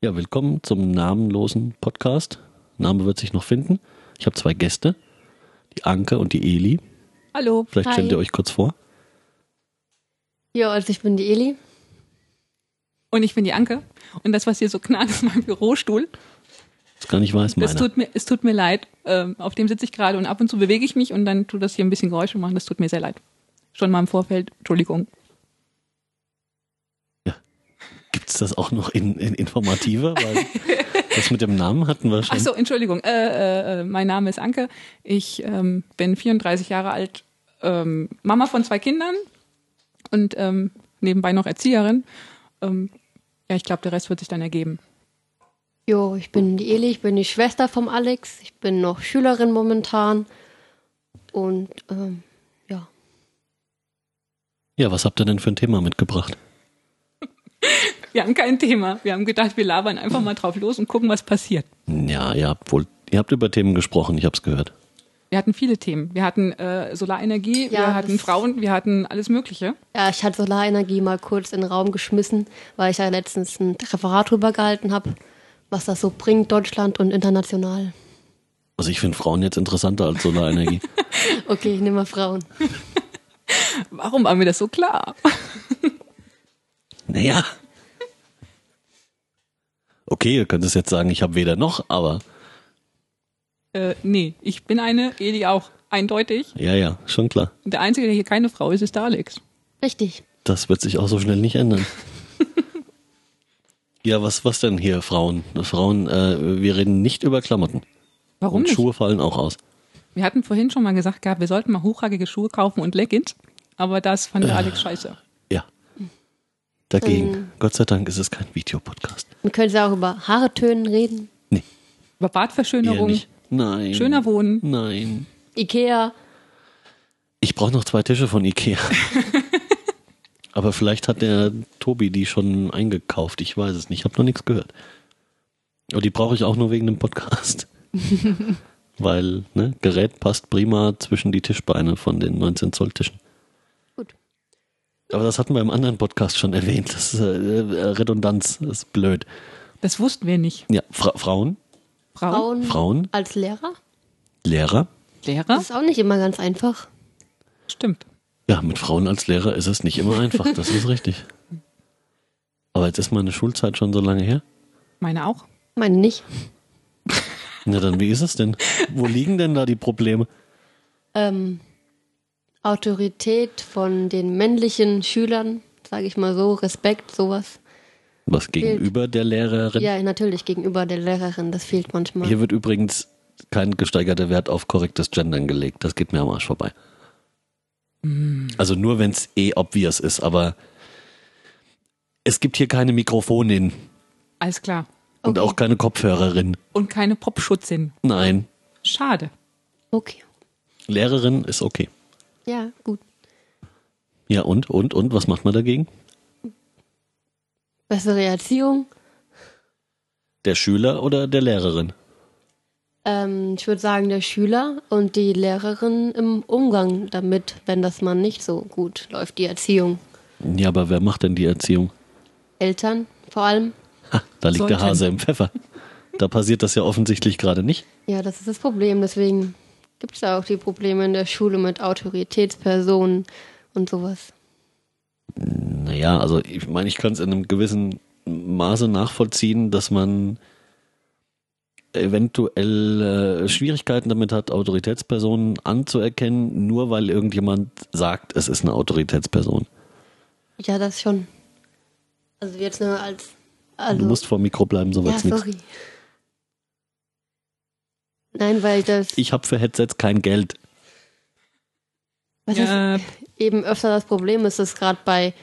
Ja, willkommen zum namenlosen Podcast. Name wird sich noch finden. Ich habe zwei Gäste, die Anke und die Eli. Hallo. Vielleicht Hi. stellt ihr euch kurz vor. Ja, also ich bin die Eli. Und ich bin die Anke. Und das, was hier so knarrt, ist mein Bürostuhl. Das gar nicht weiß, Es meiner. tut mir, es tut mir leid. Ähm, auf dem sitze ich gerade und ab und zu bewege ich mich und dann tut das hier ein bisschen Geräusche machen. Das tut mir sehr leid. Schon mal im Vorfeld. Entschuldigung. Gibt's das auch noch in, in informativer? Weil das mit dem Namen hatten wir schon. Ach so, Entschuldigung. Äh, äh, mein Name ist Anke. Ich ähm, bin 34 Jahre alt, ähm, Mama von zwei Kindern und ähm, nebenbei noch Erzieherin. Ähm, ja, ich glaube, der Rest wird sich dann ergeben. Jo, ich bin die Eli, ich bin die Schwester vom Alex. Ich bin noch Schülerin momentan. Und ähm, ja. Ja, was habt ihr denn für ein Thema mitgebracht? Wir haben kein Thema. Wir haben gedacht, wir labern einfach mal drauf los und gucken, was passiert. Ja, ihr habt wohl, ihr habt über Themen gesprochen, ich hab's gehört. Wir hatten viele Themen. Wir hatten äh, Solarenergie, Ja, wir hatten Frauen, wir hatten alles Mögliche. Ja, ich hatte Solarenergie mal kurz in den Raum geschmissen, weil ich ja letztens ein Referat drüber gehalten habe, was das so bringt, Deutschland und international. Also ich finde Frauen jetzt interessanter als Solarenergie. Okay, ich nehme mal Frauen. Warum war mir das so klar? Naja. Okay, ihr könnt es jetzt sagen, ich habe weder noch, aber Äh, nee, ich bin eine, Eli auch, eindeutig. ja, ja, schon klar. Und Der Einzige, der hier keine Frau ist, ist der Alex. Richtig. Das wird sich auch so schnell nicht ändern. ja, was, was denn hier, Frauen? Frauen, äh, wir reden nicht über Klamotten. Warum Und nicht? Schuhe fallen auch aus. Wir hatten vorhin schon mal gesagt gehabt, wir sollten mal hochhackige Schuhe kaufen und Leggings. Aber das fand der Alex scheiße. Dagegen, Ähm. Gott sei Dank ist es kein Videopodcast. Man könnte auch über Haaretönen reden. Nee, Über eher Badverschönerung, nicht. Nein. schöner Wohnen. Nein. Ikea. Ich brauche noch zwei Tische von Ikea. Aber vielleicht hat der Tobi die schon eingekauft. Ich weiß es nicht. Ich habe noch nichts gehört. Aber die brauche ich auch nur wegen dem Podcast. Weil, ne, Gerät passt prima zwischen die Tischbeine von den 19 Zoll Tischen. Aber das hatten wir im anderen Podcast schon erwähnt. Das ist äh, Redundanz, das ist blöd. Das wussten wir nicht. Ja, Fra Frauen, Frauen, Frauen, Frauen, als Lehrer. Lehrer. Lehrer, Das ist auch nicht immer ganz einfach. stimmt. Ja, mit Frauen als Lehrer ist es nicht immer einfach, das ist richtig. Aber jetzt ist meine Schulzeit schon so lange her. Meine auch. Meine nicht. Na dann, wie ist es denn? Wo liegen denn da die Probleme? ähm, Autorität von den männlichen Schülern, sage ich mal so, Respekt, sowas. Was gegenüber der Lehrerin? Ja, natürlich gegenüber der Lehrerin, das fehlt manchmal. Hier wird übrigens kein gesteigerter Wert auf korrektes Gendern gelegt. Das geht mir am Arsch vorbei. Also nur wenn es eh obvious ist, aber es gibt hier keine Mikrofonin Alles klar. und Okay. auch keine Kopfhörerin. Und keine Popschutzin. Nein. Schade. Okay. Lehrerin ist okay. Ja, gut. Ja, und, und, und, was macht man dagegen? Bessere Erziehung. Der Schüler oder der Lehrerin? Ähm, ich würde sagen, der Schüler und die Lehrerin im Umgang damit, wenn das mal nicht so gut läuft, die Erziehung. Ja, aber wer macht denn die Erziehung? Eltern vor allem. Ha, da liegt der Sollten. Hase im Pfeffer. Da passiert das ja offensichtlich gerade nicht. Ja, das ist das Problem. Deswegen gibt es ja auch die Probleme in der Schule mit Autoritätspersonen und sowas. Naja, also ich meine, ich kann es in einem gewissen Maße nachvollziehen, dass man eventuell äh, Schwierigkeiten damit hat, Autoritätspersonen anzuerkennen, nur weil irgendjemand sagt, es ist eine Autoritätsperson. Ja, das schon. Also jetzt nur als. Also, du musst vor Mikro bleiben, so ja, wird's nichts. Nein, weil das Ich habe für Headsets kein Geld. was Ja, ist eben öfter das Problem ist, dass gerade bei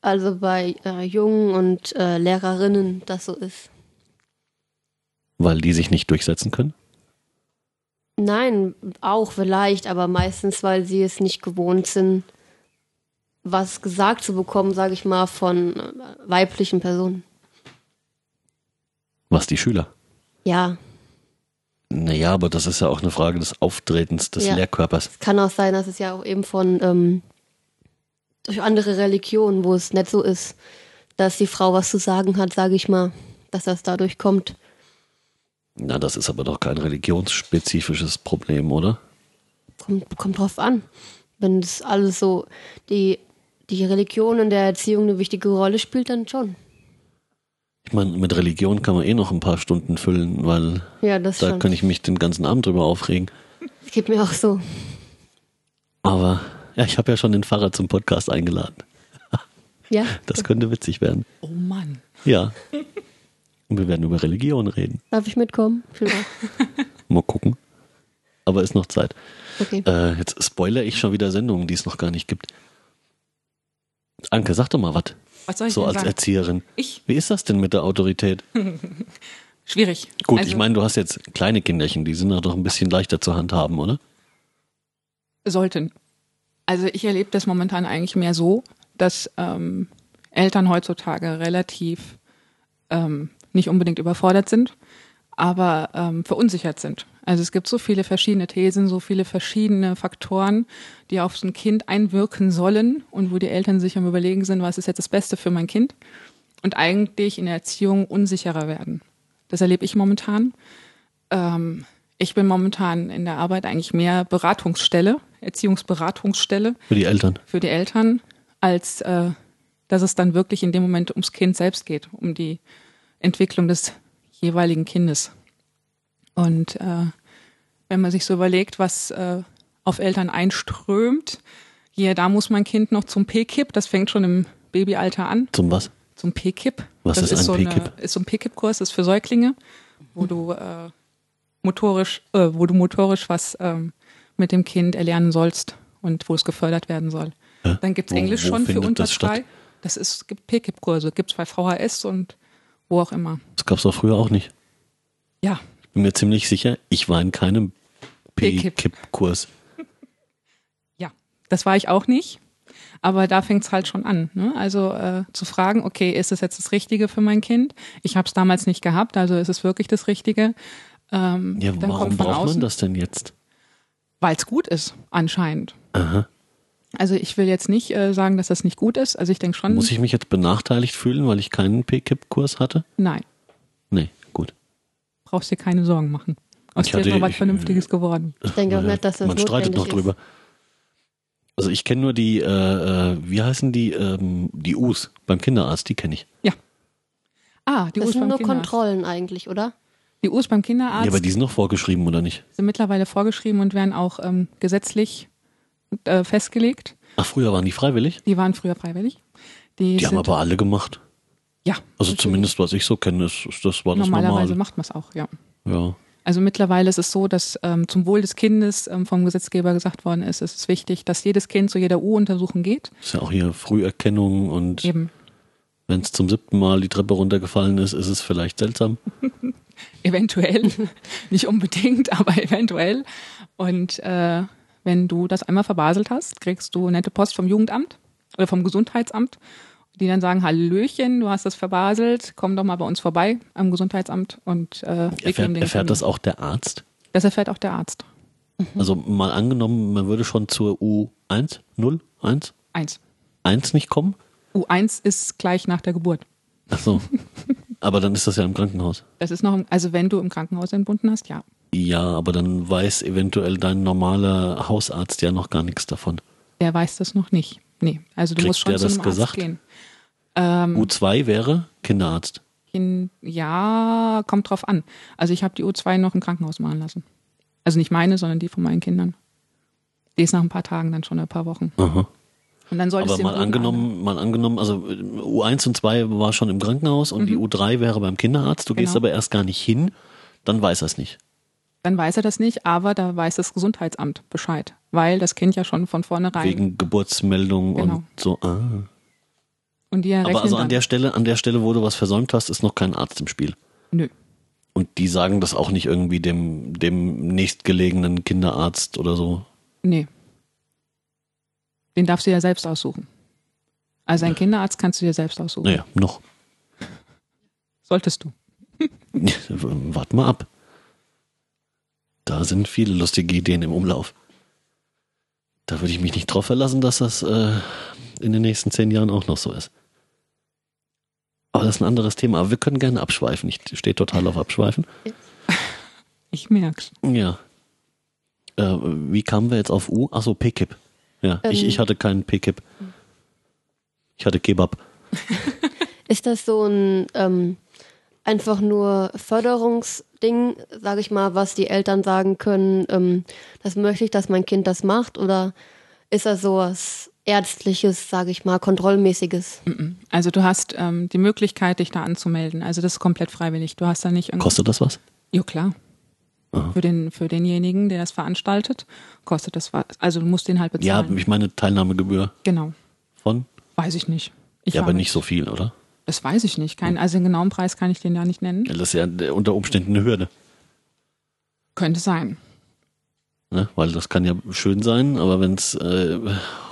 also bei äh, Jungen und äh, Lehrerinnen das so ist. Weil die sich nicht durchsetzen können? Nein, auch vielleicht, aber meistens, weil sie es nicht gewohnt sind, was gesagt zu bekommen, sage ich mal, von äh, weiblichen Personen. Was die Schüler? Ja, Naja, aber das ist ja auch eine Frage des Auftretens des Ja. Lehrkörpers. es kann auch sein, dass es ja auch eben von ähm, durch andere Religionen, wo es nicht so ist, dass die Frau was zu sagen hat, sage ich mal, dass das dadurch kommt. Na, das ist aber doch kein religionsspezifisches Problem, oder? Kommt, kommt drauf an. Wenn das alles so, die, die Religion in der Erziehung eine wichtige Rolle spielt, dann schon. Ich meine, mit Religion kann man eh noch ein paar Stunden füllen, weil Ja, das da schon. kann ich mich den ganzen Abend drüber aufregen. Das geht mir auch so. Aber ja, ich habe ja schon den Pfarrer zum Podcast eingeladen. Ja, Das könnte witzig werden. Oh Mann. Ja. Und wir werden über Religion reden. darf ich mitkommen? Vielleicht. Mal gucken. Aber ist noch Zeit. Okay. Äh, jetzt spoilere ich schon wieder Sendungen, die es noch gar nicht gibt. Anke, sag doch mal was. Was soll ich So als sagen? Erzieherin. Ich? Wie ist das denn mit der Autorität? Schwierig. Gut, also, ich meine, du hast jetzt kleine Kinderchen, die sind doch ein bisschen leichter zu handhaben, oder? Sollten. Also ich erlebe das momentan eigentlich mehr so, dass ähm, Eltern heutzutage relativ ähm, nicht unbedingt überfordert sind, aber ähm, verunsichert sind. Also es gibt so viele verschiedene Thesen, so viele verschiedene Faktoren, die auf so ein Kind einwirken sollen und wo die Eltern sich am Überlegen sind, was ist jetzt das Beste für mein Kind und eigentlich in der Erziehung unsicherer werden. Das erlebe ich momentan. Ähm, ich bin momentan in der Arbeit eigentlich mehr Beratungsstelle, Erziehungsberatungsstelle Für die Eltern. für die Eltern, als äh, dass es dann wirklich in dem Moment ums Kind selbst geht, um die Entwicklung des jeweiligen Kindes. Und äh, wenn man sich so überlegt, was äh, auf Eltern einströmt, hier, da muss mein Kind noch zum P-Kip, das fängt schon im Babyalter an, Zum was? zum P-Kip. Was das ist ein so P-Kip? Eine, ist so ein P-Kip-Kurs, ist für Säuglinge, wo du äh, motorisch, äh, wo du motorisch was ähm, mit dem Kind erlernen sollst und wo es gefördert werden soll. Hä? Dann gibt's Wo- Englisch wo schon für unter das statt? zwei. Das ist, es gibt P-Kip-Kurse, gibt's bei VHS und wo auch immer. Das gab's doch früher auch nicht. Ja, bin mir ziemlich sicher, ich war in keinem P-Kip. P-Kip-Kurs. ja, das war ich auch nicht. Aber da fängt's halt schon an. Ne? Also äh, zu fragen, okay, ist es jetzt das Richtige für mein Kind? Ich habe es damals nicht gehabt, also ist es wirklich das Richtige? Ähm, Ja, warum braucht man außen, das denn jetzt? Weil es gut ist, anscheinend. Aha. Also ich will jetzt nicht äh, sagen, dass das nicht gut ist. Also ich denke schon, Muss ich mich jetzt benachteiligt fühlen, weil ich keinen P-Kip-Kurs hatte? nein, Nee. Brauchst dir keine Sorgen machen. Aus Ich dir ist hatte- noch was Vernünftiges geworden. Ich denke auch Naja, nicht, dass das Man streitet noch drüber. Also ich kenne nur die, äh, äh, wie heißen die, ähm, die U's beim Kinderarzt, die kenne ich. Ah, die Das U's sind beim nur Kinderarzt. Kontrollen eigentlich, oder? Die U's beim Kinderarzt Ja, aber die sind noch vorgeschrieben, oder nicht? sind mittlerweile vorgeschrieben und werden auch ähm, gesetzlich äh, festgelegt. Ach, früher waren die freiwillig? Die waren früher freiwillig. Die, Die haben aber alle gemacht. Ja, Also zumindest, was ich so kenne, ist, ist das war das normalerweise normal. macht man es auch, ja. Ja. Also mittlerweile ist es so, dass ähm, zum Wohl des Kindes ähm, vom Gesetzgeber gesagt worden ist, es ist wichtig, dass jedes Kind zu jeder U-Untersuchung geht. Ist ja auch hier Früherkennung und wenn es zum siebten Mal die Treppe runtergefallen ist, ist es vielleicht seltsam. Eventuell, nicht unbedingt, aber eventuell. Und äh, wenn du das einmal verbaselt hast, kriegst du nette Post vom Jugendamt oder vom Gesundheitsamt, die dann sagen, Hallöchen, du hast das verbaselt, komm doch mal bei uns vorbei am Gesundheitsamt und äh, wir Erfährt, den erfährt das auch der Arzt? Das erfährt auch der Arzt. Also mal angenommen, man würde schon zur U1, 0, 1, Eins. 1 nicht kommen? U1 ist gleich nach der Geburt. Ach so. aber dann ist das ja im Krankenhaus. Das ist noch, im- also wenn du im Krankenhaus entbunden hast, ja. Ja, aber dann weiß eventuell dein normaler Hausarzt ja noch gar nichts davon. Der weiß das noch nicht. Nee, also du Kriegt musst schon zu das einem Arzt gesagt? gehen. Ähm, U2 wäre Kinderarzt. In, ja, kommt drauf an. Also ich habe die U2 noch im Krankenhaus machen lassen. Also nicht meine, sondern die von meinen Kindern. Die ist nach ein paar Tagen dann schon, ein paar Wochen. Aha. Und dann solltest Aber mal angenommen, mal angenommen, also äh, U1 und 2 war schon im Krankenhaus und die U3 wäre beim Kinderarzt. Du gehst Mhm. Genau. aber erst gar nicht hin, dann weiß er es nicht. Dann weiß er das nicht, aber da weiß das Gesundheitsamt Bescheid. Weil das Kind ja schon von vornherein. Wegen Geburtsmeldung Genau. und so. Ah. Und die Aber also an der Stelle, an der Stelle, wo du was versäumt hast, ist noch kein Arzt im Spiel. Nö. Und die sagen das auch nicht irgendwie dem, dem nächstgelegenen Kinderarzt oder so. Nee. Den darfst du ja selbst aussuchen. Also einen Kinderarzt kannst du dir selbst aussuchen. Naja, noch. Solltest du. Wart mal ab. Da sind viele lustige Ideen im Umlauf. Da würde ich mich nicht drauf verlassen, dass das äh, in den nächsten zehn Jahren auch noch so ist. Aber das ist ein anderes Thema. Aber wir können gerne abschweifen. Ich stehe total auf Abschweifen. Ich merk's. Ja. Äh, wie kamen wir jetzt auf U? Achso, PKIP. Ja, ich, Ähm. ich hatte keinen PKIP. Ich hatte Kebab. Ist das so ein ähm, einfach nur Förderungsding, sage ich mal, was die Eltern sagen können, ähm, das möchte ich, dass mein Kind das macht? Oder ist das so was Ärztliches, sage ich mal, Kontrollmäßiges? Also du hast ähm, die Möglichkeit, dich da anzumelden. Also das ist komplett freiwillig. Du hast da nicht irgendwie. Kostet das was? Ja klar. Für, den, für denjenigen, der das veranstaltet, kostet das was. Also du musst den halt Ja, bezahlen. ich meine Teilnahmegebühr genau. von? Weiß ich nicht. Ich ja, aber nicht so viel, oder? Das weiß ich nicht. Kein, also den genauen Preis kann ich den ja nicht nennen. Ja, Das ist ja äh, unter Umständen eine Hürde. Könnte sein. Ne? Weil das kann ja schön sein, aber wenn es äh,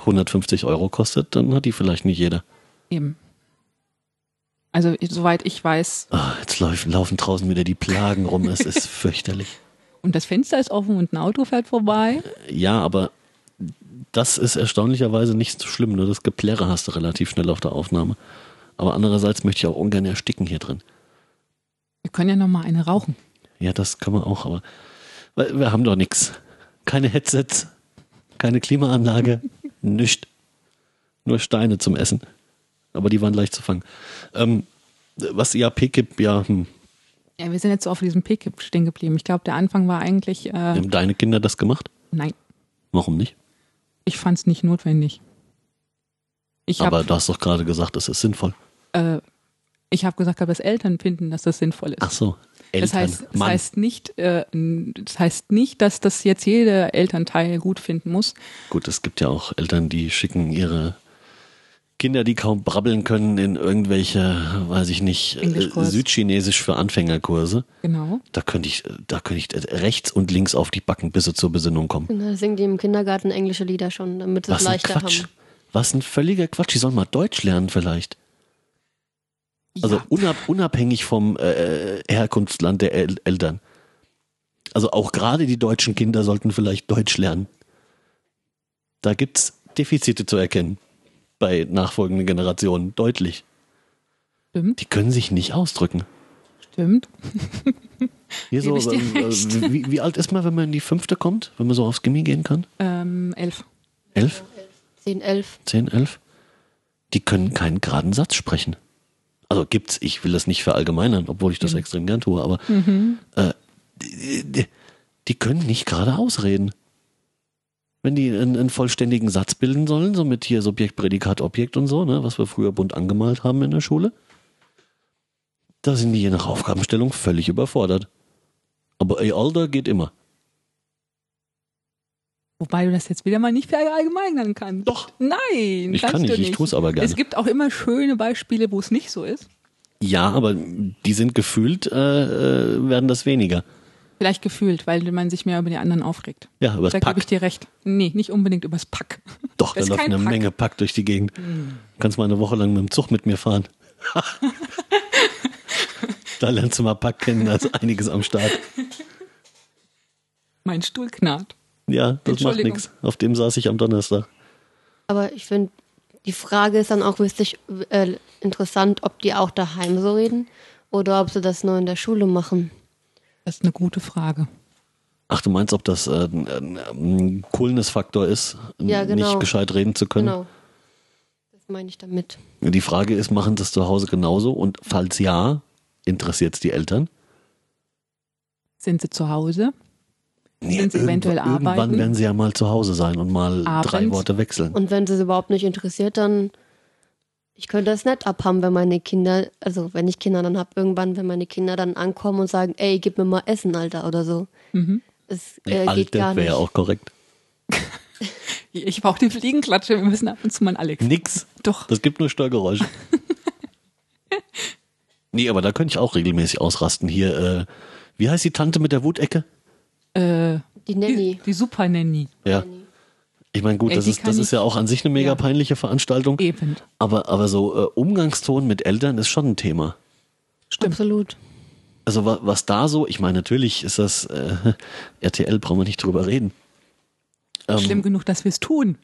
150 Euro kostet, dann hat die vielleicht nicht jeder. Eben. Also soweit ich weiß, Ah, jetzt laufen, laufen draußen wieder die Plagen rum. Es ist fürchterlich. und das Fenster ist offen und ein Auto fährt vorbei. Ja, aber das ist erstaunlicherweise nicht so schlimm. Nur das Geplärre hast du relativ schnell auf der Aufnahme. Aber andererseits möchte ich auch ungern ersticken hier drin. Wir können ja noch mal eine rauchen. Ja, das kann man auch, aber wir haben doch nichts. Keine Headsets, keine Klimaanlage, nichts. Nur Steine zum Essen. Aber die waren leicht zu fangen. Ähm, was ja PKIP, ja, hm, Ja, wir sind jetzt so auf diesem PKIP stehen geblieben. Ich glaube, der Anfang war eigentlich, äh, haben deine Kinder das gemacht? nein, Warum nicht? ich fand es nicht notwendig. Ich aber habe du hast doch gerade gesagt, es ist sinnvoll. äh, ich hab gesagt, dass Eltern finden, dass das sinnvoll ist. Ach so, Eltern, das heißt, das heißt nicht, äh, das heißt nicht, dass das jetzt jeder Elternteil gut finden muss. Gut, es gibt ja auch Eltern, die schicken ihre Kinder, die kaum brabbeln können, in irgendwelche, weiß ich nicht, äh. Südchinesisch für Anfängerkurse. Genau. Da könnte ich, da könnte ich rechts und links auf die Backen, bis sie zur Besinnung kommen. Da singen die im Kindergarten englische Lieder schon, damit sie es Was ein leichter Quatsch. haben. Was ein völliger Quatsch. Die sollen mal Deutsch lernen vielleicht. Also ja. unab, unabhängig vom äh, Herkunftsland der El Eltern. Also auch gerade die deutschen Kinder sollten vielleicht Deutsch lernen. Da gibt's Defizite zu erkennen bei nachfolgenden Generationen, deutlich. Stimmt, Die können sich nicht ausdrücken. stimmt. Hier so, ähm, äh, wie, wie alt ist man, wenn man in die fünfte kommt? Wenn man so aufs Gimmi gehen kann? Ähm, elf. Elf? 10, 11. Zehn, elf? Die können keinen geraden Satz sprechen. Also gibt's, ich will das nicht verallgemeinern, obwohl ich das extrem gern tue, aber äh, die, die, die können nicht gerade ausreden. Wenn die einen, einen vollständigen Satz bilden sollen, so mit hier Subjekt, Prädikat, Objekt und so, ne, was wir früher bunt angemalt haben in der Schule, da sind die je nach Aufgabenstellung völlig überfordert. Aber ey, Alter geht immer. Wobei du das jetzt wieder mal nicht verallgemeinern kannst. Doch. Nein, Ich kannst kann du nicht, nicht. ich tue es aber gerne. Es gibt auch immer schöne Beispiele, wo es nicht so ist. Ja, aber die sind gefühlt, äh, äh, werden das weniger. Vielleicht gefühlt, weil man sich mehr über die anderen aufregt. Ja, übers da gebe Pack. ich dir recht. Nee, nicht unbedingt übers Pack. Doch, da läuft eine Pack. Menge Pack durch die Gegend. Kannst mal eine Woche lang mit dem Zug mit mir fahren. da lernst du mal Pack kennen, da ist einiges am Start. Mein Stuhl knarrt. Ja, das macht nichts. Auf dem saß ich am Donnerstag. Aber ich finde, die Frage ist dann auch wirklich äh, interessant, ob die auch daheim so reden oder ob sie das nur in der Schule machen. Das ist eine gute Frage. Ach, du meinst, ob das äh, ein, ein, ein Coolness-Faktor ist, Ja, genau. nicht gescheit reden zu können? Genau. Das meine ich damit. Die Frage ist, machen das zu Hause genauso? Und falls ja, interessiert es die Eltern? Sind sie zu Hause? Nee, Sind sie eventuell irgendwann, Irgendwann arbeiten? werden sie ja mal zu Hause sein und mal drei Abends? Worte wechseln. Und wenn sie es überhaupt nicht interessiert, dann ich könnte das nicht abhaben, wenn meine Kinder, also wenn ich Kinder dann habe, irgendwann, wenn meine Kinder dann ankommen und sagen, ey, gib mir mal Essen, Alter, oder so. Mhm. Es Nee, äh, geht Alte gar wäre ja auch korrekt. Ich brauche die Fliegenklatsche. Wir müssen ab und zu mal Alex. Nix. Doch. Das gibt nur Störgeräusche. nee, aber da könnte ich auch regelmäßig ausrasten. Hier, äh, wie heißt die Tante mit der Wutecke? Äh, Die die, Nanny. die Super Nanny. Ja. Ich meine, gut, Ey, das, die ist, das ist ja auch an sich eine mega Ja. peinliche Veranstaltung. Eben. Aber, aber so äh, Umgangston mit Eltern ist schon ein Thema. Stimmt. Absolut. Also wa, was da so, ich meine, natürlich ist das äh, RTL, brauchen wir nicht drüber reden. Ähm, Schlimm genug, dass wir es tun.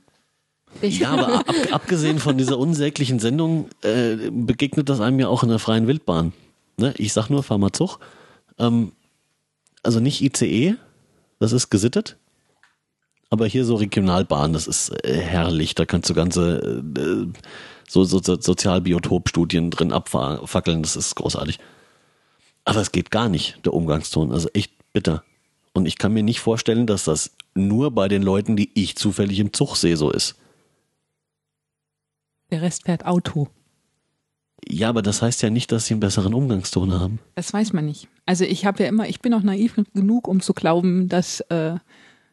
Ja, aber ab, abgesehen von dieser unsäglichen Sendung äh, begegnet das einem ja auch in der freien Wildbahn. Ne? Ich sag nur, fahr mal Zug. Ähm, also nicht ICE, das ist gesittet. Aber hier so Regionalbahn, das ist äh, herrlich. Da kannst du ganze äh, so, so, so Sozialbiotopstudien drin abfackeln. Das ist großartig. Aber es geht gar nicht, der Umgangston. Also echt bitter. Und ich kann mir nicht vorstellen, dass das nur bei den Leuten, die ich zufällig im Zug sehe, so ist. Der Rest fährt Auto. Ja, aber das heißt ja nicht, dass sie einen besseren Umgangston haben. Das weiß man nicht. Also ich habe ja immer, ich bin auch naiv genug, um zu glauben, dass, äh,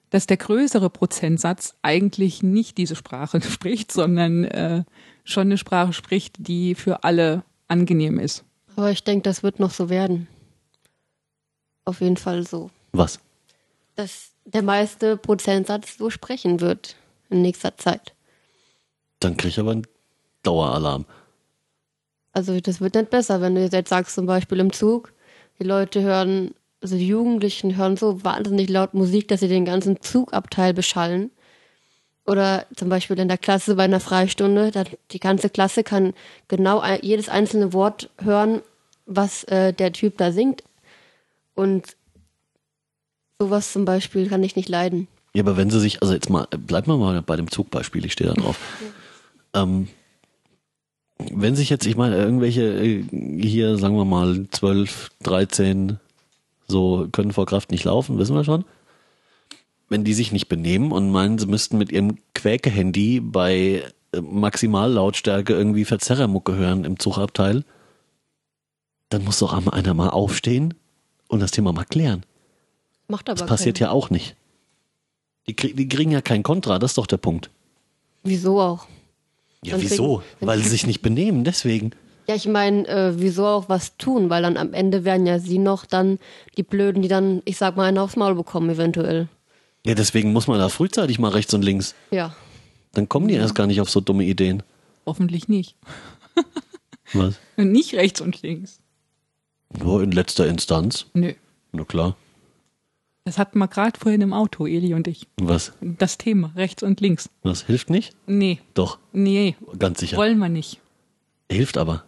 dass der größere Prozentsatz eigentlich nicht diese Sprache spricht, sondern äh, schon eine Sprache spricht, die für alle angenehm ist. Aber ich denke, das wird noch so werden. Auf jeden Fall so. Was? Dass der meiste Prozentsatz so sprechen wird in nächster Zeit. Dann krieg ich aber einen Daueralarm. Also das wird nicht besser, wenn du jetzt sagst, zum Beispiel im Zug, die Leute hören, also die Jugendlichen hören so wahnsinnig laut Musik, dass sie den ganzen Zugabteil beschallen. Oder zum Beispiel in der Klasse bei einer Freistunde, die ganze Klasse kann genau jedes einzelne Wort hören, was äh, der Typ da singt. Und sowas zum Beispiel kann ich nicht leiden. Ja, aber wenn sie sich, also jetzt mal, bleiben wir mal bei dem Zugbeispiel, ich stehe da drauf. ähm, wenn sich jetzt, ich meine, irgendwelche äh, hier, sagen wir mal, 12, 13, so können vor Kraft nicht laufen, wissen wir schon. Wenn die sich nicht benehmen und meinen, sie müssten mit ihrem Quäke-Handy bei äh, Maximallautstärke irgendwie Verzerrermucke hören im Zugabteil, dann muss doch einer mal aufstehen und das Thema mal klären. Macht aber Das passiert keiner. ja auch nicht. Die, krieg, die kriegen ja kein Kontra, das ist doch der Punkt. Wieso auch? Ja, Dann wieso? Weil sie sich nicht benehmen, deswegen. Ja, ich meine, äh, wieso auch was tun? Weil dann am Ende werden ja sie noch dann die Blöden, die dann, ich sag mal, einen aufs Maul bekommen, eventuell. Ja, deswegen muss man da frühzeitig mal rechts und links. Ja. Dann kommen die erst gar nicht auf so dumme Ideen. Hoffentlich nicht. Was? Und nicht rechts und links. Nur in letzter Instanz. Nö. Na klar. Das hatten wir gerade vorhin im Auto, Eli und ich. Was? Das Thema, rechts und links. Was hilft nicht? Nee, Doch, nee, ganz sicher. wollen wir nicht. Hilft aber.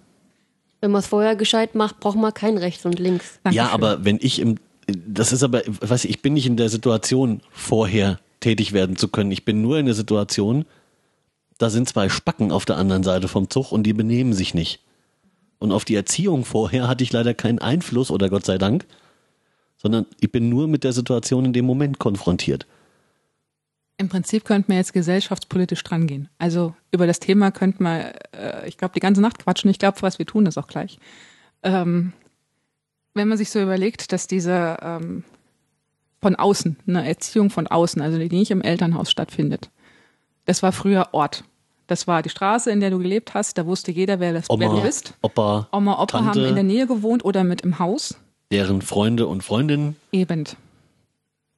Wenn man es vorher gescheit macht, braucht man kein rechts und links. Dankeschön. Ja, aber wenn ich im, das ist aber, weiß ich, ich bin nicht in der Situation, vorher tätig werden zu können. Ich bin nur in der Situation, da sind zwei Spacken auf der anderen Seite vom Zug und die benehmen sich nicht. Und auf die Erziehung vorher hatte ich leider keinen Einfluss, oder Gott sei Dank, sondern ich bin nur mit der Situation in dem Moment konfrontiert. Im Prinzip könnte man jetzt gesellschaftspolitisch drangehen. Also über das Thema könnte man, äh, ich glaube, die ganze Nacht quatschen. Ich glaube, was wir tun, ist auch gleich. Ähm, wenn man sich so überlegt, dass diese ähm, von außen, eine Erziehung von außen, also die nicht im Elternhaus stattfindet, das war früher Ort. Das war die Straße, in der du gelebt hast. Da wusste jeder, wer, das, wer du bist. Opa, Oma, Opa Tante, haben in der Nähe gewohnt oder mit im Haus. Deren Freunde und Freundinnen, Eben.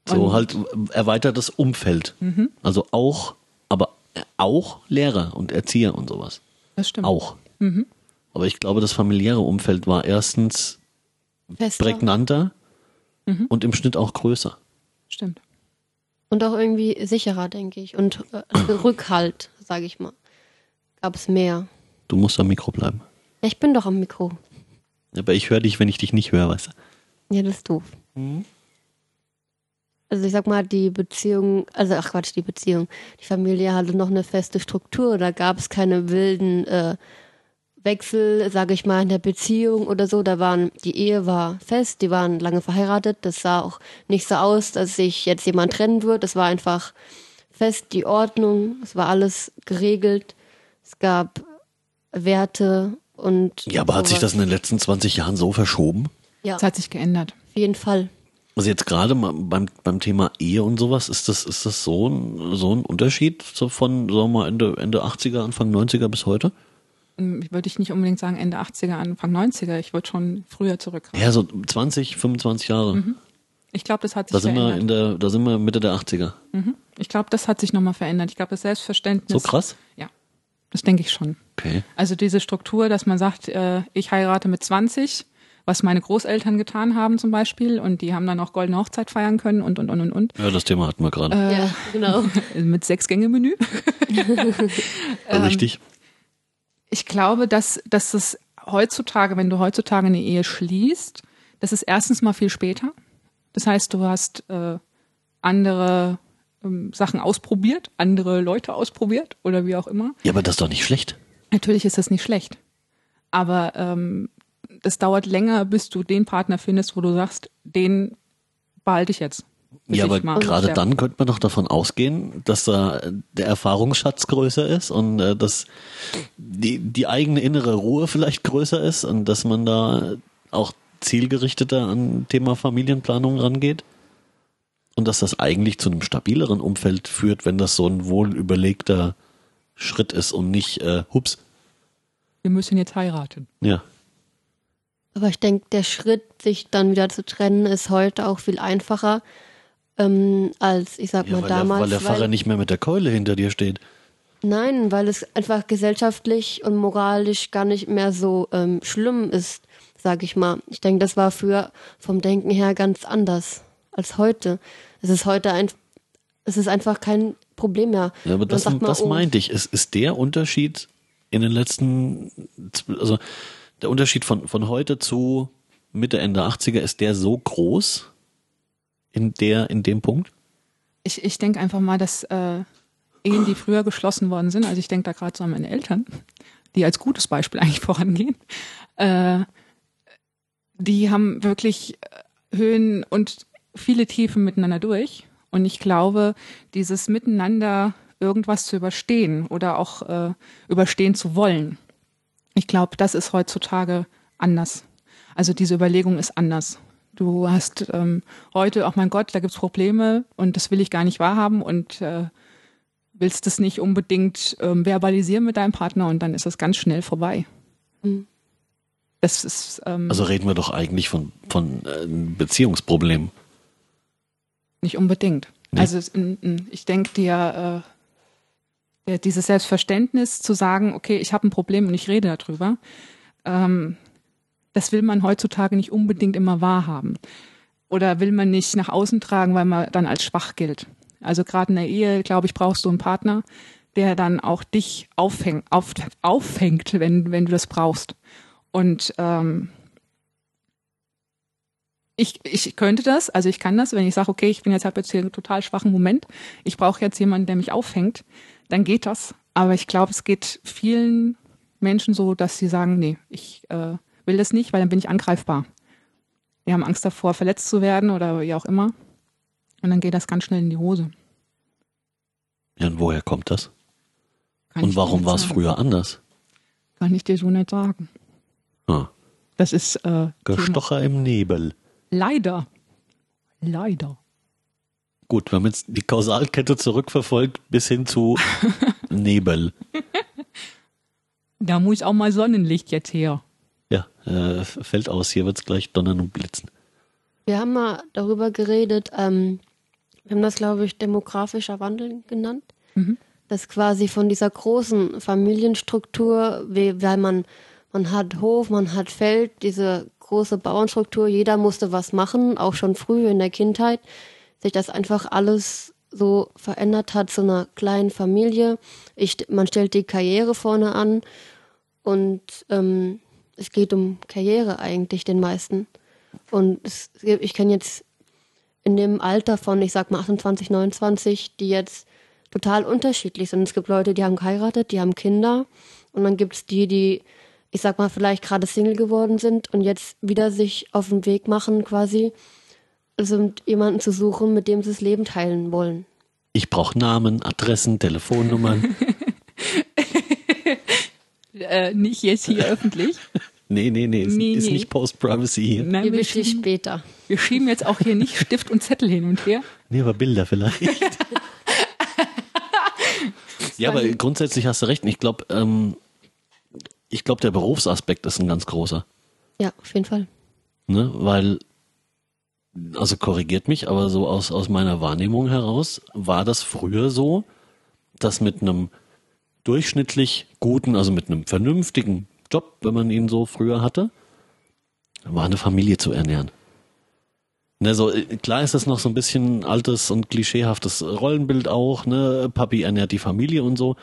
so Und- halt erweitertes Umfeld. Also auch, aber auch Lehrer und Erzieher und sowas. Das stimmt. Auch. Aber ich glaube, das familiäre Umfeld war erstens Fester. prägnanter und im Schnitt auch größer. Stimmt. Und auch irgendwie sicherer, denke ich. Und äh, Rückhalt, sage ich mal. Gab es mehr. Du musst am Mikro bleiben. Ja, ich bin doch am Mikro. Aber ich höre dich, wenn ich dich nicht höre, weißt du. Ja, das ist doof. Also ich sag mal, die Beziehung, also ach Quatsch, die Beziehung. Die Familie hatte noch eine feste Struktur, da gab es keine wilden äh, Wechsel, sage ich mal, in der Beziehung oder so. Da waren, die Ehe war fest, die waren lange verheiratet. Das sah auch nicht so aus, dass sich jetzt jemand trennen wird. Das war einfach fest, die Ordnung, es war alles geregelt. Es gab Werte und. Ja, aber hat sich das in den letzten 20 Jahren so verschoben? Ja, Das hat sich geändert. auf jeden Fall. Also jetzt gerade mal beim, beim Thema Ehe und sowas, ist das, ist das so ein, so ein Unterschied so von, sagen wir mal, Ende, Ende 80er, Anfang 90er bis heute? Ähm, Würde ich nicht unbedingt sagen Ende 80er, Anfang 90er. Ich würde schon früher zurück. Ja, so 20, 25 Jahre. Ich glaube, das hat sich Da sind wir verändert. in der, da sind wir Mitte der 80er. Ich glaube, das hat sich nochmal verändert. Ich glaube, das Selbstverständnis. So krass? Ja, das denke ich schon. Okay. Also diese Struktur, dass man sagt, äh, ich heirate mit 20, was meine Großeltern getan haben zum Beispiel, und die haben dann auch goldene Hochzeit feiern können und, und, und, und, und. Ja, das Thema hatten wir gerade. Äh, Ja, genau. mit Sechs-Gänge-Menü. Richtig? Ich glaube, dass, dass es heutzutage, wenn du heutzutage eine Ehe schließt, das ist erstens mal viel später. Das heißt, du hast äh, andere ähm, Sachen ausprobiert, andere Leute ausprobiert oder wie auch immer. Ja, aber das ist doch nicht schlecht. Natürlich ist das nicht schlecht. Aber ähm, das dauert länger, bis du den Partner findest, wo du sagst, den behalte ich jetzt. Ja, aber gerade dann könnte man doch davon ausgehen, dass da der Erfahrungsschatz größer ist und äh, dass die, die eigene innere Ruhe vielleicht größer ist und dass man da auch zielgerichteter an Thema Familienplanung rangeht. Und dass das eigentlich zu einem stabileren Umfeld führt, wenn das so ein wohl überlegter Schritt ist und nicht, äh, hups, Wir müssen jetzt heiraten. ja. Aber ich denke, der Schritt, sich dann wieder zu trennen, ist heute auch viel einfacher ähm, als, ich sag ja mal, weil, der, damals. weil der Pfarrer nicht mehr mit der Keule hinter dir steht. Nein, weil es einfach gesellschaftlich und moralisch gar nicht mehr so ähm, schlimm ist, sag ich mal. Ich denke, das war früher vom Denken her ganz anders als heute. Es ist heute ein, es ist einfach kein Problem mehr. Ja, aber Man das, mal, das oh, meinte ich. Es ist der Unterschied in den letzten, also der Unterschied von, von heute zu Mitte, Ende 80er, ist der so groß in der, in dem Punkt? Ich, ich denke einfach mal, dass äh, Ehen, die früher geschlossen worden sind, also ich denke da gerade so an meine Eltern, die als gutes Beispiel eigentlich vorangehen, äh, die haben wirklich äh, Höhen und viele Tiefen miteinander durch. Und ich glaube, dieses Miteinander irgendwas zu überstehen oder auch äh, überstehen zu wollen, ich glaube, das ist heutzutage anders. Also diese Überlegung ist anders. Du hast ähm, heute, oh mein Gott, da gibt's Probleme und das will ich gar nicht wahrhaben und äh, willst es nicht unbedingt ähm, verbalisieren mit deinem Partner und dann ist es ganz schnell vorbei. Mhm. Das ist ähm, Also reden wir doch eigentlich von, von äh, einem Beziehungsproblem. Nicht unbedingt. Nee. Also n- n- ich denke dir, äh, ja, dieses Selbstverständnis zu sagen, okay, ich habe ein Problem und ich rede darüber, ähm, das will man heutzutage nicht unbedingt immer wahrhaben. Oder will man nicht nach außen tragen, weil man dann als schwach gilt. Also gerade in der Ehe, glaube ich, brauchst du einen Partner, der dann auch dich auffängt, auf, auffängt wenn, wenn du das brauchst. Und ähm, ich, ich könnte das, also ich kann das, wenn ich sage, okay, ich bin jetzt habe jetzt hier einen total schwachen Moment, ich brauche jetzt jemanden, der mich auffängt, dann geht das. Aber ich glaube, es geht vielen Menschen so, dass sie sagen, nee, ich äh, will das nicht, weil dann bin ich angreifbar. Die haben Angst davor, verletzt zu werden oder wie auch immer. Und dann geht das ganz schnell in die Hose. Ja, und woher kommt das? Kann Und warum war es früher anders? Kann ich dir so nicht sagen. Ah, Das ist äh, Thema. Gestocher im Nebel. Leider. Leider. Gut, wir haben jetzt die Kausalkette zurückverfolgt bis hin zu Nebel. Da muss auch mal Sonnenlicht jetzt her. Ja, äh, fällt aus. Hier wird's gleich donnern und blitzen. Wir haben mal darüber geredet, ähm, wir haben das, glaube ich, demografischer Wandel genannt. Mhm. Das quasi von dieser großen Familienstruktur, weil man, man hat Hof, man hat Feld, diese große Bauernstruktur, jeder musste was machen, auch schon früh in der Kindheit, sich das einfach alles so verändert hat zu einer kleinen Familie. Ich, man stellt die Karriere vorne an und ähm, es geht um Karriere eigentlich den meisten. Und es, ich kenne jetzt in dem Alter von, ich sag mal 28, 29, die jetzt total unterschiedlich sind. Es gibt Leute, die haben geheiratet, die haben Kinder. Und dann gibt es die, die, ich sag mal, vielleicht gerade Single geworden sind und jetzt wieder sich auf den Weg machen, quasi, also jemanden zu suchen, mit dem sie das Leben teilen wollen. Ich brauche Namen, Adressen, Telefonnummern. Äh, nicht jetzt hier öffentlich. Nee, nee, nee, ist, Nee, ist nee. nicht Post-Privacy hier. Nein, wir, wirklich schieben, später. wir schieben jetzt auch hier nicht Stift und Zettel hin und her. Nee, aber Bilder vielleicht. ja, aber grundsätzlich hast du recht. Ich glaube, ähm, ich glaube, der Berufsaspekt ist ein ganz großer. Ja, auf jeden Fall. Ne? Weil, also korrigiert mich, aber so aus, aus meiner Wahrnehmung heraus war das früher so, dass mit einem durchschnittlich guten, also mit einem vernünftigen Job, wenn man ihn so früher hatte, war eine Familie zu ernähren. Ne, so, äh, klar ist das noch so ein bisschen altes und klischeehaftes Rollenbild auch, ne? Papi ernährt die Familie und so.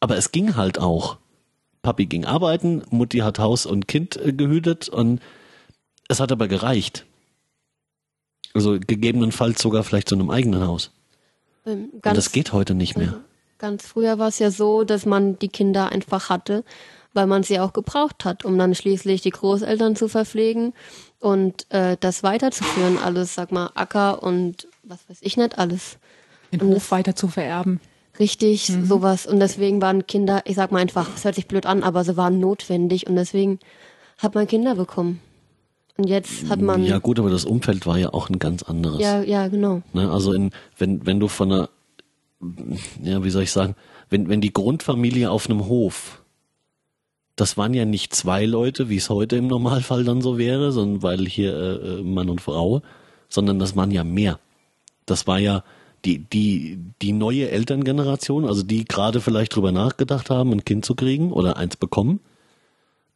Aber es ging halt auch. Papi ging arbeiten, Mutti hat Haus und Kind äh, gehütet und es hat aber gereicht. Also gegebenenfalls sogar vielleicht zu einem eigenen Haus. Ähm, und das geht heute nicht mehr. Ganz früher war es ja so, dass man die Kinder einfach hatte, weil man sie auch gebraucht hat, um dann schließlich die Großeltern zu verpflegen und äh, das weiterzuführen, alles, sag mal, Acker und was weiß ich nicht alles. Den Und Hof weiter zu vererben. Richtig, sowas. Und deswegen waren Kinder, ich sag mal einfach, es hört sich blöd an, aber sie waren notwendig und deswegen hat man Kinder bekommen. Und jetzt hat man, Ja ja, gut, aber das Umfeld war ja auch ein ganz anderes. ja, genau. Ne? Also in, wenn, wenn du von einer, ja, wie soll ich sagen, wenn, wenn die Grundfamilie auf einem Hof, das waren ja nicht zwei Leute, wie es heute im Normalfall dann so wäre, sondern weil hier äh, äh, Mann und Frau, sondern das waren ja mehr. Das war ja die, die, die neue Elterngeneration, also die gerade vielleicht drüber nachgedacht haben, ein Kind zu kriegen oder eins bekommen.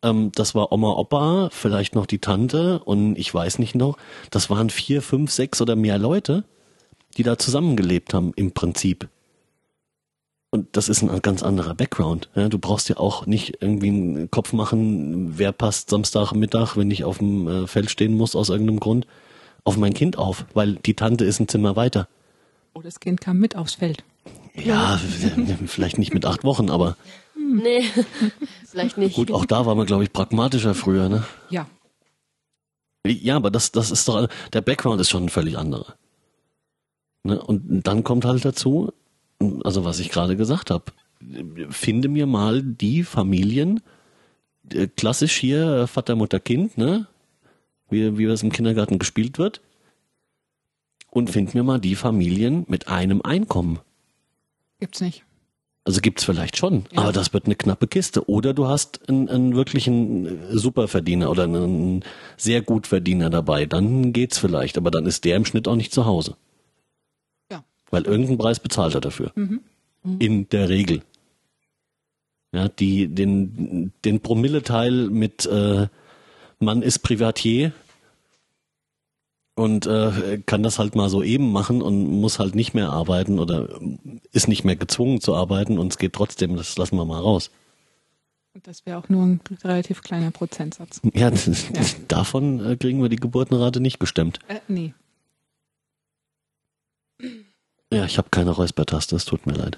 Ähm, das war Oma, Opa, vielleicht noch die Tante und ich weiß nicht noch. Das waren vier, fünf, sechs oder mehr Leute, die da zusammengelebt haben im Prinzip. Und das ist ein ganz anderer Background. Ja, du brauchst ja auch nicht irgendwie einen Kopf machen, wer passt Samstagmittag, wenn ich auf dem äh, Feld stehen muss aus irgendeinem Grund, auf mein Kind auf, weil die Tante ist ein Zimmer weiter. Oh, das Kind kam mit aufs Feld. Ja, vielleicht nicht mit acht Wochen, aber Nee, vielleicht nicht. gut, auch da war man, glaube ich, pragmatischer früher, ne? Ja. Ja, aber das, das ist doch, der Background ist schon ein völlig anderer. Ne? Und dann kommt halt dazu, also was ich gerade gesagt habe, finde mir mal die Familien, äh, klassisch hier Vater, Mutter, Kind, ne? Wie, wie es im Kindergarten gespielt wird. Und find mir mal die Familien mit einem Einkommen. Gibt's nicht. Also gibt's vielleicht schon, Ja. aber das wird eine knappe Kiste. Oder du hast einen, einen wirklichen Superverdiener oder einen sehr gut Verdiener dabei. Dann geht's vielleicht, aber dann ist der im Schnitt auch nicht zu Hause. Ja. Weil irgendeinen Preis bezahlt er dafür. Mhm. In der Regel. Ja, die, den, den Promilleteil mit äh, man ist Privatier und äh, kann das halt mal so eben machen und muss halt nicht mehr arbeiten oder ist nicht mehr gezwungen zu arbeiten und es geht trotzdem, das lassen wir mal raus. Und das wäre auch nur ein relativ kleiner Prozentsatz. Ja, davon äh, kriegen wir die Geburtenrate nicht gestemmt. Äh, nee. Ja, ich habe keine Räuspertaste, es tut mir leid.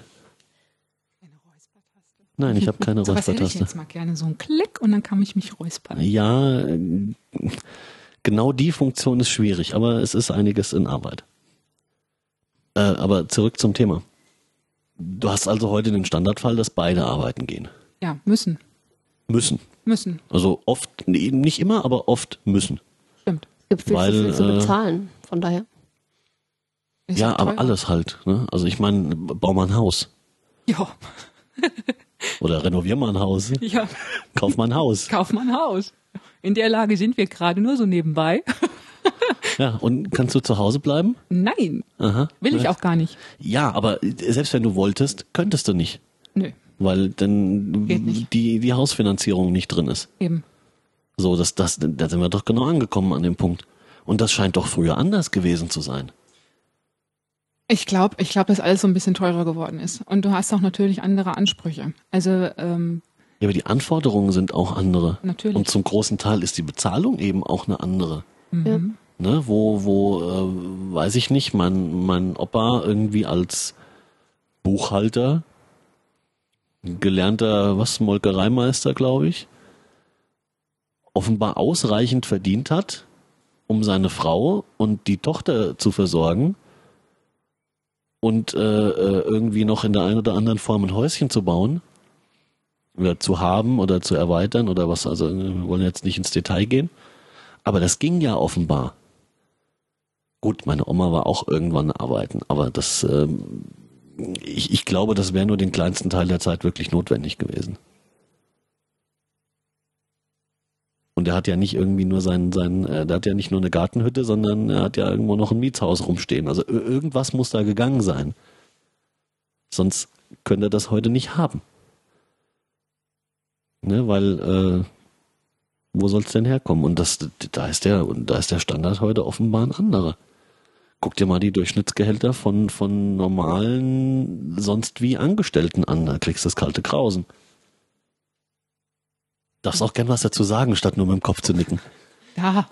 Räuspertaste. Nein, ich habe keine So was hätte ich Räuspertaste. jetzt mal gerne. So ein Klick und dann kann ich mich räuspern. Ja, äh, genau die Funktion ist schwierig, aber es ist einiges in Arbeit. Äh, aber zurück zum Thema. Du hast also heute den Standardfall, dass beide arbeiten gehen. Ja, müssen. Müssen. Müssen. Also oft, nee, nicht immer, aber oft müssen. Stimmt. Es gibt viel Weil, zu viel zu äh, bezahlen, von daher. Ist ja, aber alles halt. Ne? Also ich meine, bau mal ein Haus. Ja, Oder renovier mal ein Haus. ja. Kauf mal ein Haus. Kauf mal ein Haus. In der Lage sind wir gerade nur so nebenbei. Ja, und kannst du zu Hause bleiben? Nein, Aha. will ich auch gar nicht. Ja, aber selbst wenn du wolltest, könntest du nicht. Nö, Weil dann die, die Hausfinanzierung nicht drin ist. eben. So, das, das, da sind wir doch genau angekommen an dem Punkt. Und das scheint doch früher anders gewesen zu sein. Ich glaube, ich glaube, dass alles so ein bisschen teurer geworden ist. Und du hast auch natürlich andere Ansprüche. Also ähm, Ja, aber die Anforderungen sind auch andere. Natürlich. Und zum großen Teil ist die Bezahlung eben auch eine andere. Ja. Ne, wo, wo, äh, weiß ich nicht, mein, mein Opa irgendwie als Buchhalter, gelernter, was, Molkereimeister, glaube ich, offenbar ausreichend verdient hat, um seine Frau und die Tochter zu versorgen und äh, äh, irgendwie noch in der einen oder anderen Form ein Häuschen zu bauen oder zu haben oder zu erweitern oder was, also äh, wir wollen jetzt nicht ins Detail gehen. Aber das ging ja offenbar. Gut, meine Oma war auch irgendwann arbeiten, aber das, ähm, ich, ich glaube, das wäre nur den kleinsten Teil der Zeit wirklich notwendig gewesen. Und er hat ja nicht irgendwie nur sein, sein, äh, der hat ja nicht nur eine Gartenhütte, sondern er hat ja irgendwo noch ein Mietshaus rumstehen. Also ir- irgendwas muss da gegangen sein. Sonst könnte er das heute nicht haben. Ne, weil äh, Wo soll es denn herkommen? Und das, da ist der, da ist der Standard heute offenbar ein anderer. Guck dir mal die Durchschnittsgehälter von, von normalen, sonst wie Angestellten an. Da kriegst du das kalte Grausen. Darfst auch gern was dazu sagen, statt nur mit dem Kopf zu nicken. Ja,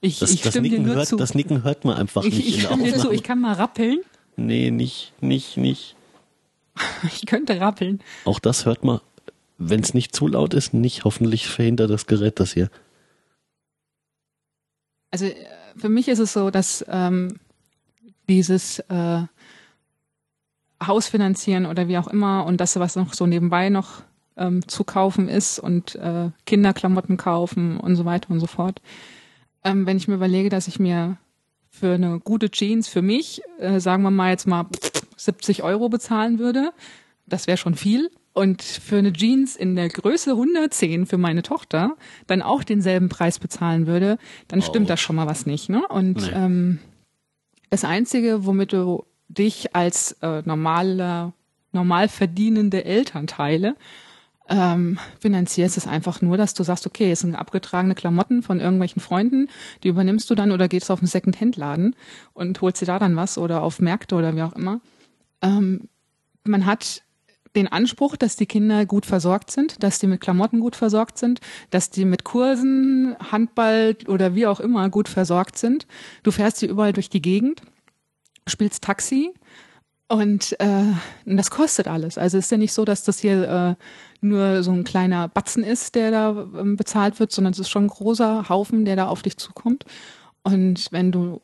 ich, Das, ich das, stimme dir Nicken nur hört, zu. das Nicken hört man einfach ich nicht ich in der stimme dir zu, ich kann mal rappeln. Nee, nicht, nicht, nicht. Ich könnte rappeln. Auch das hört man, wenn es nicht zu laut ist, nicht. Hoffentlich verhindert das Gerät das hier. Also äh, für mich ist es so, dass ähm, dieses äh, Haus finanzieren oder wie auch immer und das, was noch so nebenbei noch ähm, zu kaufen ist und äh, Kinderklamotten kaufen und so weiter und so fort. Ähm, wenn ich mir überlege, dass ich mir für eine gute Jeans für mich, äh, sagen wir mal jetzt mal 70 Euro bezahlen würde, das wäre schon viel. Und für eine Jeans in der Größe 110 für meine Tochter dann auch denselben Preis bezahlen würde, dann stimmt da schon mal was nicht. Ne? Und Nee. ähm, das Einzige, womit du dich als äh, normaler, normal verdienende Elternteile ähm, finanzierst, ist einfach nur, dass du sagst, okay, es sind abgetragene Klamotten von irgendwelchen Freunden, die übernimmst du dann oder gehst auf einen Second-Hand-Laden und holst dir da dann was oder auf Märkte oder wie auch immer. Ähm, man hat den Anspruch, dass die Kinder gut versorgt sind, dass die mit Klamotten gut versorgt sind, dass die mit Kursen, Handball oder wie auch immer gut versorgt sind. Du fährst hier überall durch die Gegend, spielst Taxi und äh, das kostet alles. Also ist ja nicht so, dass das hier äh, nur so ein kleiner Batzen ist, der da ähm, bezahlt wird, sondern es ist schon ein großer Haufen, der da auf dich zukommt. Und wenn du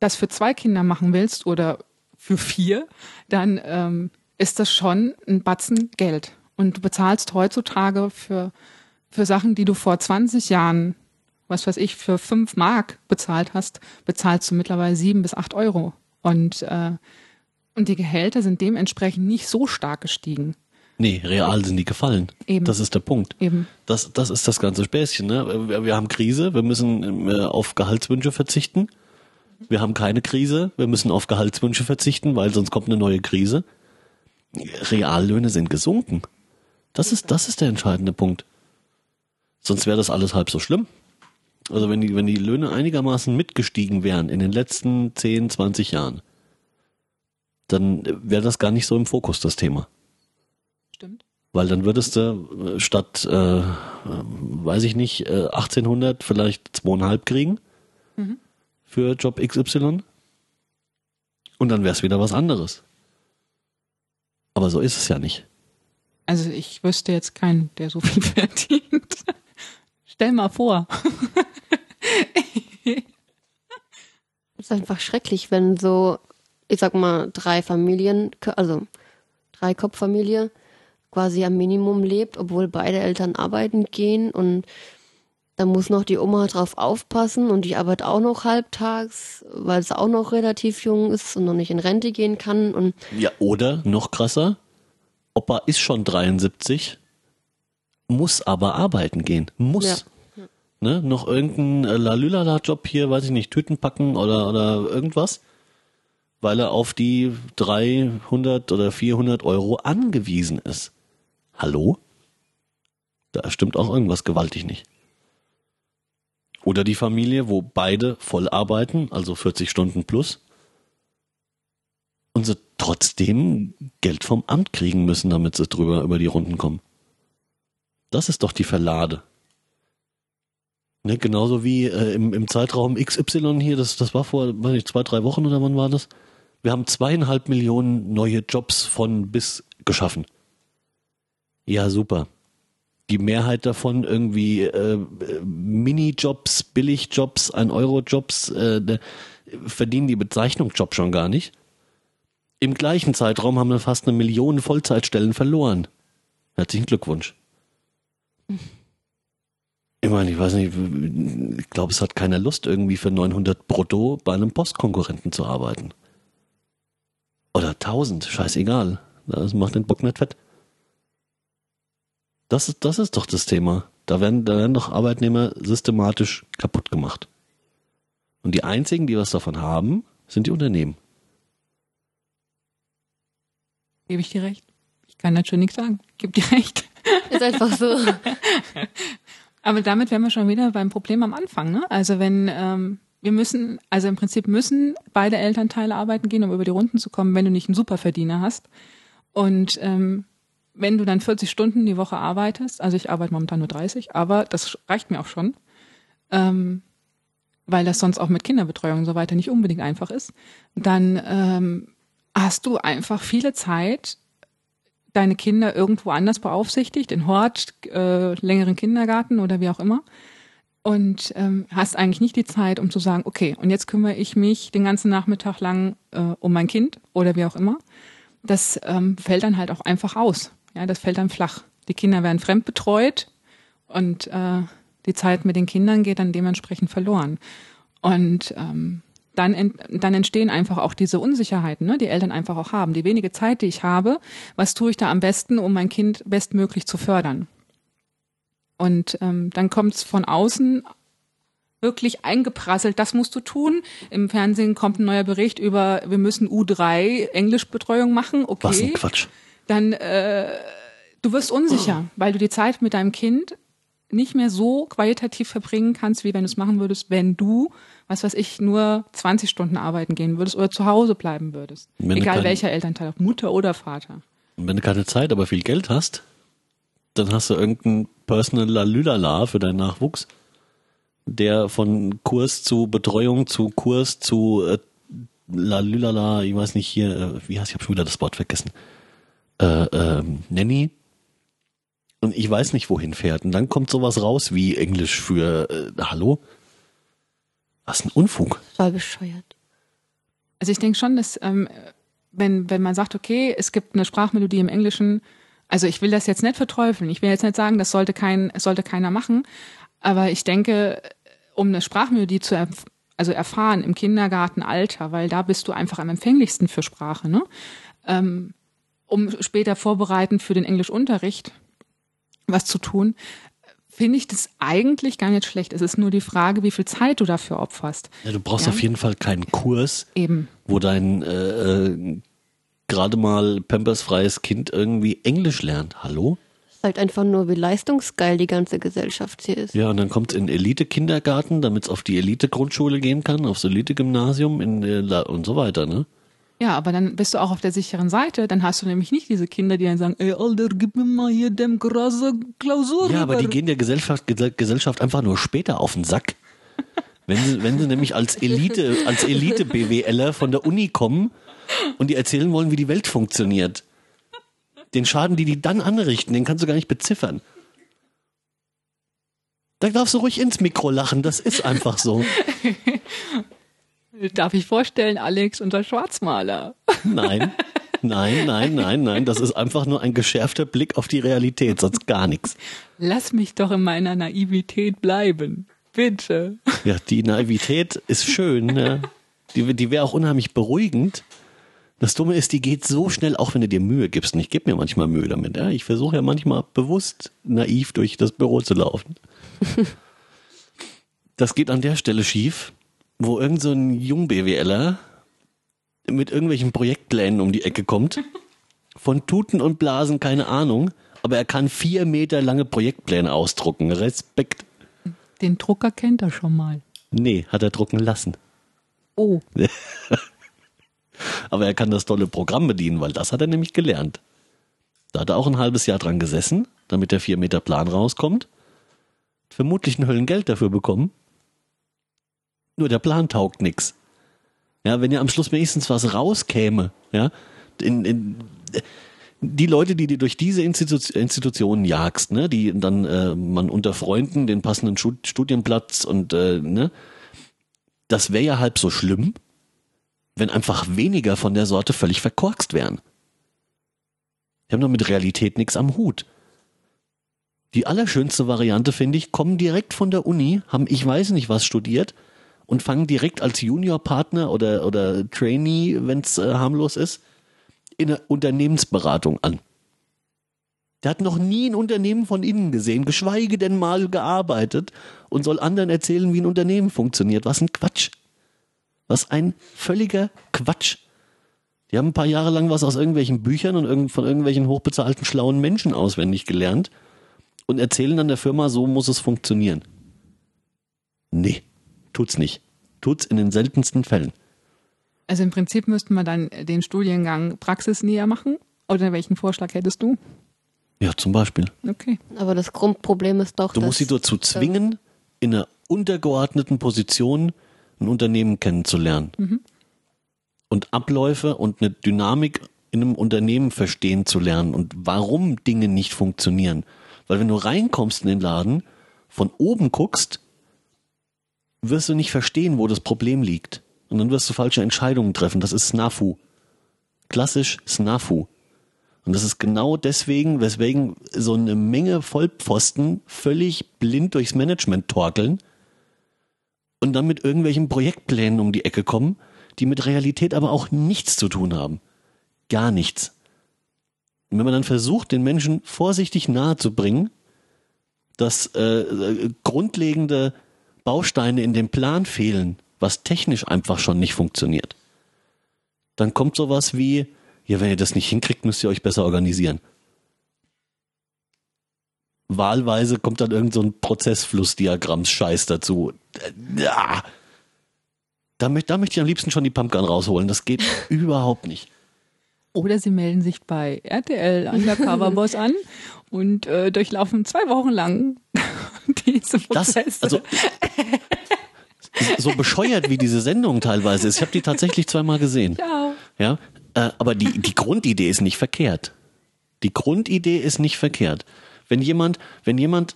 das für zwei Kinder machen willst oder für vier, dann ähm, ist das schon ein Batzen Geld. Und du bezahlst heutzutage für, für Sachen, die du vor 20 Jahren, was weiß ich, für fünf Mark bezahlt hast, bezahlst du mittlerweile sieben bis acht Euro. Und, äh, und die Gehälter sind dementsprechend nicht so stark gestiegen. Nee, real sind die gefallen. Eben. Das ist der Punkt. Eben. Das, das ist das ganze Späßchen. Ne? Wir, wir haben Krise, wir müssen äh, auf Gehaltswünsche verzichten. Wir haben keine Krise, wir müssen auf Gehaltswünsche verzichten, weil sonst kommt eine neue Krise. Reallöhne sind gesunken. Das ist, das ist der entscheidende Punkt. Sonst wäre das alles halb so schlimm. Also wenn die, wenn die Löhne einigermaßen mitgestiegen wären in den letzten 10, 20 Jahren, dann wäre das gar nicht so im Fokus, das Thema. Stimmt. Weil dann würdest du äh, statt, äh, äh, weiß ich nicht, äh, 1800 vielleicht zweieinhalb kriegen für Job XY. Und dann wäre es wieder was anderes. Aber so ist es ja nicht. Also ich wüsste jetzt keinen, der so viel verdient. Stell mal vor. ist einfach schrecklich, wenn so, ich sag mal, drei Familien, also drei Kopffamilie quasi am Minimum lebt, obwohl beide Eltern arbeiten gehen und da muss noch die Oma drauf aufpassen und die arbeitet auch noch halbtags, weil sie auch noch relativ jung ist und noch nicht in Rente gehen kann und Ja, oder noch krasser, Opa ist schon 73, muss aber arbeiten gehen. Muss. Ne? Noch irgendein äh, Lalülala-Job hier, weiß ich nicht, Tüten packen oder, oder irgendwas, weil er auf die 300 oder 400 Euro angewiesen ist. Hallo? Da stimmt auch irgendwas gewaltig nicht. Oder die Familie, wo beide voll arbeiten, also 40 Stunden plus, und sie trotzdem Geld vom Amt kriegen müssen, damit sie drüber über die Runden kommen. Das ist doch die Verlade. Ne, genauso wie äh, im, im Zeitraum XY hier, das, das war vor, weiß nicht, zwei, drei Wochen oder wann war das? Wir haben zweieinhalb Millionen neue Jobs von bis geschaffen. Ja, super. Die Mehrheit davon irgendwie äh, Minijobs, Billigjobs, 1-Euro-Jobs, äh, ne, verdienen die Bezeichnung Job schon gar nicht. Im gleichen Zeitraum haben wir fast eine Million Vollzeitstellen verloren. Herzlichen Glückwunsch. Ich meine, ich weiß nicht, ich glaube, es hat keiner Lust, irgendwie für 900 brutto bei einem Postkonkurrenten zu arbeiten. Oder 1000, scheißegal. Das macht den Bock nicht fett. Das ist, das ist doch das Thema. Da werden, da werden doch Arbeitnehmer systematisch kaputt gemacht. Und die einzigen, die was davon haben, sind die Unternehmen. Gebe ich dir recht? Ich kann natürlich nichts sagen. Gib dir recht. ist einfach so. Aber damit wären wir schon wieder beim Problem am Anfang. Ne? Also wenn ähm, wir müssen, also im Prinzip müssen beide Elternteile arbeiten gehen, um über die Runden zu kommen, wenn du nicht einen Superverdiener hast. Und ähm, wenn du dann 40 Stunden die Woche arbeitest, also ich arbeite momentan nur 30, aber das reicht mir auch schon, ähm, weil das sonst auch mit Kinderbetreuung und so weiter nicht unbedingt einfach ist, dann ähm, hast du einfach viele Zeit, deine Kinder irgendwo anders beaufsichtigt, in Hort, äh, längeren Kindergarten oder wie auch immer. Und ähm, hast eigentlich nicht die Zeit, um zu sagen, okay, und jetzt kümmere ich mich den ganzen Nachmittag lang äh, um mein Kind oder wie auch immer. Das ähm, fällt dann halt auch einfach aus. Ja, das fällt dann flach. Die Kinder werden fremdbetreut und äh, die Zeit mit den Kindern geht dann dementsprechend verloren. Und ähm, dann, ent, dann entstehen einfach auch diese Unsicherheiten, ne, die Eltern einfach auch haben. Die wenige Zeit, die ich habe, was tue ich da am besten, um mein Kind bestmöglich zu fördern? Und ähm, dann kommt es von außen wirklich eingeprasselt, das musst du tun. Im Fernsehen kommt ein neuer Bericht über, wir müssen U3 Englischbetreuung machen. Okay. Was ein Quatsch. Dann äh, du wirst unsicher, weil du die Zeit mit deinem Kind nicht mehr so qualitativ verbringen kannst, wie wenn du es machen würdest, wenn du, was weiß ich, nur 20 Stunden arbeiten gehen würdest oder zu Hause bleiben würdest. Egal kein- welcher Elternteil, ob Mutter oder Vater. Und wenn du keine Zeit, aber viel Geld hast, dann hast du irgendeinen Personal Lalülala für deinen Nachwuchs, der von Kurs zu Betreuung zu Kurs zu äh, Lalülala, ich weiß nicht hier, äh, wie heißt, ich habe schon wieder das Wort vergessen, äh, ähm, Nanny. Und ich weiß nicht, wohin fährt. Und dann kommt sowas raus wie Englisch für äh, Hallo. Was ein Unfug. Voll bescheuert. Also ich denke schon, dass ähm, wenn, wenn man sagt, okay, es gibt eine Sprachmelodie im Englischen, also ich will das jetzt nicht verteufeln, ich will jetzt nicht sagen, das sollte kein, sollte keiner machen, aber ich denke, um eine Sprachmelodie zu erf also erfahren im Kindergartenalter, weil da bist du einfach am empfänglichsten für Sprache, ne? Ähm, um später vorbereiten für den Englischunterricht was zu tun, finde ich das eigentlich gar nicht schlecht. Es ist nur die Frage, wie viel Zeit du dafür opferst. Ja, du brauchst Ja. auf jeden Fall keinen Kurs, Eben. wo dein äh, äh, gerade mal pampersfreies Kind irgendwie Englisch lernt. Hallo? ist halt einfach nur, wie leistungsgeil die ganze Gesellschaft hier ist. Ja, und dann kommt in Elite-Kindergarten, damit es auf die Elite-Grundschule gehen kann, aufs Elite-Gymnasium und so weiter, ne? Ja, aber dann bist du auch auf der sicheren Seite. Dann hast du nämlich nicht diese Kinder, die dann sagen, ey, Alter, gib mir mal hier dem krasse Klausur. Ja, aber die rüber." gehen der Gesellschaft, Gesell- Gesellschaft einfach nur später auf den Sack. Wenn sie, wenn sie nämlich als Elite, als Elite-BWLer von der Uni kommen und die erzählen wollen, wie die Welt funktioniert. Den Schaden, die die dann anrichten, den kannst du gar nicht beziffern. Da darfst du ruhig ins Mikro lachen, das ist einfach so. Darf ich vorstellen, Alex, unser Schwarzmaler. Nein, nein, nein, nein, nein, das ist einfach nur ein geschärfter Blick auf die Realität, sonst gar nichts. Lass mich doch in meiner Naivität bleiben. Bitte. Ja, die Naivität ist schön. Ja. Die, die wäre auch unheimlich beruhigend. Das Dumme ist, die geht so schnell, auch wenn du dir Mühe gibst. Und ich gebe mir manchmal Mühe damit. Ja. Ich versuche ja manchmal bewusst naiv durch das Büro zu laufen. Das geht an der Stelle schief, wo irgend so ein Jung-BWLer mit irgendwelchen Projektplänen um die Ecke kommt. Von Tuten und Blasen keine Ahnung. Aber er kann vier Meter lange Projektpläne ausdrucken. Respekt. Den Drucker kennt er schon mal. Nee, hat er drucken lassen. Oh, Aber er kann das tolle Programm bedienen, weil das hat er nämlich gelernt. Da hat er auch ein halbes Jahr dran gesessen, damit der 4 Meter Plan rauskommt. Vermutlich ein Höllengeld dafür bekommen. Nur der Plan taugt nix. Ja, wenn ja am Schluss wenigstens was rauskäme, ja, in, in, die Leute, die du durch diese Institu Institutionen jagst, ne, die dann äh, man unter Freunden den passenden Studienplatz und äh, ne, das wäre ja halb so schlimm, wenn einfach weniger von der Sorte völlig verkorkst wären. Die haben doch mit Realität nichts am Hut. Die allerschönste Variante, finde ich, kommen direkt von der Uni, haben ich weiß nicht was studiert und fangen direkt als Juniorpartner oder, oder Trainee, wenn es äh, harmlos ist, in der Unternehmensberatung an. Der hat noch nie ein Unternehmen von innen gesehen, geschweige denn mal gearbeitet und soll anderen erzählen, wie ein Unternehmen funktioniert. Was ein Quatsch. Was ein völliger Quatsch. Die haben ein paar Jahre lang was aus irgendwelchen Büchern und von irgendwelchen hochbezahlten schlauen Menschen auswendig gelernt und erzählen dann der Firma, so muss es funktionieren. Nee, tut's nicht. Tut's in den seltensten Fällen. Also im Prinzip müssten wir dann den Studiengang praxisnäher machen. Oder welchen Vorschlag hättest du? Ja, zum Beispiel. Okay. Aber das Grundproblem ist doch, Du dass musst sie dazu zwingen, in einer untergeordneten Position ein Unternehmen kennenzulernen. Und Abläufe und eine Dynamik in einem Unternehmen verstehen zu lernen und warum Dinge nicht funktionieren. Weil wenn du reinkommst in den Laden, von oben guckst, wirst du nicht verstehen, wo das Problem liegt. Und dann wirst du falsche Entscheidungen treffen. Das ist Snafu. Klassisch Snafu. Und das ist genau deswegen, weswegen so eine Menge Vollpfosten völlig blind durchs Management torkeln und dann mit irgendwelchen Projektplänen um die Ecke kommen, die mit Realität aber auch nichts zu tun haben. Gar nichts. Und wenn man dann versucht, den Menschen vorsichtig nahe zu bringen, dass äh, äh, grundlegende Bausteine in dem Plan fehlen, was technisch einfach schon nicht funktioniert, dann kommt sowas wie, ja, wenn ihr das nicht hinkriegt, müsst ihr euch besser organisieren. Wahlweise kommt dann irgend so ein Prozessflussdiagramms-Scheiß dazu. Ja. Da, da möchte ich am liebsten schon die Pumpgun rausholen. Das geht überhaupt nicht. Oder sie melden sich bei RTL Undercover Boss an und äh, durchlaufen zwei Wochen lang diese Das, Prozesse. also, so bescheuert wie diese Sendung teilweise ist. Ich habe die tatsächlich zweimal gesehen. ja. Ja, äh, aber die, die Grundidee ist nicht verkehrt. Die Grundidee ist nicht verkehrt. Wenn jemand, wenn jemand,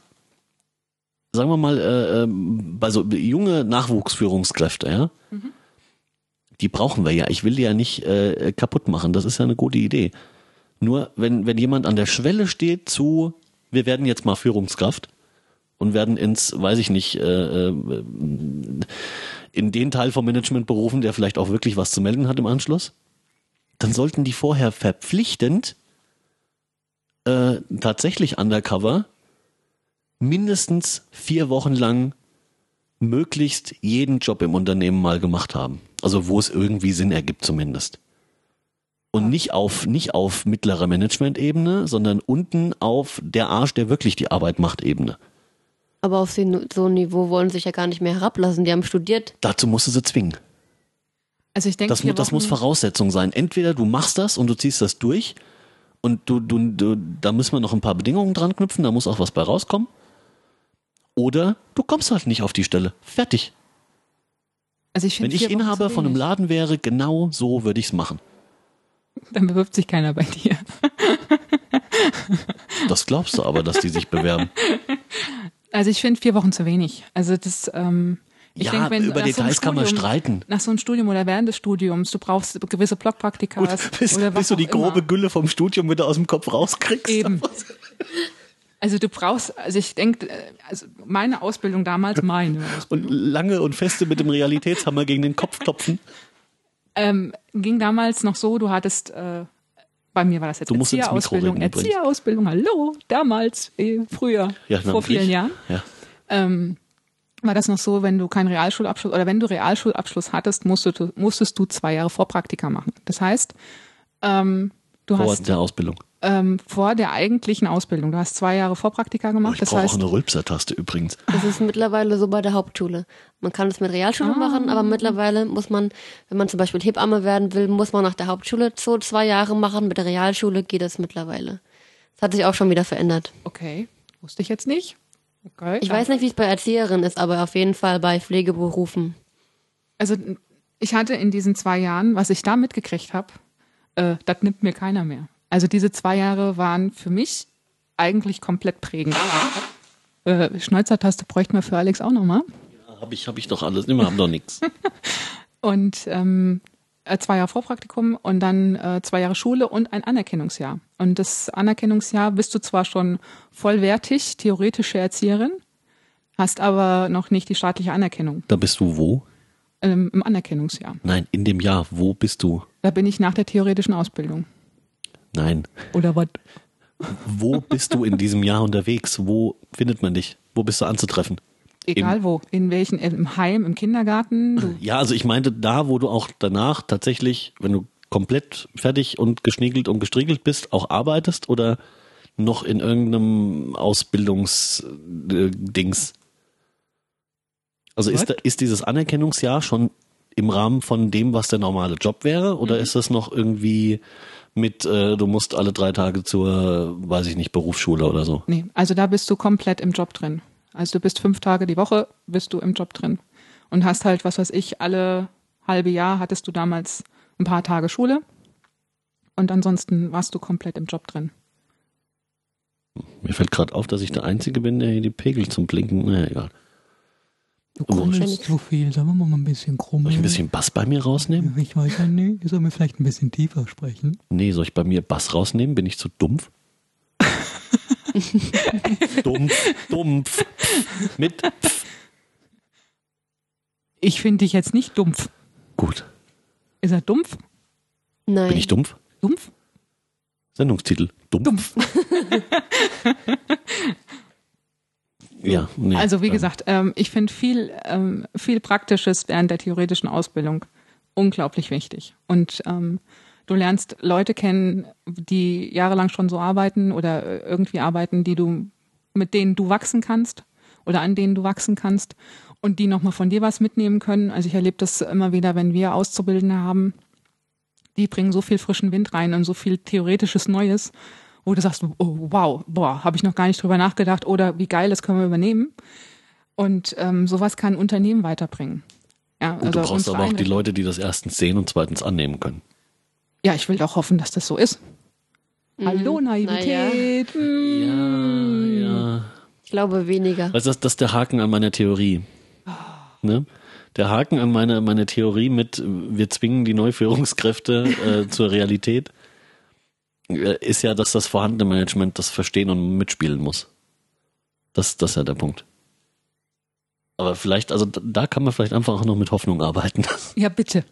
sagen wir mal, äh, ähm, bei so junge Nachwuchsführungskräfte, ja, die brauchen wir ja. Ich will die ja nicht äh, kaputt machen. Das ist ja eine gute Idee. Nur wenn, wenn jemand an der Schwelle steht zu, wir werden jetzt mal Führungskraft und werden ins, weiß ich nicht, äh, äh, in den Teil vom Management berufen, der vielleicht auch wirklich was zu melden hat im Anschluss, dann sollten die vorher verpflichtend äh, tatsächlich undercover mindestens vier Wochen lang möglichst jeden Job im Unternehmen mal gemacht haben. Also wo es irgendwie Sinn ergibt zumindest. Und nicht auf, nicht auf mittlerer Management-Ebene, sondern unten auf der Arsch, der wirklich die Arbeit macht, Ebene. aber auf so ein Niveau wollen sie sich ja gar nicht mehr herablassen. Die haben studiert. Dazu musst du sie zwingen. Also ich denke, Das, das muss Voraussetzung sein. Entweder du machst das und du ziehst das durch und du, du, du, da müssen wir noch ein paar Bedingungen dran knüpfen, da muss auch was bei rauskommen. Oder du kommst halt nicht auf die Stelle. Fertig. Also ich Wenn ich Inhaber von einem. Laden wäre, genau so würde ich's machen. Dann bewirbt sich keiner bei dir. Das glaubst du aber, dass die sich bewerben. Also ich finde vier Wochen zu wenig. Also das, ähm, ich ja, denk, wenn über nach so Details kann man streiten. Nach so einem Studium oder während des Studiums, du brauchst gewisse Blockpraktika. Gut, bis, bis du die immer. grobe Gülle vom Studium wieder aus dem Kopf rauskriegst. Eben. Also du brauchst, also ich denke, also meine Ausbildung damals, meine Ausbildung, Und lange und feste mit dem Realitätshammer gegen den Kopf klopfen. ähm, ging damals noch so, du hattest, äh, bei mir war das jetzt Erzieherausbildung. Erzieherausbildung, hallo, damals, eh, früher, Ja, vor vielen Jahren. Ja. ähm, war das noch so, wenn du keinen Realschulabschluss oder wenn du Realschulabschluss hattest, musstest du, musstest du zwei Jahre Vorpraktika machen. Das heißt, ähm, du Vor hast der Ausbildung. Ähm, vor der eigentlichen Ausbildung, du hast zwei Jahre Vorpraktika Oh, gemacht. ich das brauche auch heißt, eine Rülpser-Taste übrigens. Das ist mittlerweile so bei der Hauptschule. Man kann es mit Realschule Ah. machen, aber mittlerweile muss man, wenn man zum Beispiel Hebamme werden will, muss man nach der Hauptschule so zwei Jahre machen. Mit der Realschule geht es mittlerweile. Das hat sich auch schon wieder verändert. okay, wusste ich jetzt nicht. Okay, Ich weiß nicht, wie es bei Erzieherinnen ist, aber auf jeden Fall bei Pflegeberufen. Also ich hatte in diesen zwei Jahren, was ich da mitgekriegt habe, äh, das nimmt mir keiner mehr. Also diese zwei Jahre waren für mich eigentlich komplett prägend. Äh, Schnäuzertaste bräuchten wir für Alex auch nochmal. Habe ich, hab ich doch alles. Wir haben doch nichts. Und ähm, äh, zwei Jahre Vorpraktikum und dann äh, zwei Jahre Schule und ein Anerkennungsjahr. Und das Anerkennungsjahr bist du zwar schon vollwertig theoretische Erzieherin, hast aber noch nicht die staatliche Anerkennung Da bist du wo? ähm, im Anerkennungsjahr. Nein, in dem Jahr. Wo bist du? Da bin ich nach der theoretischen Ausbildung. Nein. Oder was? Wo bist du in diesem Jahr unterwegs? Wo findet man dich? Wo bist du anzutreffen? Egal wo. In welchen, im Heim, im Kindergarten. Du, Ja, also ich meinte da, wo du auch danach tatsächlich, wenn du komplett fertig und geschniegelt und gestriegelt bist, auch arbeitest oder noch in irgendeinem Ausbildungsdings? Also ist, da, ist dieses Anerkennungsjahr schon im Rahmen von dem, was der normale Job wäre? Oder ist das noch irgendwie mit, äh, du musst alle drei Tage zur, weiß ich nicht, Berufsschule oder so? Nee, also da bist du komplett im Job drin. Also du bist fünf Tage die Woche, bist du im Job drin. Und hast halt, was weiß ich, alle halbe Jahr hattest du damals ein paar Tage Schule. Und ansonsten warst du komplett im Job drin. Mir fällt gerade auf, dass ich der Einzige bin, der hier die Pegel zum Blinken, naja, egal. Du krummelst zu viel. Sollen wir mal ein bisschen Soll krummeln? ich ein bisschen Bass bei mir rausnehmen? Ich weiß ja nicht. Sollen wir vielleicht ein bisschen tiefer sprechen? Nee, soll ich bei mir Bass rausnehmen? Bin ich zu dumpf? dumpf, dumpf. Mit Pf. Ich finde dich jetzt nicht dumpf. Gut. Ist er dumpf? Nein. Bin ich dumpf? Dumpf? Sendungstitel. Dumpf. ja, nee. Also wie ähm, gesagt, ähm, ich finde viel, ähm, viel Praktisches während der theoretischen Ausbildung unglaublich wichtig. Und ähm, du lernst Leute kennen, die jahrelang schon so arbeiten oder äh, irgendwie arbeiten, die du, mit denen du wachsen kannst oder an denen du wachsen kannst und die nochmal von dir was mitnehmen können. Also ich erlebe das immer wieder, wenn wir Auszubildende haben, die bringen so viel frischen Wind rein und so viel theoretisches Neues, wo du sagst, oh, wow, boah, habe ich noch gar nicht drüber nachgedacht oder wie geil, das können wir übernehmen. Und ähm, sowas kann ein Unternehmen weiterbringen. Ja, Gut, also du brauchst aber auch die Leute, die das erstens sehen und zweitens annehmen können. Ja, ich will doch hoffen, dass das so ist. Hallo, Naivität. Hm. Ja, ja. Ich glaube weniger. Also das, das ist der Haken an meiner Theorie. Ne? Der Haken an meine, meine Theorie mit, wir zwingen die Neuführungskräfte äh, zur Realität, ist ja, dass das vorhandene Management das verstehen und mitspielen muss. Das, das ist ja der Punkt. Aber vielleicht, also da- kann man vielleicht einfach auch noch mit Hoffnung arbeiten. Ja, bitte.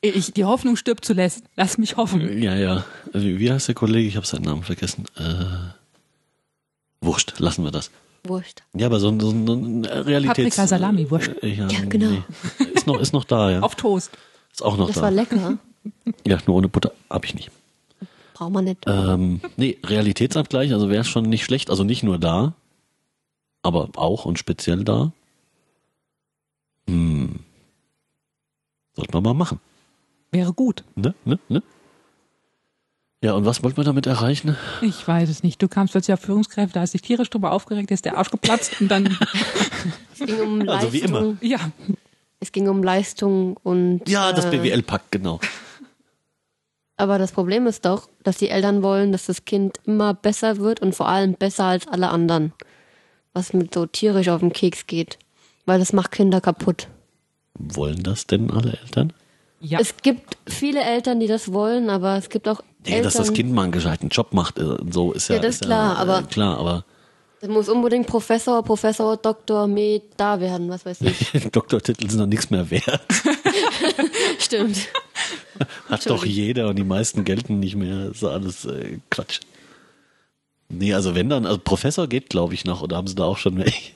Ich, die Hoffnung stirbt zuletzt. Lass mich hoffen. ja, ja. Wie heißt der Kollege? Ich habe seinen Namen vergessen. Äh, wurscht, lassen wir das. Wurscht. Ja, aber so ein, so ein Realitäts... Paprika, Salami, wurscht. Äh, Ja, Ja, genau. nee. Ist noch, ist noch da, ja. Auf Toast. Ist auch noch Das da. war lecker. Ja, nur ohne Butter habe ich nicht. Braucht man nicht. Ähm, nee, Realitätsabgleich, also wäre schon nicht schlecht. Also nicht nur da, aber auch und speziell da. Hm. Sollte man mal machen. Wäre gut. Ne? Ne? Ne? Ja, und was wollten wir damit erreichen? Ich weiß es nicht. Du kamst plötzlich auf Führungskräfte, hast dich tierisch drüber aufgeregt, ist der Arsch geplatzt und dann, Es ging um Also wie immer. Leistung. ja, Es ging um Leistung und. Ja, das äh, BWL-Pakt, genau. Aber das Problem ist doch, dass die Eltern wollen, dass das Kind immer besser wird und vor allem besser als alle anderen. Was mit so tierisch auf den Keks geht. Weil das macht Kinder kaputt. Wollen das denn alle Eltern? ja. Es gibt viele Eltern, die das wollen, aber es gibt auch Nee, Eltern, dass das Kind mal einen gescheiten Job macht, äh, so ist ja, Ja, das ist klar, ja, aber- äh, klar, aber Es muss unbedingt Professor, Professor, Doktor, Med da werden, was weiß ich. Doktortitel sind doch nichts mehr wert. Stimmt. Hat doch jeder und die meisten gelten nicht mehr. Das ist alles äh, Quatsch. Nee, also wenn dann, also Professor geht, glaube ich, noch, oder haben sie da auch schon welche?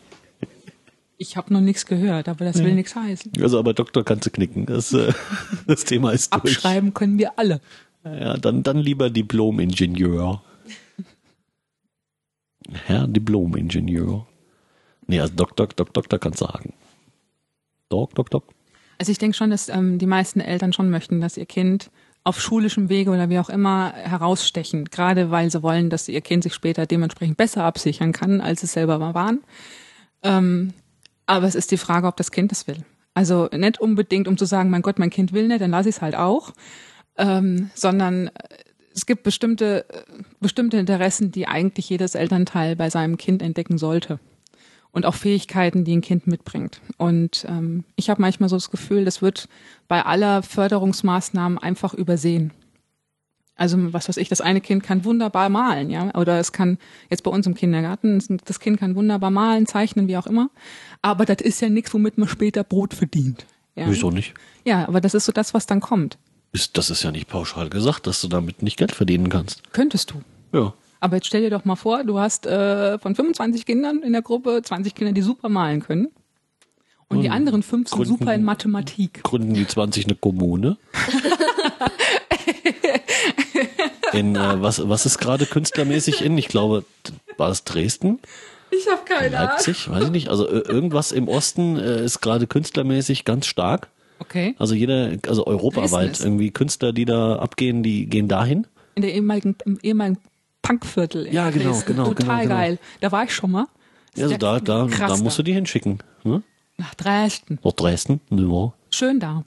Ich habe noch nichts gehört, aber das will nichts heißen. Also aber Doktor kannst du knicken. Das, äh, das Thema ist durch. Abschreiben können wir alle. Ja, dann, dann lieber Diplom-Ingenieur. Herr Diplom-Ingenieur. Nee, also Doktor, Doktor, Doktor kannst du sagen. Doc, Doc, Doc. Also ich denke schon, dass ähm, die meisten Eltern schon möchten, dass ihr Kind auf schulischem Wege oder wie auch immer herausstechen, gerade weil sie wollen, dass ihr Kind sich später dementsprechend besser absichern kann, als es selber mal waren. Ähm, aber es ist die Frage, ob das Kind es will. Also nicht unbedingt, um zu sagen, mein Gott, mein Kind will nicht, dann lasse ich es halt auch, ähm, sondern äh, es gibt bestimmte, äh, bestimmte Interessen, die eigentlich jedes Elternteil bei seinem Kind entdecken sollte und auch Fähigkeiten, die ein Kind mitbringt. Und ähm, ich habe manchmal so das Gefühl, das wird bei aller Förderungsmaßnahmen einfach übersehen. Also was weiß ich, das eine Kind kann wunderbar malen, ja, oder es kann jetzt bei uns im Kindergarten, das Kind kann wunderbar malen, zeichnen, wie auch immer, aber das ist ja nichts, womit man später Brot verdient. Ja. Wieso nicht? Ja, aber das ist so das, was dann kommt. Ist, das ist ja nicht pauschal gesagt, dass du damit nicht Geld verdienen kannst. Könntest du. Ja. Aber jetzt stell dir doch mal vor, du hast äh, von 25 Kindern in der Gruppe 20 Kinder, die super malen können. Und die anderen fünf sind Gründen- super in Mathematik. Gründen die 20 eine Kommune? in äh, was, was ist gerade künstlermäßig in? Ich glaube, war es Dresden? Ich habe keine Ahnung. Leipzig? Weiß ich nicht. Also äh, irgendwas im Osten äh, ist gerade künstlermäßig ganz stark. Okay. Also jeder, also europaweit irgendwie Künstler, die da abgehen, die gehen dahin. In der ehemaligen, im ehemaligen Punkviertel. in Ja, genau, Dresden. genau, Total genau, genau. geil. Da war ich schon mal. Ja, also da, da, da musst du die hinschicken. Ne? Nach Dresden. Nach Dresden? Ja. Schön da.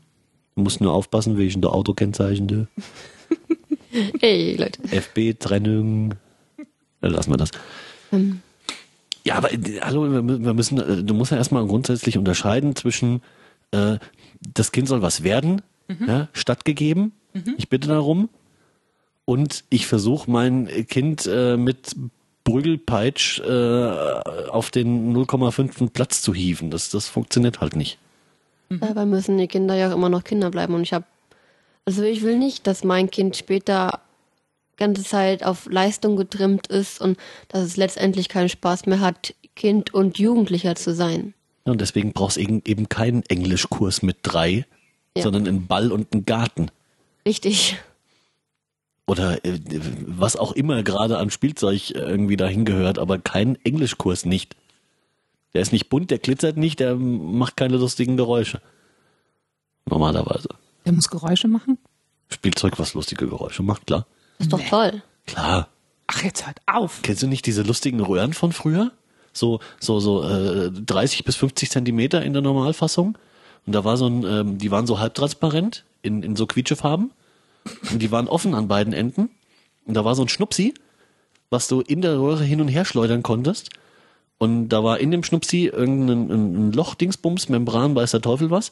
Du musst nur aufpassen wegen der Autokennzeichen, der Hey, Leute. FB-Trennung. Lassen wir das. Ja, aber hallo, wir mü- wir müssen, äh, du musst ja erstmal grundsätzlich unterscheiden zwischen äh, das Kind soll was werden, ja, stattgegeben, ich bitte darum, und ich versuche mein Kind äh, mit Prügelpeitsch äh, auf den 0,5. Platz zu hieven. Das, das funktioniert halt nicht. Dabei müssen die Kinder ja auch immer noch Kinder bleiben. Und ich habe, also ich will nicht, dass mein Kind später ganze Zeit auf Leistung getrimmt ist und dass es letztendlich keinen Spaß mehr hat, Kind und Jugendlicher zu sein. Ja, und deswegen brauchst du eben eben keinen Englischkurs mit drei, Ja. sondern einen Ball und einen Garten. Richtig. Oder äh, was auch immer gerade an Spielzeug äh, irgendwie dahin gehört, aber kein Englischkurs nicht. Der ist nicht bunt, der glitzert nicht, der macht keine lustigen Geräusche. Normalerweise. Der muss Geräusche machen? Spielzeug, was lustige Geräusche macht, klar. Ist doch toll. Klar. Ach, jetzt hört auf. Kennst du nicht diese lustigen Röhren von früher? So, so, so äh, 30 bis 50 Zentimeter in der Normalfassung. Und da war so ein, ähm, die waren so halbtransparent in, in so quietschefarben. Und die waren offen an beiden Enden. Und da war so ein Schnupsi, was du in der Röhre hin und her schleudern konntest. Und da war in dem Schnupsi irgendein ein, ein Loch, Dingsbums, Membran, weiß der Teufel was.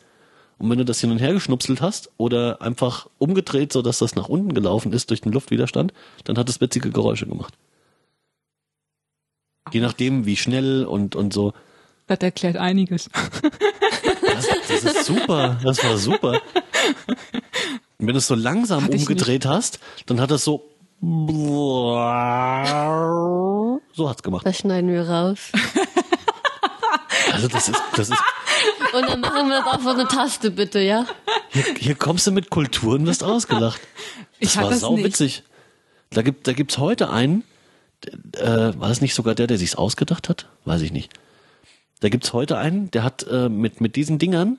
Und wenn du das hin und her geschnupselt hast oder einfach umgedreht, so dass das nach unten gelaufen ist durch den Luftwiderstand, dann hat es witzige Geräusche gemacht. Je nachdem, wie schnell und, und so. Das erklärt einiges. Das, das ist super. Das war super. Und wenn du es so langsam Hatte umgedreht hast, dann hat es so. So hat's gemacht. Das schneiden wir raus. Also das ist, das ist, Und dann machen wir das auf so eine Taste, bitte, ja? hier, hier kommst du mit Kultur und wirst ausgelacht. Das Ich war das sau nicht. witzig. Da gibt, da gibt's heute einen, äh, war das nicht sogar der, der sich's ausgedacht hat? Weiß ich nicht. Da gibt's heute einen, der hat äh, mit mit diesen Dingern,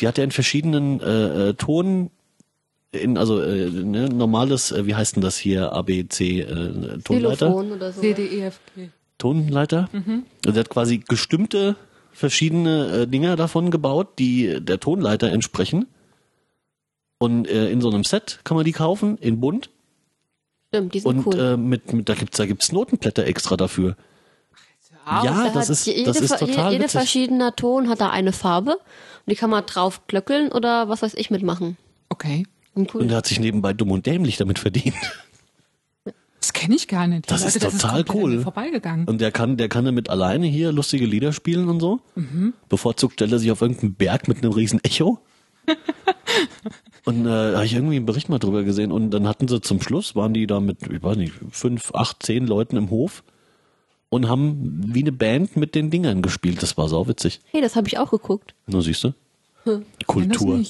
die hat er in verschiedenen äh, äh, Ton, in also äh, ne, normales, äh, wie heißt denn das hier, A B C äh, Tonleiter, Telefon oder so. C, D, E, F, G. Tonleiter. Mhm. Also der hat quasi gestimmte verschiedene äh, Dinger davon gebaut, die der Tonleiter entsprechen. Und äh, in so einem Set kann man die kaufen, in bunt. Stimmt, die sind Und cool. äh, mit, mit da gibt's da gibt's Notenblätter extra dafür. ja, Da das ist jede, das ist total jede witzig. verschiedener Ton hat da eine Farbe und die kann man drauf klöckeln oder was weiß ich mitmachen. Okay. Und cool. Und er hat sich nebenbei dumm und dämlich damit verdient. Das kenne ich gar nicht. Die Das ist Leute, total komplett an cool. vorbeigegangen. Und der kann, der kann damit alleine hier lustige Lieder spielen und so. Bevorzugt stellt er sich auf irgendeinen Berg mit einem riesen Echo. und äh, da habe ich irgendwie einen Bericht mal drüber gesehen. Und dann hatten sie zum Schluss, waren die da mit, ich weiß nicht, fünf, acht, zehn Leuten im Hof und haben wie eine Band mit den Dingern gespielt. Das war sau witzig. Hey, das habe ich auch geguckt. Na siehst du? Das Kultur.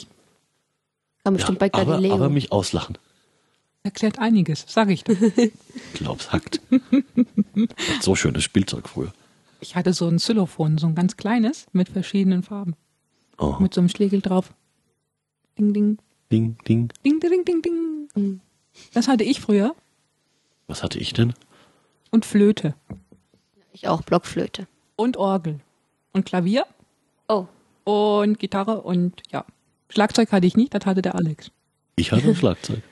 Nicht. Kam Ja, bestimmt bei aber, Galileo. aber mich auslachen. Erklärt einiges, sag ich doch. Glaub's hackt. so schönes Spielzeug früher. Ich hatte so ein Xylophon, so ein ganz kleines, mit verschiedenen Farben. Oh. Mit so einem Schlegel drauf. Ding, ding, Ding, ding. ding, ding, ding, ding. Das hatte ich früher. Was hatte ich denn? Und Flöte. ich auch Blockflöte. Und Orgel. Und Klavier. Oh, Und Gitarre und ja. Schlagzeug hatte ich nicht, das hatte der Alex. Ich hatte ein Schlagzeug.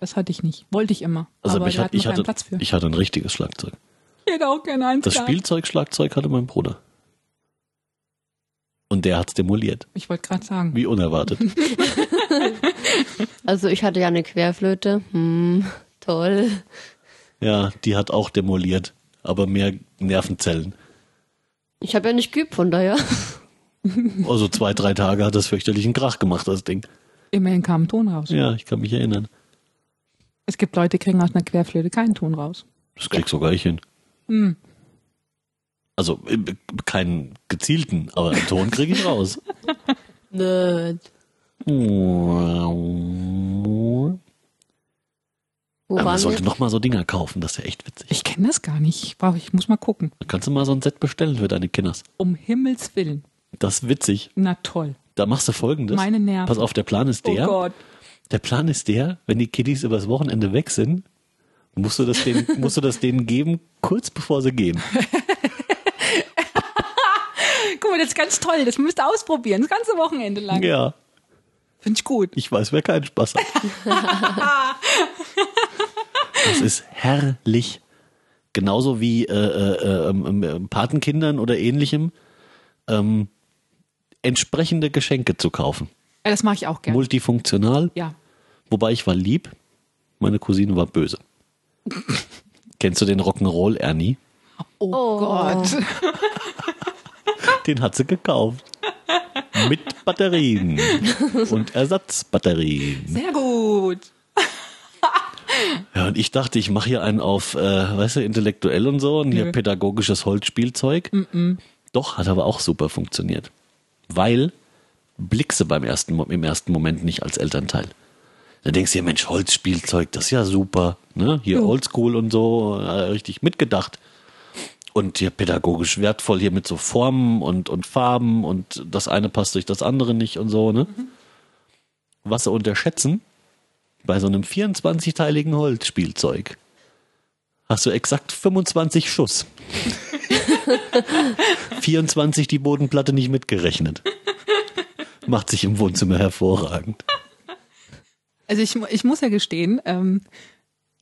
Das hatte ich nicht. Wollte ich immer. Also aber ich, hat, ich, keinen hatte, Platz für. ich hatte ein richtiges Schlagzeug. Ich hätte auch gerne eins Das. Spielzeugschlagzeug hatte mein Bruder. Und der hat's demoliert. Ich wollte gerade sagen. Wie unerwartet. also ich hatte ja eine Querflöte. Hm, toll. ja, die hat auch demoliert. Aber mehr Nervenzellen. Ich habe ja nicht geübt, von daher. Also zwei, drei Tage hat das fürchterlichen Krach gemacht, das Ding. Immerhin kam ein Ton raus. Ja, ich kann mich erinnern. Es gibt Leute, die kriegen aus einer Querflöte keinen Ton raus. Das krieg sogar ich hin. Hm. Also äh, keinen gezielten, aber einen Ton kriege ich raus. Nerd. Wo Aber man sollte wir? noch mal so Dinger kaufen, das ist ja echt witzig. Ich kenne das gar nicht. Ich, brauch, ich muss mal gucken. Da kannst du mal so ein Set bestellen für deine Kinders. Um Himmels Willen. Das ist witzig. Na toll. Da machst du folgendes. Meine Nerven. Pass auf, der Plan ist der. Oh Gott. Der Plan ist der, wenn die Kiddies übers Wochenende weg sind, musst du das denen, musst du das denen geben, kurz bevor sie gehen. Guck mal, das ist ganz toll. Das müsst ihr ausprobieren. Das ganze Wochenende lang. Ja, Finde ich gut. ich weiß, wer keinen Spaß hat. das ist herrlich. Genauso wie äh, äh, ähm, ähm, Patenkindern oder ähnlichem ähm, entsprechende Geschenke zu kaufen. Ja, das mache ich auch gerne. Multifunktional, Ja. wobei ich war lieb, meine Cousine war böse. Kennst du den Rock'n'Roll Ernie? Oh, Oh. Gott. Den hat sie gekauft. Mit Batterien und Ersatzbatterien. Sehr gut. Ja, und ich dachte, ich mache hier einen auf, äh, weißt du, intellektuell und so und hier pädagogisches Holzspielzeug. Doch, hat aber auch super funktioniert. Weil blickst du beim ersten, im ersten Moment nicht als Elternteil. Da denkst du dir, Mensch, Holzspielzeug, das ist ja super. Ne? Hier Ja. Oldschool und so, äh, richtig mitgedacht. Und hier pädagogisch wertvoll, hier mit so Formen und, und Farben und das eine passt durch das andere nicht und so. Ne? Was sie unterschätzen, bei so einem 24-teiligen Holzspielzeug hast du exakt 25 Schuss. 24 die Bodenplatte nicht mitgerechnet. Macht sich im Wohnzimmer hervorragend. Also ich, ich muss ja gestehen, ähm,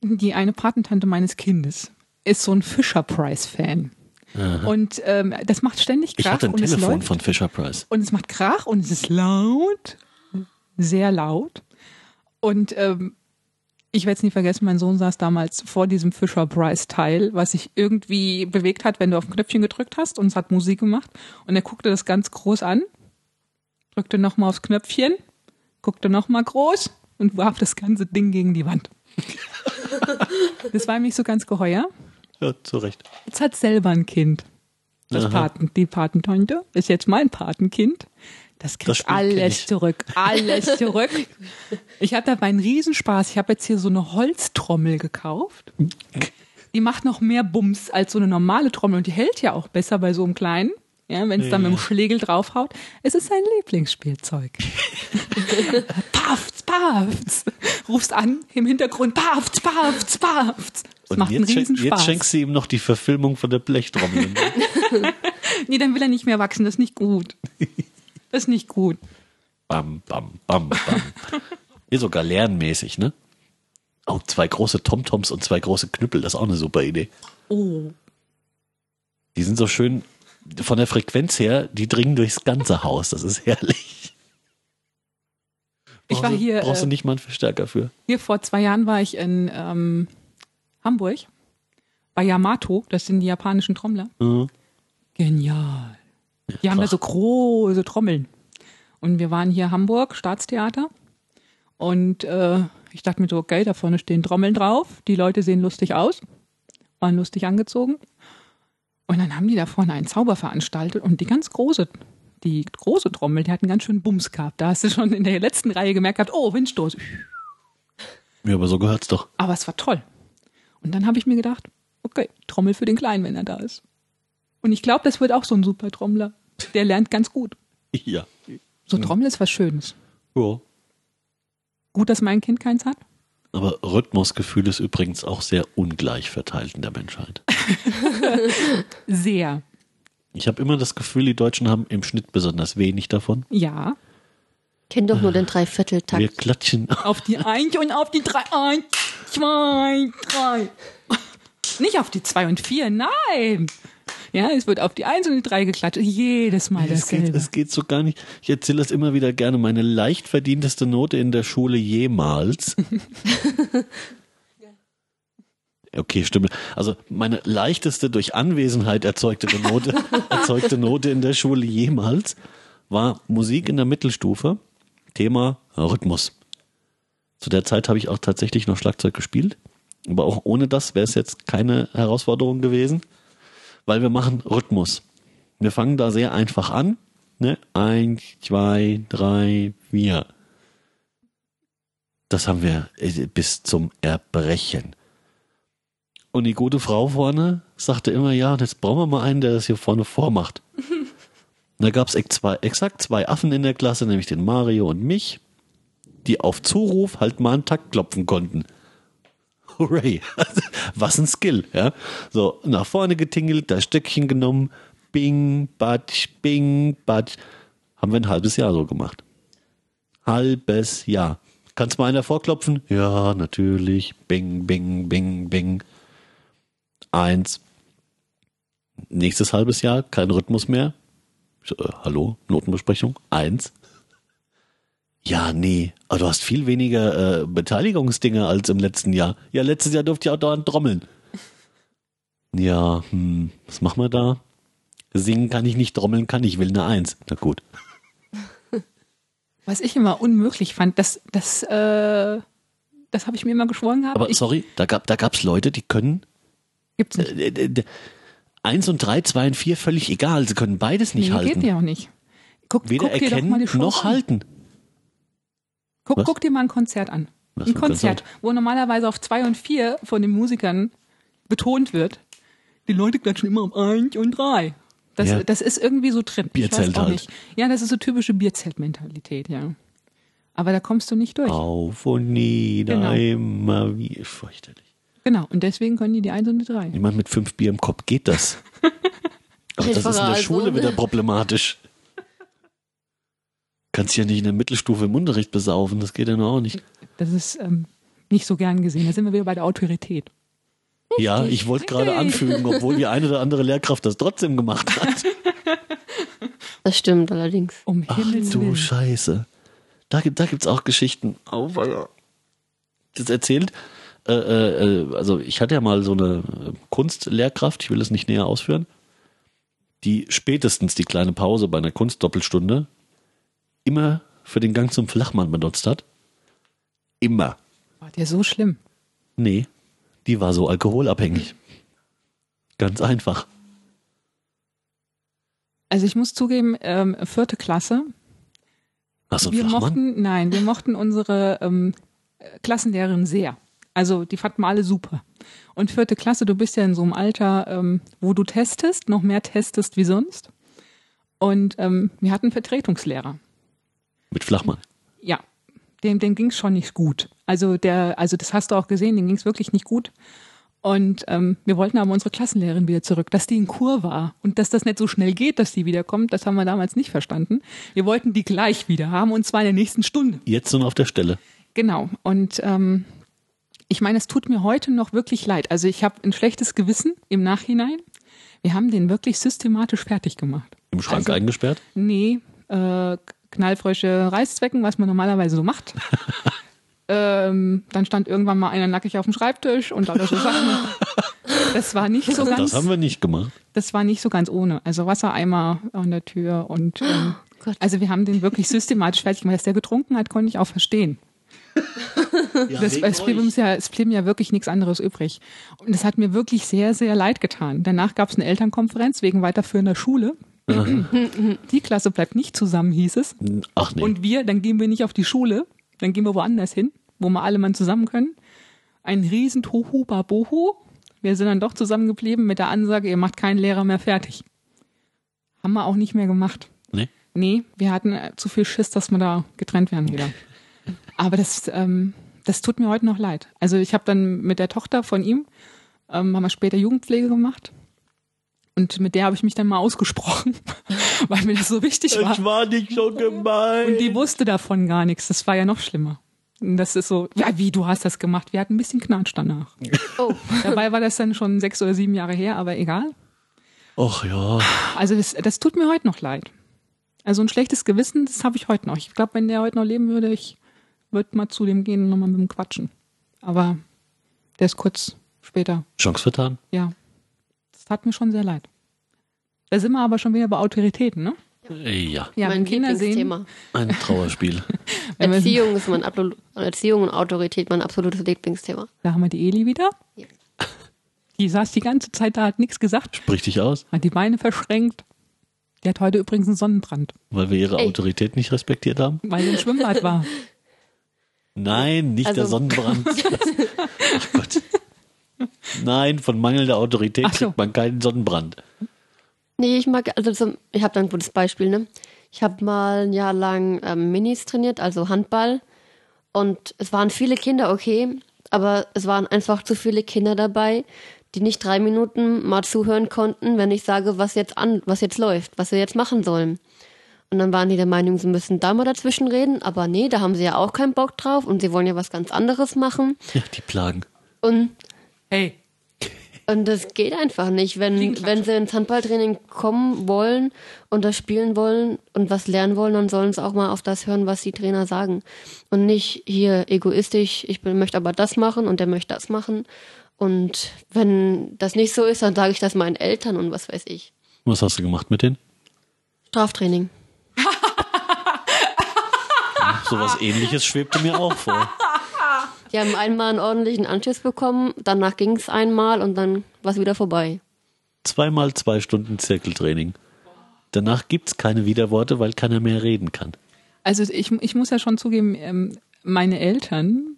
die eine Patentante meines Kindes ist so ein Fisher-Price-Fan. Und ähm, das macht ständig Krach Ich hatte ein und es Telefon läuft. von Fisher Price. und es macht Krach und es ist laut, sehr laut. Und ähm, ich werde es nie vergessen, mein Sohn saß damals vor diesem Fisher-Price-Teil, was sich irgendwie bewegt hat, wenn du auf ein Knöpfchen gedrückt hast und es hat Musik gemacht. Und er guckte das ganz groß an, drückte nochmal aufs Knöpfchen, guckte nochmal groß und warf das ganze Ding gegen die Wand. das war ihm nicht so ganz geheuer. Ja, zu Recht. Jetzt hat selber ein Kind. Das Aha. Paten, die Patentante ist jetzt mein Patenkind. Das Das kriegt kenn alles zurück. Alles zurück. Ich habe dabei einen Riesenspaß. Ich habe jetzt hier so eine Holztrommel gekauft. Die macht noch mehr Bums als so eine normale Trommel und die hält ja auch besser bei so einem kleinen. Ja, wenn es dann mit dem Schlegel draufhaut. Es ist sein Lieblingsspielzeug. pafts, pafts. Rufst an, im Hintergrund pafts, pafts, pafts. Das Und macht einen jetzt, schen- Riesenspaß. jetzt schenkst du ihm noch die Verfilmung von der Blechtrommel. Nee, dann will er nicht mehr wachsen. Das ist nicht gut. Das ist nicht gut. bam, bam, bam, bam. Hier sogar lernmäßig, ne? Oh, zwei große Tomtoms und zwei große Knüppel, das ist auch eine super Idee. Oh. Die sind so schön von der Frequenz her, die dringen durchs ganze Haus. Das ist herrlich. Ich war hier, Brauchst du äh, nicht mal einen Verstärker für? Hier vor zwei Jahren war ich in ähm, Hamburg bei Yamato. Das sind die japanischen Trommler. Mhm. Genial. Die haben da so große Trommeln. Und wir waren hier Hamburg, Staatstheater. Und äh, ich dachte mir so, okay, da vorne stehen Trommeln drauf. Die Leute sehen lustig aus, waren lustig angezogen. Und dann haben die da vorne einen Zauber veranstaltet und die ganz große, die große Trommel, die hat einen ganz schönen Bums gehabt. Da hast du schon in der letzten Reihe gemerkt, gehabt, oh, Windstoß. Ja, aber so gehört's doch. Aber es war toll. Und dann habe ich mir gedacht, okay, Trommel für den Kleinen, wenn er da ist. Und ich glaube, das wird auch so ein super Trommler. Der lernt ganz gut. Ja. So Trommel ist was Schönes. ja. Gut, dass mein Kind keins hat. Aber Rhythmusgefühl ist übrigens auch sehr ungleich verteilt in der Menschheit. Sehr. Ich habe immer das Gefühl, die Deutschen haben im Schnitt besonders wenig davon. Ja. Kenn doch nur den Dreivierteltakt. Wir klatschen. Auf die Eins und auf die Drei. Eins, zwei, drei. Nicht auf die Zwei und Vier, nein. Ja, es wird auf die Eins und die Drei geklatscht. Jedes Mal Es geht, es geht so gar nicht. Ich erzähle das immer wieder gerne. Meine leicht verdienteste Note in der Schule jemals. Okay, stimmt. Also meine leichteste durch Anwesenheit erzeugte Note, erzeugte Note in der Schule jemals war Musik in der Mittelstufe. Thema Rhythmus. Zu der Zeit habe ich auch tatsächlich noch Schlagzeug gespielt. Aber auch ohne das wäre es jetzt keine Herausforderung gewesen, weil wir machen Rhythmus. Wir fangen da sehr einfach an. Ne? Eins, zwei, drei, vier. Das haben wir äh, bis zum Erbrechen. Und die gute Frau vorne sagte immer, ja, jetzt brauchen wir mal einen, der das hier vorne vormacht. Und da gab es exakt zwei Affen in der Klasse, nämlich den Mario und mich, die auf Zuruf halt mal einen Takt klopfen konnten. Hooray. Was ein Skill, ja. So, nach vorne getingelt, das Stöckchen genommen, bing, batsch, bing, batsch. Haben wir ein halbes Jahr so gemacht. Halbes Jahr. Kannst mal einer vorklopfen? Ja, natürlich. Bing, bing, bing, bing. Eins. Nächstes halbes Jahr, kein Rhythmus mehr. Äh, hallo, Notenbesprechung? Eins. Ja, nee, aber du hast viel weniger äh, Beteiligungsdinge als im letzten Jahr. Ja, letztes Jahr durfte ich auch dauernd trommeln. Ja, hm, was machen wir da? Singen kann ich nicht, trommeln kann ich, will eine Eins. Na gut. Was ich immer unmöglich fand, das, das, äh, das habe ich mir immer geschworen gehabt. Aber ich, sorry, da gab da gab's Leute, die können gibt's nicht. äh, äh, eins und drei, zwei und vier völlig egal. Sie können beides nicht nee, halten. geht ja auch nicht. Guck, Weder guck dir doch mal erkennen noch an. halten. Guck, guck dir mal ein Konzert an. Was ein Konzert, Konzert? wo normalerweise auf zwei und vier von den Musikern betont wird. Die Leute klatschen immer auf eins und drei. Das, Ja. das ist irgendwie so drin. ich Bierzelt weiß auch halt. nicht. Ja, das ist so typische Bierzeltmentalität, ja. Aber da kommst du nicht durch. Auf und nieder, Genau. immer wie fürchterlich. Genau. Und deswegen können die die eins und die drei. Jemand mit fünf Bier im Kopf geht das. Aber das ist in der Schule wieder problematisch. Kannst ja nicht in der Mittelstufe im Unterricht besaufen, das geht ja noch auch nicht. Das ist ähm, nicht so gern gesehen. Da sind wir wieder bei der Autorität. Ja, ich wollte gerade anfügen, obwohl die eine oder andere Lehrkraft das trotzdem gemacht hat. Das stimmt allerdings. Um Ach Himmels du Willen. Scheiße. Da, gibt- da gibt's auch Geschichten. Oh, weia. Das erzählt. Äh, äh, also ich hatte ja mal so eine äh, Kunstlehrkraft, ich will es nicht näher ausführen, die spätestens die kleine Pause bei einer Kunstdoppelstunde immer für den Gang zum Flachmann benutzt hat. Immer. War der so schlimm? Nee, die war so alkoholabhängig. Ganz einfach. Also ich muss zugeben, ähm, vierte Klasse. Du einen Wir Flachmann? mochten, nein, wir mochten unsere ähm, äh, Klassenlehrerin sehr. Also die fanden wir alle super. Und vierte Klasse, du bist ja in so einem Alter, ähm, wo du testest, noch mehr testest wie sonst. Und ähm, wir hatten Vertretungslehrer. Mit Flachmann. Ja, dem, dem ging's schon nicht gut. Also der, also das hast du auch gesehen, dem ging's wirklich nicht gut. Und ähm, wir wollten aber unsere Klassenlehrerin wieder zurück, dass die in Kur war und dass das nicht so schnell geht, dass die wiederkommt, das haben wir damals nicht verstanden. Wir wollten die gleich wieder haben und zwar in der nächsten Stunde. Jetzt und auf der Stelle. Genau. Und ähm, ich meine, es tut mir heute noch wirklich leid. Also ich habe ein schlechtes Gewissen im Nachhinein. Wir haben den wirklich systematisch fertig gemacht. Im Schrank Also- eingesperrt. Nee, äh, knallfrische Reißzwecken, was man normalerweise so macht. ähm, dann stand irgendwann mal einer nackig auf dem Schreibtisch und lauter so Sachen. Das war nicht so ganz, Das haben wir nicht gemacht. das war nicht so ganz ohne. Also Wassereimer an der Tür und ähm, Gott. also wir haben den wirklich systematisch fertig gemacht. Dass der getrunken hat, konnte ich auch verstehen. Das, es, blieb uns ja, es blieb mir ja wirklich nichts anderes übrig. Und es hat mir wirklich sehr, sehr leid getan. Danach gab es eine Elternkonferenz wegen weiterführender Schule. Die Klasse bleibt nicht zusammen, hieß es. Ach nee. Und wir, dann gehen wir nicht auf die Schule, dann gehen wir woanders hin, wo wir alle mal zusammen können. Ein riesen Tohu Babohu. Wir sind dann doch zusammengeblieben mit der Ansage, ihr macht keinen Lehrer mehr fertig. Haben wir auch nicht mehr gemacht. nee. Nee, wir hatten äh, zu viel Schiss, dass wir da getrennt werden wieder. Aber das, ähm, das tut mir heute noch leid. Also ich habe dann mit der Tochter von ihm, ähm, haben wir später Jugendpflege gemacht. Und mit der habe ich mich dann mal ausgesprochen, weil mir das so wichtig war. Ich war nicht so gemein. Und die wusste davon gar nichts. Das war ja noch schlimmer. Und das ist so, ja, wie, du hast das gemacht. Wir hatten ein bisschen Knatsch danach. Oh, Dabei war das dann schon sechs oder sieben Jahre her, aber egal. Och ja. Also das, das tut mir heute noch leid. Also ein schlechtes Gewissen, das habe ich heute noch. Ich glaube, wenn der heute noch leben würde, ich würde mal zu dem gehen und nochmal mit ihm quatschen. Aber der ist kurz später, Chance vertan. ja. Das tat mir schon sehr leid. Da sind wir aber schon wieder bei Autoritäten, ne? Ja, Ja, mein wenn Kinder sehen, Lieblingsthema. ein Trauerspiel. Erziehung ist mein Ablo Erziehung und Autorität mein absolutes Lieblingsthema. da haben wir die Eli wieder. Ja. Die saß die ganze Zeit da, hat nichts gesagt, Sprich dich aus, hat die Beine verschränkt. Die hat heute übrigens einen Sonnenbrand, weil wir ihre Ey. Autorität nicht respektiert haben. weil sie im Schwimmbad war. Nein, nicht der Also- Sonnenbrand. Ach Gott. Nein, von mangelnder Autorität Ach so. kriegt man keinen Sonnenbrand. Nee, ich mag, also so, ich habe da ein gutes Beispiel, ne? Ich habe mal ein Jahr lang ähm, Minis trainiert, also Handball. Und es waren viele Kinder okay, aber es waren einfach zu viele Kinder dabei, die nicht drei Minuten mal zuhören konnten, wenn ich sage, was jetzt an, was jetzt läuft, was wir jetzt machen sollen. Und dann waren die der Meinung, sie müssen da mal dazwischen reden, aber nee, da haben sie ja auch keinen Bock drauf und sie wollen ja was ganz anderes machen. Ja, die Plagen. Und Hey, und das geht einfach nicht. Wenn, wenn sie ins Handballtraining kommen wollen und das spielen wollen und was lernen wollen, dann sollen sie auch mal auf das hören, was die Trainer sagen. Und nicht hier egoistisch, ich bin, möchte aber das machen und der möchte das machen. Und wenn das nicht so ist, dann sage ich das meinen Eltern und was weiß ich. Was hast du gemacht mit denen? Straftraining. Sowas ähnliches schwebte mir auch vor. Die haben einmal einen ordentlichen Anschiss bekommen, danach ging es einmal und dann war es wieder vorbei. Zweimal zwei Stunden Zirkeltraining. Danach gibt's keine Widerworte, weil keiner mehr reden kann. also ich, ich muss ja schon zugeben, ähm, meine Eltern,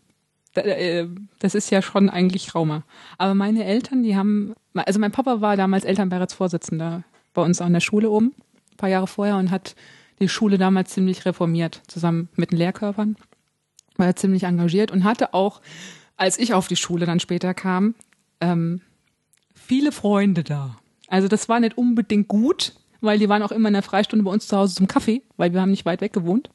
äh, das ist ja schon eigentlich Trauma. Aber meine Eltern, die haben, also mein Papa war damals Elternbeiratsvorsitzender bei uns an der Schule oben, ein paar Jahre vorher und hat die Schule damals ziemlich reformiert, zusammen mit den Lehrkörpern. War er ziemlich engagiert und hatte auch, als ich auf die Schule dann später kam, ähm, viele Freunde da. Also das war nicht unbedingt gut, weil die waren auch immer in der Freistunde bei uns zu Hause zum Kaffee, weil wir haben nicht weit weg gewohnt.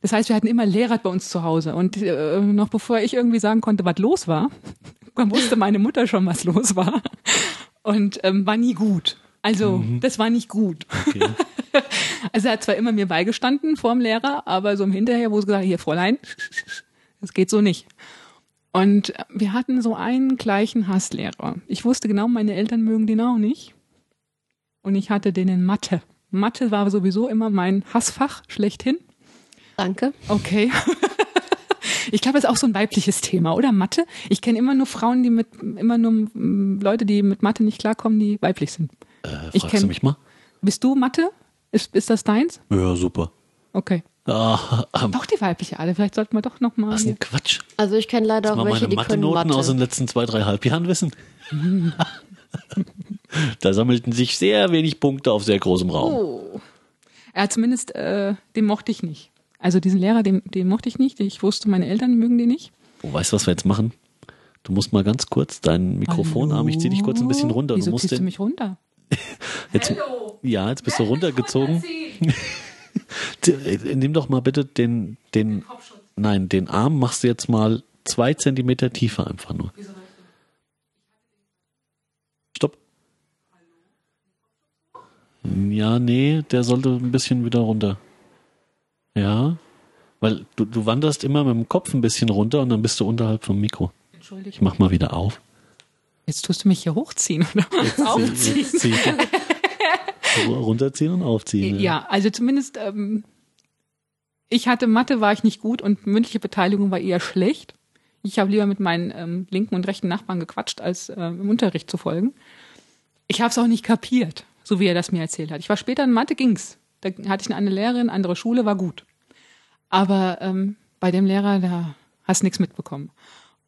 Das heißt, wir hatten immer Lehrer bei uns zu Hause. Und äh, noch bevor ich irgendwie sagen konnte, was los war, wusste meine Mutter schon, was los war. Und ähm, war nie gut. Also, das war nicht gut. Okay. Also er hat zwar immer mir beigestanden vor dem Lehrer, aber so im Hinterher, wo es gesagt hat, hier Fräulein, das geht so nicht. Und wir hatten so einen gleichen Hasslehrer. Ich wusste genau, meine Eltern mögen den auch nicht. Und ich hatte den in Mathe. Mathe war sowieso immer mein Hassfach schlechthin. Danke. Okay. Ich glaube, das ist auch so ein weibliches Thema, oder? Mathe? Ich kenne immer nur Frauen, die mit, immer nur mm, Leute, die mit Mathe nicht klarkommen, die weiblich sind. Äh, Ich fragst du kenn- mich mal? Bist du Mathe? Ist, ist das deins? Ja, super. Okay. Ah, ähm, Doch die weibliche Ader. Vielleicht sollten wir doch noch mal. was ein Quatsch. Also ich kenne leider auch welche, meine die können Mathe-Noten aus den Mathe. letzten zwei, drei Halbjahren wissen. da sammelten sich sehr wenig Punkte auf sehr großem Raum. Oh. Ja, zumindest, äh, den mochte ich nicht. Also diesen Lehrer, den, den mochte ich nicht. Ich wusste, meine Eltern mögen den nicht. Oh, weißt du, was wir jetzt machen? Du musst mal ganz kurz deinen Mikrofonarm, ich zieh dich kurz ein bisschen runter. Wieso du musst ziehst du den, mich runter? Jetzt, ja, jetzt bist du runtergezogen. Äh, Nimm doch mal bitte den, den, nein, den Arm machst du jetzt mal zwei Zentimeter tiefer einfach nur. Stopp. Ja, nee, der sollte ein bisschen wieder runter. Ja, weil du, du wanderst immer mit dem Kopf ein bisschen runter und dann bist du unterhalb vom Mikro. Ich Entschuldigung. mach mal wieder auf. Jetzt tust du mich hier hochziehen oder aufziehen. Jetzt zieh. Runterziehen und aufziehen. Ja, also zumindest, ähm, ich hatte Mathe, war ich nicht gut und mündliche Beteiligung war eher schlecht. Ich habe lieber mit meinen ähm, linken und rechten Nachbarn gequatscht, als äh, im Unterricht zu folgen. Ich habe es auch nicht kapiert, so wie er das mir erzählt hat. Ich war später in Mathe, ging's. Da hatte ich eine Lehrerin, andere Schule, war gut. Aber ähm, bei dem Lehrer, da hast nichts mitbekommen.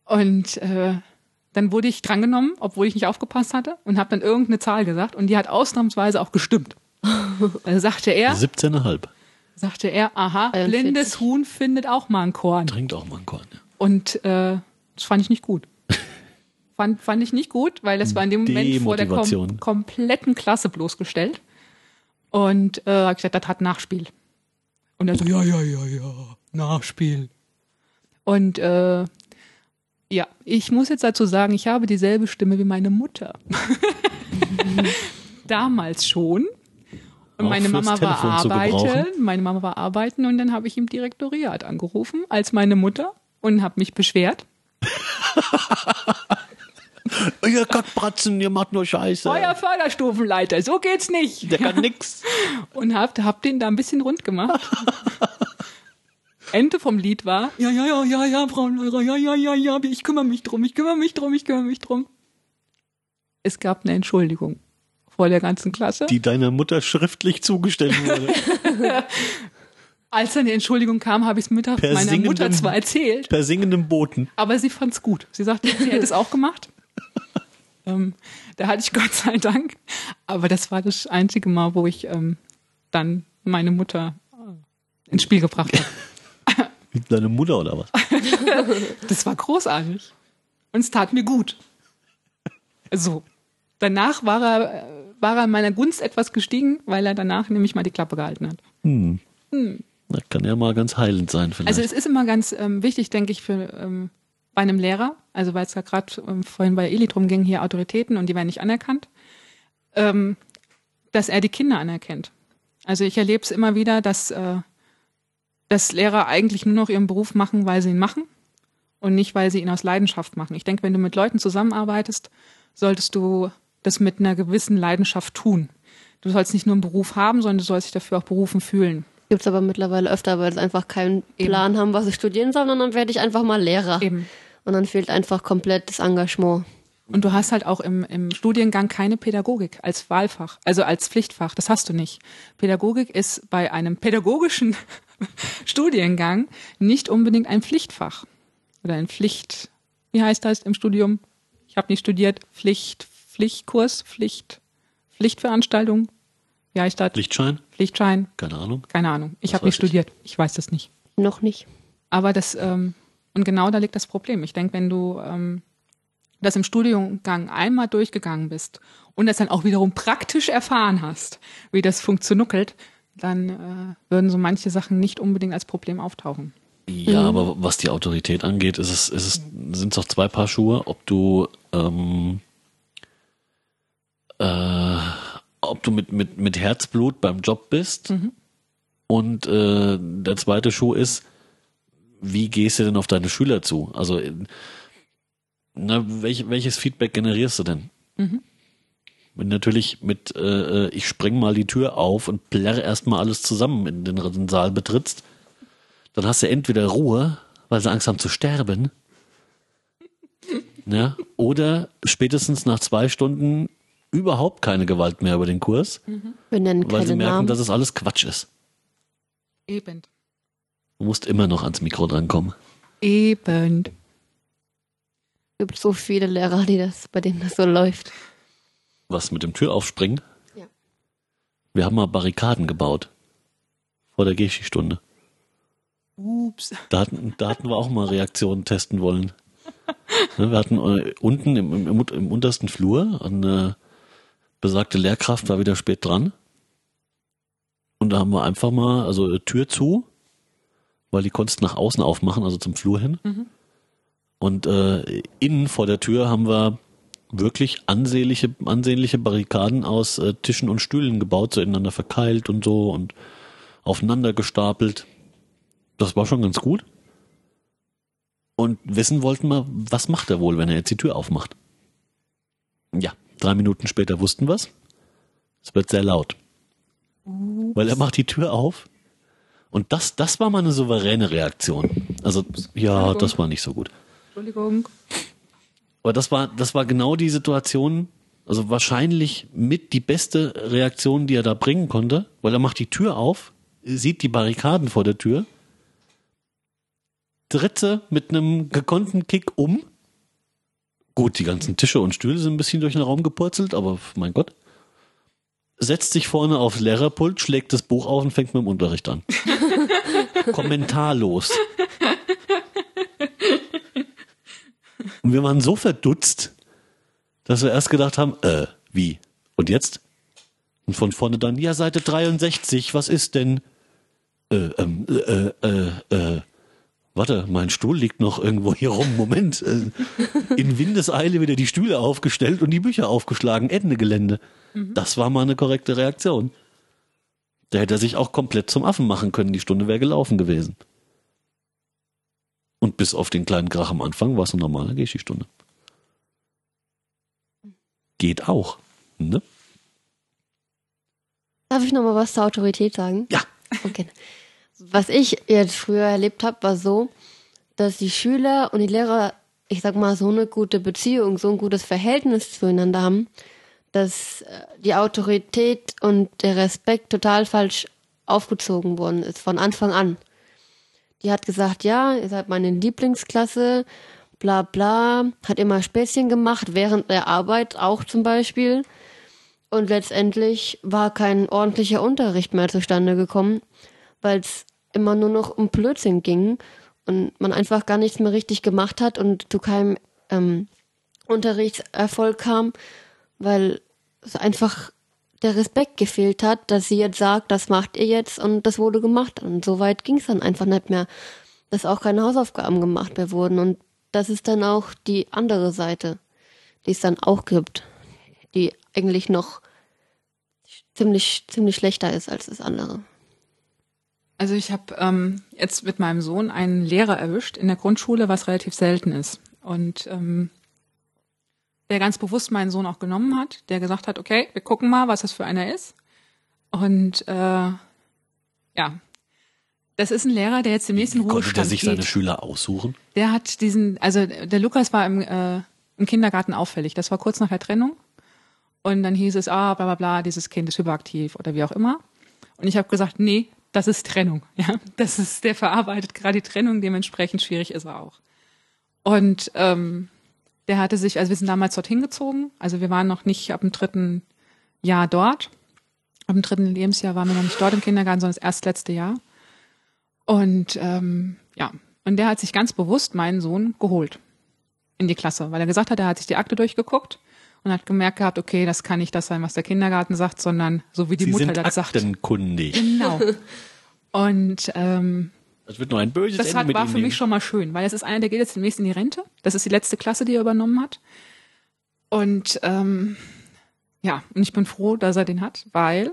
Und äh, dann wurde ich drangenommen, obwohl ich nicht aufgepasst hatte und habe dann irgendeine Zahl gesagt und die hat ausnahmsweise auch gestimmt. Also sagte er, 17,5. sagte er, aha, 43. blindes Huhn findet auch mal ein Korn. Trinkt auch mal einen Korn. ja. Und äh, das fand ich nicht gut. fand, fand ich nicht gut, weil das war in dem Moment vor der kom kompletten Klasse bloßgestellt. Und äh, hab ich gesagt, das hat Nachspiel. Und er so, ja, ja, ja, ja, Nachspiel. Und äh, ja, ich muss jetzt dazu sagen, ich habe dieselbe Stimme wie meine Mutter. Damals schon. Und meine Mama war arbeiten. Meine Mama war arbeiten und dann habe ich im Direktoriat angerufen als meine Mutter und habe mich beschwert. Ihr Kackbratzen, ihr macht nur Scheiße. Euer Förderstufenleiter, so geht's nicht. Der kann nix. Und hab, hab den da ein bisschen rund gemacht. Ende vom Lied war, ja, ja, ja, ja, ja, Frau Lehrer, ja, ja, ja, ja, ich kümmere mich drum, ich kümmere mich drum, ich kümmere mich drum. Es gab eine Entschuldigung vor der ganzen Klasse. Die deiner Mutter schriftlich zugestellt wurde. Als dann die Entschuldigung kam, habe ich es Mittag Per meiner Mutter zwar erzählt, Per singendem Boten. aber sie fand's gut. Sie sagte, sie hätte es auch gemacht. ähm, da hatte ich Gott sei Dank. Aber das war das einzige Mal, wo ich ähm, dann meine Mutter äh, ins Spiel gebracht habe. Deine Mutter oder was? Das war großartig. Und es tat mir gut. So. Danach war er, war er in meiner Gunst etwas gestiegen, weil er danach nämlich mal die Klappe gehalten hat. Das kann ja mal ganz heilend sein vielleicht. Also es ist immer ganz ähm, wichtig, denke ich, für ähm, bei einem Lehrer, also weil es ja gerade ähm, vorhin bei Eli drum ging, hier Autoritäten und die werden nicht anerkannt, ähm, dass er die Kinder anerkennt. Also ich erlebe es immer wieder, dass, äh, dass Lehrer eigentlich nur noch ihren Beruf machen, weil sie ihn machen und nicht, weil sie ihn aus Leidenschaft machen. Ich denke, wenn du mit Leuten zusammenarbeitest, solltest du das mit einer gewissen Leidenschaft tun. Du sollst nicht nur einen Beruf haben, sondern du sollst dich dafür auch berufen fühlen. Gibt's aber mittlerweile öfter, weil sie einfach keinen Eben. Plan haben, was sie studieren sollen, und dann werde ich einfach mal Lehrer. Eben. Und dann fehlt einfach komplett das Engagement. Und du hast halt auch im, im Studiengang keine Pädagogik als Wahlfach, also als Pflichtfach. Das hast du nicht. Pädagogik ist bei einem pädagogischen Studiengang nicht unbedingt ein Pflichtfach oder ein Pflicht. Wie heißt das im Studium? Ich habe nicht studiert. Pflicht, Pflichtkurs, Pflicht, Pflichtveranstaltung. Wie heißt das? Lichtschein? Pflichtschein? Keine Ahnung. Keine Ahnung. Ich habe nicht studiert. Ich weiß das nicht. Noch nicht. Aber das, ähm, und genau da liegt das Problem. Ich denke, wenn du ähm, das im Studiengang einmal durchgegangen bist und das dann auch wiederum praktisch erfahren hast, wie das funktioniert, dann äh, würden so manche Sachen nicht unbedingt als Problem auftauchen. Ja, aber was die Autorität angeht, ist es, ist es, sind es doch zwei Paar Schuhe, ob du, ähm, äh, ob du mit, mit, mit Herzblut beim Job bist und äh, der zweite Schuh ist, wie gehst du denn auf deine Schüler zu? Also, äh, na, welch, welches Feedback generierst du denn? Wenn natürlich mit, äh, ich spreng mal die Tür auf und plärre erstmal alles zusammen in den, den Saal betrittst, dann hast du entweder Ruhe, weil sie Angst haben zu sterben, ja, oder spätestens nach zwei Stunden überhaupt keine Gewalt mehr über den Kurs, nennen weil sie merken, Namen. dass es alles Quatsch ist. Eben. Du musst immer noch ans Mikro drankommen. Eben. Es gibt so viele Lehrer, die das, bei denen das so läuft. Was mit dem Türaufspringen? Ja. Wir haben mal Barrikaden gebaut. Vor der Geschi-Stunde. Ups. Da hatten, da hatten wir auch mal Reaktionen testen wollen. Ne, Wir hatten äh, unten im, im, im, untersten Flur eine besagte Lehrkraft war wieder spät dran. Und da haben wir einfach mal, also äh, Tür zu, weil die konntest nach außen aufmachen, also zum Flur hin. Und äh, innen vor der Tür haben wir wirklich ansehnliche, ansehnliche Barrikaden aus äh, Tischen und Stühlen gebaut, so ineinander verkeilt und so und aufeinander gestapelt. Das war schon ganz gut. Und wissen wollten wir, was macht er wohl, wenn er jetzt die Tür aufmacht? Ja, drei Minuten später wussten wir's. Es wird sehr laut. Weil er macht die Tür auf. Und das, das war mal eine souveräne Reaktion. Also, ja, das war nicht so gut. Entschuldigung. Aber das war, das war genau die Situation, also wahrscheinlich mit die beste Reaktion, die er da bringen konnte, weil er macht die Tür auf, sieht die Barrikaden vor der Tür, dritte mit einem gekonnten Kick um. Gut, die ganzen Tische und Stühle sind ein bisschen durch den Raum gepurzelt, aber mein Gott. Setzt sich vorne aufs Lehrerpult, schlägt das Buch auf und fängt mit dem Unterricht an. Kommentarlos. Und wir waren so verdutzt, dass wir erst gedacht haben, äh, wie? Und jetzt? Und von vorne dann, ja, Seite 63, was ist denn? Äh, ähm, äh, äh, äh, warte, mein Stuhl liegt noch irgendwo hier rum. Moment. Äh, in Windeseile wieder die Stühle aufgestellt und die Bücher aufgeschlagen. Ende Gelände. Das war mal eine korrekte Reaktion. Da hätte er sich auch komplett zum Affen machen können. Die Stunde wäre gelaufen gewesen. Und bis auf den kleinen Krach am Anfang war es eine normale Geschi-Stunde. Geht auch. Ne? Darf ich noch mal was zur Autorität sagen? Ja. Okay. Was ich jetzt früher erlebt habe, war so, dass die Schüler und die Lehrer, ich sag mal, so eine gute Beziehung, so ein gutes Verhältnis zueinander haben, dass äh, die Autorität und der Respekt total falsch aufgezogen worden ist, von Anfang an. Die hat gesagt, ja, ihr seid meine Lieblingsklasse, bla bla, hat immer Späßchen gemacht, während der Arbeit auch zum Beispiel. Und letztendlich war kein ordentlicher Unterricht mehr zustande gekommen, weil es immer nur noch um Blödsinn ging und man einfach gar nichts mehr richtig gemacht hat und zu keinem ähm, Unterrichtserfolg kam, weil es einfach der Respekt gefehlt hat, dass sie jetzt sagt, das macht ihr jetzt und das wurde gemacht. Und so weit ging es dann einfach nicht mehr, dass auch keine Hausaufgaben gemacht mehr wurden. Und das ist dann auch die andere Seite, die es dann auch gibt, die eigentlich noch ziemlich, ziemlich schlechter ist als das andere. Also ich habe ähm, jetzt mit meinem Sohn einen Lehrer erwischt in der Grundschule, was relativ selten ist. Und ähm, der ganz bewusst meinen Sohn auch genommen hat, der gesagt hat, okay, wir gucken mal, was das für einer ist. Und äh, ja, das ist ein Lehrer, der jetzt im nächsten Konnte Ruhestand der sich seine geht. Schüler aussuchen? Der hat diesen, also der Lukas war im, äh, im Kindergarten auffällig. Das war kurz nach der Trennung. Und dann hieß es, ah, bla bla bla, dieses Kind ist hyperaktiv oder wie auch immer. Und ich habe gesagt, nee, das ist Trennung. Ja, das ist, der verarbeitet gerade die Trennung, dementsprechend schwierig ist er auch. Und ähm, der hatte sich, also wir sind damals dorthin gezogen, also wir waren noch nicht ab dem dritten Jahr dort. Ab dem dritten Lebensjahr waren wir noch nicht dort im Kindergarten, sondern das erst letzte Jahr. Und ähm, ja, und der hat sich ganz bewusst meinen Sohn geholt in die Klasse, weil er gesagt hat, er hat sich die Akte durchgeguckt und hat gemerkt gehabt, okay, das kann nicht das sein, was der Kindergarten sagt, sondern so wie die Sie Mutter sind das sagt. aktenkundig. Genau. Und ähm, Das wird nur ein böses das Ende hat, mit war für mich nehmen. schon mal schön, weil es ist einer, der geht jetzt demnächst in die Rente. Das ist die letzte Klasse, die er übernommen hat. Und ähm, ja, und ich bin froh, dass er den hat, weil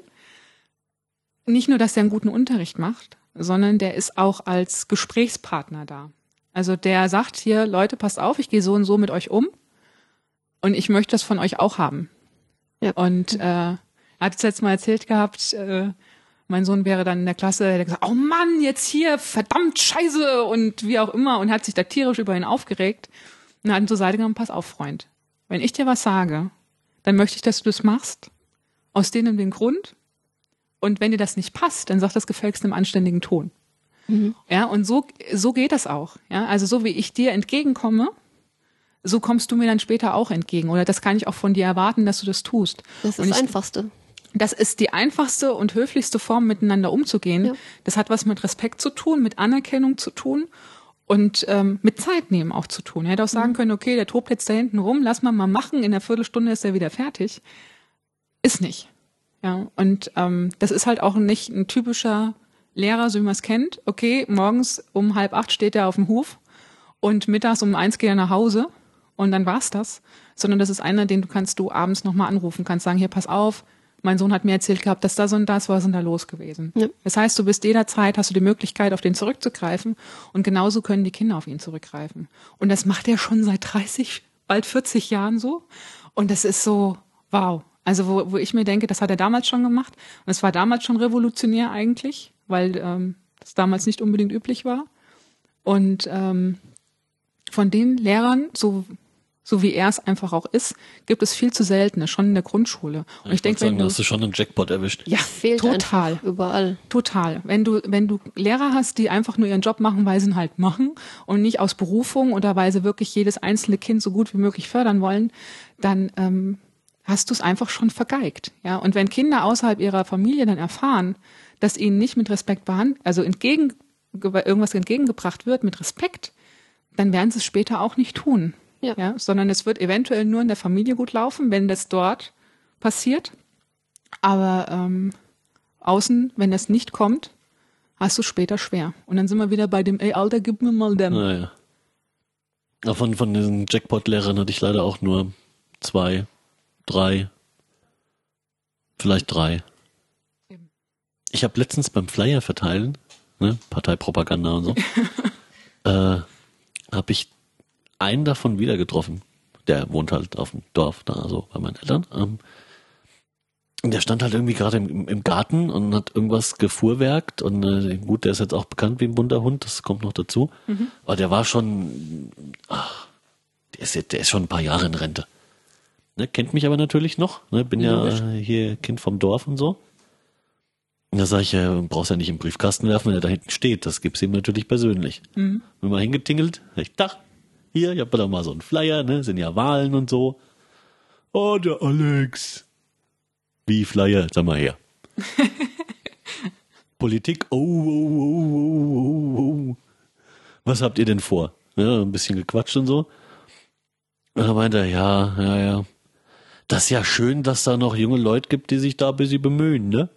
nicht nur, dass er einen guten Unterricht macht, sondern der ist auch als Gesprächspartner da. Also der sagt hier, Leute, passt auf, ich gehe so und so mit euch um und ich möchte das von euch auch haben. Ja. Und äh, er hat es jetzt mal erzählt gehabt, äh, mein Sohn wäre dann in der Klasse, der hat gesagt, oh Mann, jetzt hier, verdammt scheiße und wie auch immer und hat sich da tierisch über ihn aufgeregt und hat ihn zur Seite genommen, pass auf, Freund, wenn ich dir was sage, dann möchte ich, dass du das machst, aus dem und dem Grund und wenn dir das nicht passt, dann sag das gefälligst im anständigen Ton. Ja, und so, so geht das auch. Ja, also so wie ich dir entgegenkomme, so kommst du mir dann später auch entgegen. Oder das kann ich auch von dir erwarten, dass du das tust. Das ist das Einfachste. Das ist die einfachste und höflichste Form, miteinander umzugehen. Ja. Das hat was mit Respekt zu tun, mit Anerkennung zu tun und ähm, mit Zeit nehmen auch zu tun. Er hätte auch sagen können, okay, der tobt jetzt da hinten rum, lass mal mal machen, in einer Viertelstunde ist er wieder fertig. Ist nicht. Ja, und ähm, das ist halt auch nicht ein typischer Lehrer, so wie man es kennt. Okay, morgens um halb acht steht er auf dem Hof und mittags um eins geht er nach Hause und dann war's das. Sondern das ist einer, den du kannst du abends nochmal anrufen, kannst sagen, hier, pass auf, mein Sohn hat mir erzählt gehabt, dass das und das, ist denn da los gewesen? Ja. Das heißt, du bist jederzeit, hast du die Möglichkeit, auf den zurückzugreifen und genauso können die Kinder auf ihn zurückgreifen. Und das macht er schon seit 30, bald 40 Jahren so. Und das ist so, wow. Also wo, wo ich mir denke, das hat er damals schon gemacht. Und es war damals schon revolutionär eigentlich, weil ähm, das damals nicht unbedingt üblich war. Und ähm, von den Lehrern, so, so wie er es einfach auch ist, gibt es viel zu seltene, schon in der Grundschule. Und ich, denke, wollte sagen, wenn du, hast du schon einen Jackpot erwischt. ja, Fehlt total. überall. Total. Wenn du, wenn du Lehrer hast, die einfach nur ihren Job machen, weil sie ihn halt machen und nicht aus Berufung oder weil sie wirklich jedes einzelne Kind so gut wie möglich fördern wollen, dann ähm, hast du es einfach schon vergeigt. Ja, und wenn Kinder außerhalb ihrer Familie dann erfahren, dass ihnen nicht mit Respekt behandelt, also entgegen irgendwas entgegengebracht wird mit Respekt, dann werden sie es später auch nicht tun. Ja. ja, sondern es wird eventuell nur in der Familie gut laufen, wenn das dort passiert. Aber ähm, außen, wenn das nicht kommt, hast du später schwer. Und dann sind wir wieder bei dem, ey Alter, gib mir mal dem. Naja. Aber von, von diesen Jackpot-Lehrern hatte ich leider auch nur zwei, drei, vielleicht drei. Eben. Ich habe letztens beim Flyer verteilen, ne, Parteipropaganda und so, äh, habe ich einen davon wieder getroffen. Der wohnt halt auf dem Dorf, da so bei meinen Eltern. Ähm, und der stand halt irgendwie gerade im, im Garten und hat irgendwas gefuhrwerkt und äh, gut, der ist jetzt auch bekannt wie ein bunter Hund, das kommt noch dazu. Aber der war schon, ach, der ist, jetzt- der ist schon ein paar Jahre in Rente. Ne, kennt mich aber natürlich noch, ne, bin ja Logisch. äh, hier Kind vom Dorf und so. Da sage ich, ja, brauchst ja nicht im Briefkasten werfen, wenn er da hinten steht. Das gibt's ihm natürlich persönlich. Mhm. Bin mal hingetingelt, sag ich, Tag, hier, ich hab da mal so einen Flyer, ne, sind ja Wahlen und so. Oh, der Alex. Wie Flyer, sag mal her. Politik, oh, oh, oh, oh, oh, oh. Was habt ihr denn vor? Ja, ein bisschen gequatscht und so. Und dann meinte er, ja, ja, ja. Das ist ja schön, dass da noch junge Leute gibt, die sich da ein bisschen bemühen, ne?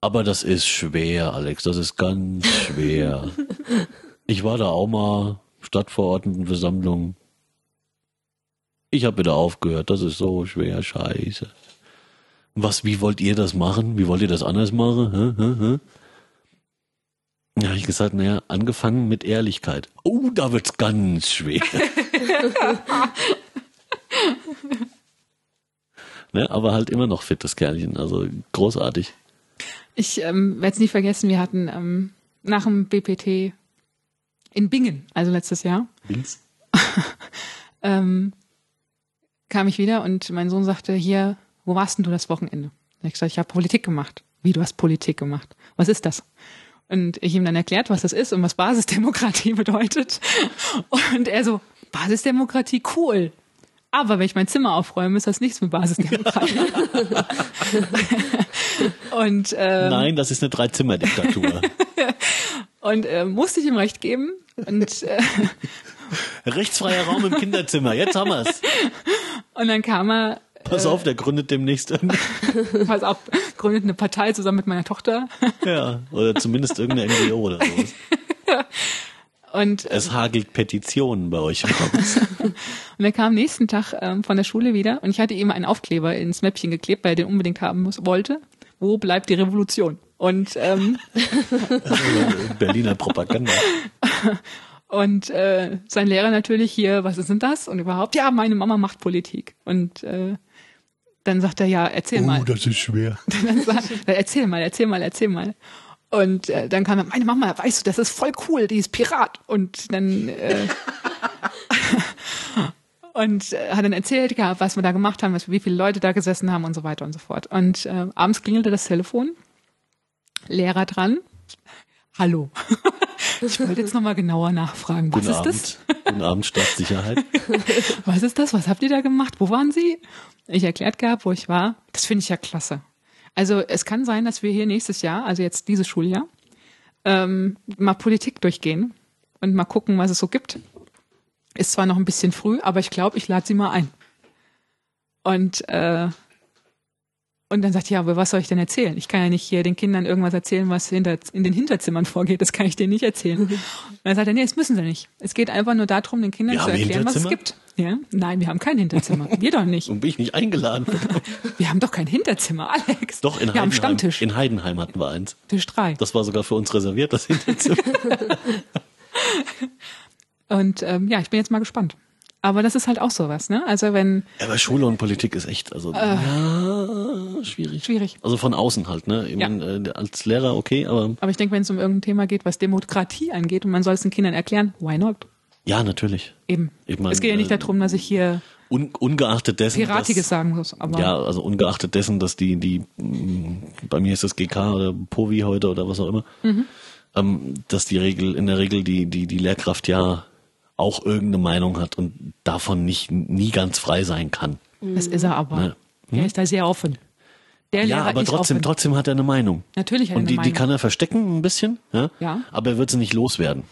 Aber das ist schwer, Alex, das ist ganz schwer. ich war da auch mal Stadtverordnetenversammlung. Ich habe wieder aufgehört, das ist so schwer, scheiße. Was, wie wollt ihr das machen? Wie wollt ihr das anders machen? Hä, hä, hä? Ja, ich gesagt, naja, angefangen mit Ehrlichkeit. Oh, da wird's ganz schwer. ne, aber halt immer noch fittes Kerlchen, also großartig. Ich ähm, werde es nie vergessen, wir hatten ähm, nach dem BPT in Bingen, also letztes Jahr, Links. ähm, kam ich wieder und mein Sohn sagte, hier, wo warst denn du das Wochenende? Da ich gesagt, ich habe Politik gemacht. Wie, du hast Politik gemacht? Was ist das? Und ich ihm dann erklärt, was das ist und was Basisdemokratie bedeutet. Und er so, Basisdemokratie, cool. Aber wenn ich mein Zimmer aufräume, ist das nichts mit Basisdemokratie. und ähm, Nein, das ist eine Dreizimmer-Diktatur. Und äh, musste ich ihm recht geben. Und, äh, Rechtsfreier Raum im Kinderzimmer, jetzt haben wir's. und dann kam er, Pass auf, der gründet demnächst pass auf, gründet eine Partei zusammen mit meiner Tochter. ja, oder zumindest irgendeine NGO oder sowas. Und, äh, Es hagelt Petitionen bei euch im Haus. und er kam nächsten Tag ähm, von der Schule wieder und ich hatte ihm einen Aufkleber ins Mäppchen geklebt, weil er den unbedingt haben muss, wollte. Wo bleibt die Revolution? Und ähm, Berliner Propaganda. Und äh, sein Lehrer natürlich hier, was ist denn das? Und überhaupt, ja, meine Mama macht Politik. Und äh, dann sagt er, ja, erzähl mal. Oh, das ist schwer. Dann sagt, er, erzähl mal, erzähl mal, erzähl mal. Und äh, dann kam er, meine Mama, weißt du, das ist voll cool, die ist Pirat. Und dann äh, und äh, hat dann erzählt gehabt, was wir da gemacht haben, was, wie viele Leute da gesessen haben und so weiter und so fort. Und äh, abends klingelte das Telefon, Lehrer dran. Hallo. Ich wollte jetzt nochmal genauer nachfragen. Was Guten ist das? Abend. Guten Abend, Staatssicherheit. Was ist das? Was habt ihr da gemacht? Wo waren Sie? Ich erklärt gehabt, wo ich war. Das finde ich ja klasse. Also es kann sein, dass wir hier nächstes Jahr, also jetzt dieses Schuljahr, ähm, mal Politik durchgehen und mal gucken, was es so gibt. Ist zwar noch ein bisschen früh, aber ich glaube, ich lade sie mal ein. Und äh, und dann sagt ja, aber was soll ich denn erzählen? Ich kann ja nicht hier den Kindern irgendwas erzählen, was hinter, in den Hinterzimmern vorgeht. Das kann ich denen nicht erzählen. Und dann sagt er, nee, das müssen sie nicht. Es geht einfach nur darum, den Kindern Wir zu haben erklären, was es gibt. Ja? Nein, wir haben kein Hinterzimmer. Wir doch nicht. Und bin ich nicht eingeladen. Wir haben doch kein Hinterzimmer, Alex. Doch, in Wir haben Heidenheim. Stammtisch. In Heidenheim hatten wir eins. Tisch drei. Das war sogar für uns reserviert, das Hinterzimmer. Und ähm, ja, ich bin jetzt mal gespannt. Aber das ist halt auch sowas, ne? Also wenn Aber Schule und Politik ist echt, also, ja, schwierig. schwierig. Also von außen halt, ne? Ich Ja. mein, äh, als Lehrer okay, aber Aber ich denke, wenn es um irgendein Thema geht, was Demokratie angeht und man soll es den Kindern erklären, why not? ja, natürlich. Eben. Ich mein, es geht ja nicht äh, darum, dass ich hier Un, ungeachtet dessen. Piratiges dass, sagen muss, aber Ja, also ungeachtet dessen, dass die, die, mh, bei mir ist das GK oder POVI heute oder was auch immer, Mhm. ähm, dass die Regel, in der Regel die, die, die Lehrkraft ja auch irgendeine Meinung hat und davon nicht, nie ganz frei sein kann. das ist er aber. Ne? Er ist da sehr offen. Der Ja, Lehrer aber trotzdem, offen. trotzdem hat er eine Meinung. Natürlich hat er Und eine die, die Meinung. kann er verstecken ein bisschen, ja? Ja. aber er wird sie nicht loswerden.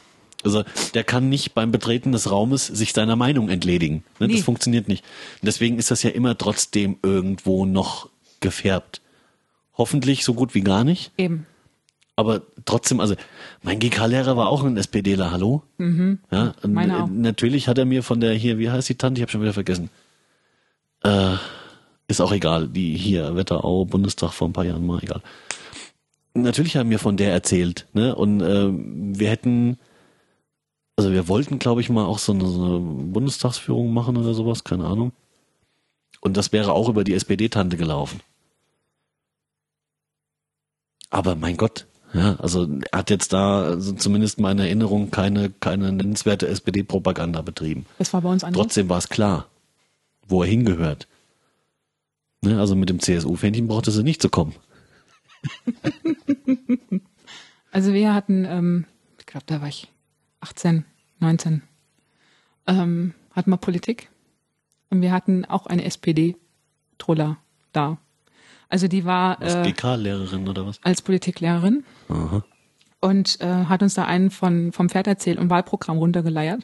Also der kann nicht beim Betreten des Raumes sich seiner Meinung entledigen. Ne? Nee. Das funktioniert nicht. Und deswegen ist das ja immer trotzdem irgendwo noch gefärbt. Hoffentlich so gut wie gar nicht. Eben. Aber trotzdem, also mein GK-Lehrer war auch ein SPDler, hallo? Mhm. Ja, Meine auch. Natürlich hat er mir von der hier, wie heißt die Tante? Ich habe schon wieder vergessen. Äh, ist auch egal, die hier, Wetterau, Bundestag vor ein paar Jahren mal, egal. Natürlich hat er mir von der erzählt, ne? Und äh, wir hätten, also wir wollten, glaube ich, mal auch so eine, so eine Bundestagsführung machen oder sowas, keine Ahnung. Und das wäre auch über die SPD-Tante gelaufen. Aber mein Gott, ja, also er hat jetzt da, also zumindest meine Erinnerung, keine, keine nennenswerte SPD-Propaganda betrieben. Das war bei uns anders. Trotzdem war es klar, wo er hingehört. Ne, also mit dem CSU-Fähnchen brauchte sie nicht zu kommen. Also wir hatten, ähm, ich glaube, da war ich 18, 19, ähm, hatten wir Politik. Und wir hatten auch eine SPD-Troller da. Also die war Was, äh, GK-Lehrerin oder was? als Politiklehrerin Aha. und äh, hat uns da einen von, vom Pferd erzählt und Wahlprogramm runtergeleiert.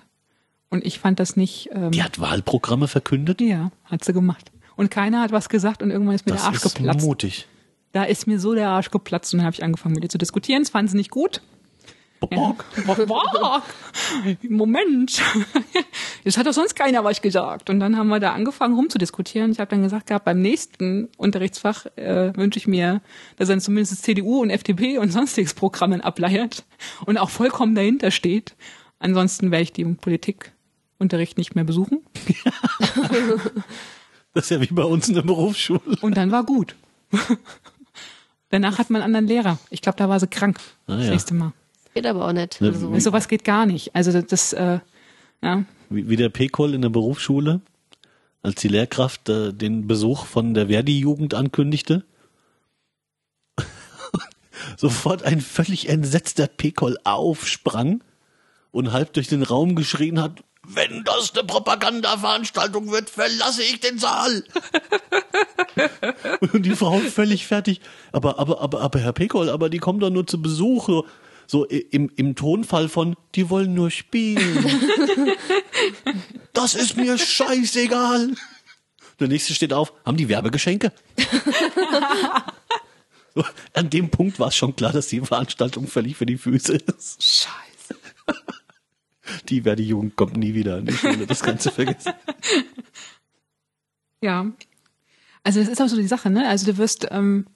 Und ich fand das nicht. Ähm, Die hat Wahlprogramme verkündet? ja, hat sie gemacht. Und keiner hat was gesagt und irgendwann ist mir Das der Arsch ist geplatzt. mutig. Da ist mir so der Arsch geplatzt und dann habe ich angefangen mit ihr zu diskutieren. Das fanden sie nicht gut. Bock. Bock. Moment. Das hat doch sonst keiner was gesagt. Und dann haben wir da angefangen rumzudiskutieren. Ich habe dann gesagt gehabt, beim nächsten Unterrichtsfach äh, wünsche ich mir, dass er zumindest CDU und FDP und sonstiges Programmen ableiert und auch vollkommen dahinter steht. Ansonsten werde ich den Politikunterricht nicht mehr besuchen. Das ist ja wie bei uns in der Berufsschule. Und dann war gut. Danach hat man einen anderen Lehrer. Ich glaube, da war sie krank. Ah, das ja. nächste Mal. Geht aber auch nicht. Ne, Also, wie- Sowas geht gar nicht. Also das, das äh, ja, Wie, wie der Pekol in der Berufsschule, als die Lehrkraft äh, den Besuch von der Verdi-Jugend ankündigte. Sofort ein völlig entsetzter Pekol aufsprang und halb durch den Raum geschrien hat, wenn das eine Propagandaveranstaltung wird, verlasse ich den Saal. und die Frau völlig fertig. Aber, aber, aber, aber Herr Pekol, aber die kommen doch nur zu Besuch. So, im, im Tonfall von, die wollen nur spielen. Das ist mir scheißegal. Der nächste steht auf, haben die Werbegeschenke? so, an dem Punkt war es schon klar, dass die Veranstaltung völlig für die Füße ist. scheiße. Die wäre die Jugend kommt nie wieder an die Schule, das du vergessen. Ja. Also das ist auch so die Sache, ne? Also du wirst, ähm,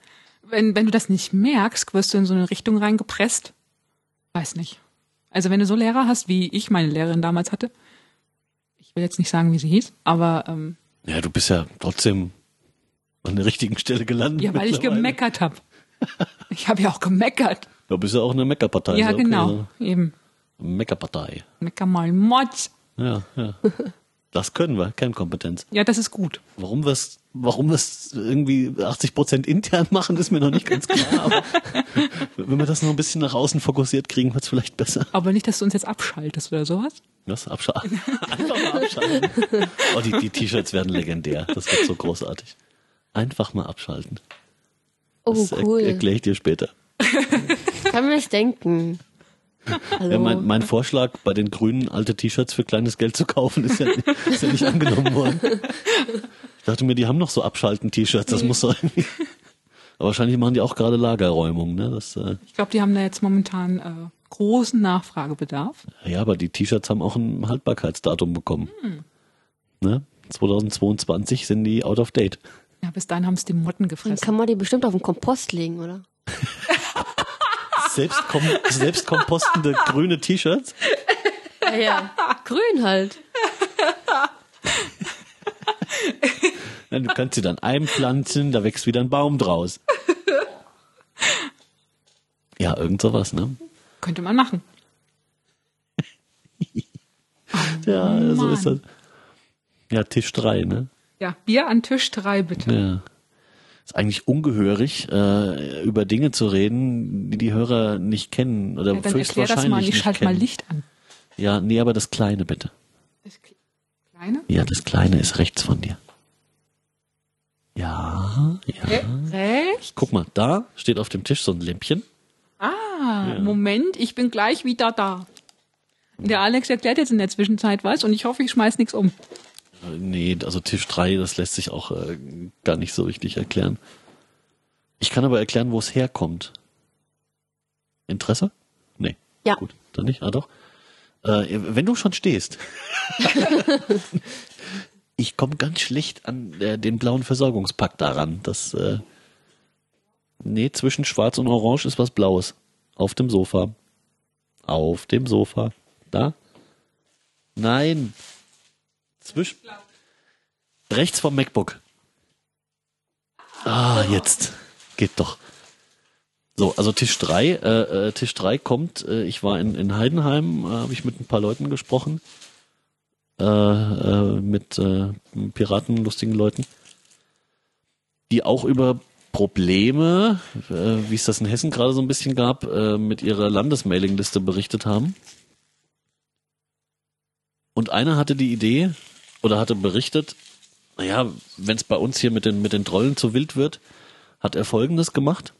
wenn, wenn du das nicht merkst, wirst du in so eine Richtung reingepresst. Weiß nicht. Also wenn du so Lehrer hast, wie ich meine Lehrerin damals hatte, ich will jetzt nicht sagen, wie sie hieß, aber ähm, Ja, du bist ja trotzdem an der richtigen Stelle gelandet. ja, weil ich gemeckert habe. Ich habe ja auch gemeckert. Du bist ja auch eine Meckerpartei. ja, okay, genau. ne? Eben. Meckerpartei. Mecker mal Motz. Ja, ja. Das können wir, Kernkompetenz. Ja, das ist gut. Warum wir es warum wir's irgendwie 80 Prozent intern machen, ist mir noch nicht ganz klar. Aber wenn wir das noch ein bisschen nach außen fokussiert kriegen, wird's vielleicht besser. Aber nicht, dass du uns jetzt abschaltest oder sowas. Was? Abschalten. Einfach mal abschalten. Oh, die, die T-Shirts werden legendär. Das wird so großartig. Einfach mal abschalten. oh, Das er- cool. erkläre ich dir später. Kann mir das denken. Hallo. Ja, mein, mein Vorschlag, bei den Grünen alte T-Shirts für kleines Geld zu kaufen, ist ja, ist ja nicht angenommen worden. Ich dachte mir, die haben noch so Abschalten-T-Shirts, das muss doch irgendwie. Aber wahrscheinlich machen die auch gerade Lagerräumung, ne? Das, äh, Ich glaube, die haben da jetzt momentan äh, großen Nachfragebedarf. ja, aber die T-Shirts haben auch ein Haltbarkeitsdatum bekommen. Ne? 2022 sind die out of date. Ja, bis dahin haben es die Motten Dann gefressen. kann man die bestimmt auf den Kompost legen, oder? Selbst, kom selbst kompostende grüne T-Shirts. Ja, ja. Grün halt. Ja, du kannst sie dann einpflanzen, da wächst wieder ein Baum draus. Ja, irgend sowas, ne? Könnte man machen. Ja, so ist das. Mann. Ja, Tisch drei, ne? Ja, Bier an Tisch drei bitte. Ja. Ist eigentlich ungehörig, äh, über Dinge zu reden, die die Hörer nicht kennen oder Ja, dann höchstwahrscheinlich das mal. Ich schalte mal Licht an. Ja, nee, aber das Kleine bitte. Das Kleine? Ja, das Kleine ist rechts von dir. Ja, ja. Recht? Guck mal, da steht auf dem Tisch so ein Lämpchen. Ah, Moment, ich bin gleich wieder da. Der Alex erklärt jetzt in der Zwischenzeit was und ich hoffe, ich schmeiß nichts um. Nee, also Tisch drei, das lässt sich auch äh, gar nicht so richtig erklären. Ich kann aber erklären, wo es herkommt. Interesse? Nee. Ja. Gut, dann nicht. Ah, doch. Äh, wenn du schon stehst. ich komme ganz schlecht an äh, den blauen Versorgungspakt daran. Das, äh, nee, zwischen schwarz und orange ist was Blaues. Auf dem Sofa. Auf dem Sofa. Da? Nein. Zwischen. Rechts vom MacBook. Ah, jetzt. Geht doch. So, also Tisch 3, äh, äh, Tisch 3 kommt, äh, ich war in, in Heidenheim, äh, habe ich mit ein paar Leuten gesprochen, äh, äh, mit äh, Piraten, lustigen Leuten, die auch über Probleme, äh, wie es das in Hessen gerade so ein bisschen gab, äh, mit ihrer Landesmailingliste berichtet haben. Und einer hatte die Idee oder hatte berichtet, naja, wenn es bei uns hier mit den, mit den Trollen zu wild wird, hat er Folgendes gemacht.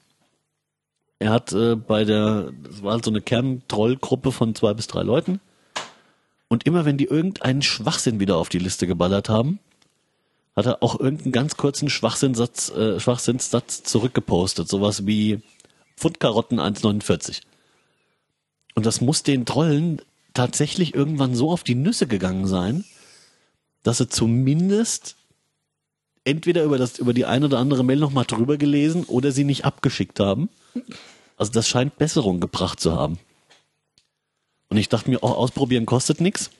Er hat äh, bei der, das war halt so eine Kerntrollgruppe von zwei bis drei Leuten. Und immer wenn die irgendeinen Schwachsinn wieder auf die Liste geballert haben, hat er auch irgendeinen ganz kurzen Schwachsinnssatz, äh, Schwachsinnssatz zurückgepostet. Sowas wie Pfundkarotten 1,49. Und das muss den Trollen tatsächlich irgendwann so auf die Nüsse gegangen sein, dass sie zumindest entweder über das, über die eine oder andere Mail nochmal drüber gelesen oder sie nicht abgeschickt haben. Also das scheint Besserung gebracht zu haben. Und ich dachte mir, auch ausprobieren kostet nichts.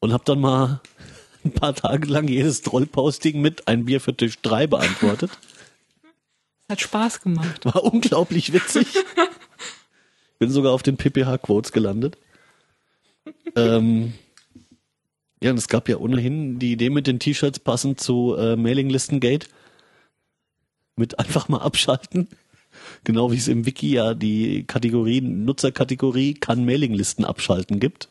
Und habe dann mal ein paar Tage lang jedes Trollposting mit ein Bier für Tisch 3 beantwortet. Hat Spaß gemacht. War unglaublich witzig. Bin sogar auf den PPH-Quotes gelandet. ähm, ja, und es gab ja ohnehin die Idee mit den T-Shirts passend zu äh, Mailinglistengate. Mit einfach mal abschalten. Genau wie es im Wiki ja die Kategorie, Nutzerkategorie kann Mailinglisten abschalten gibt.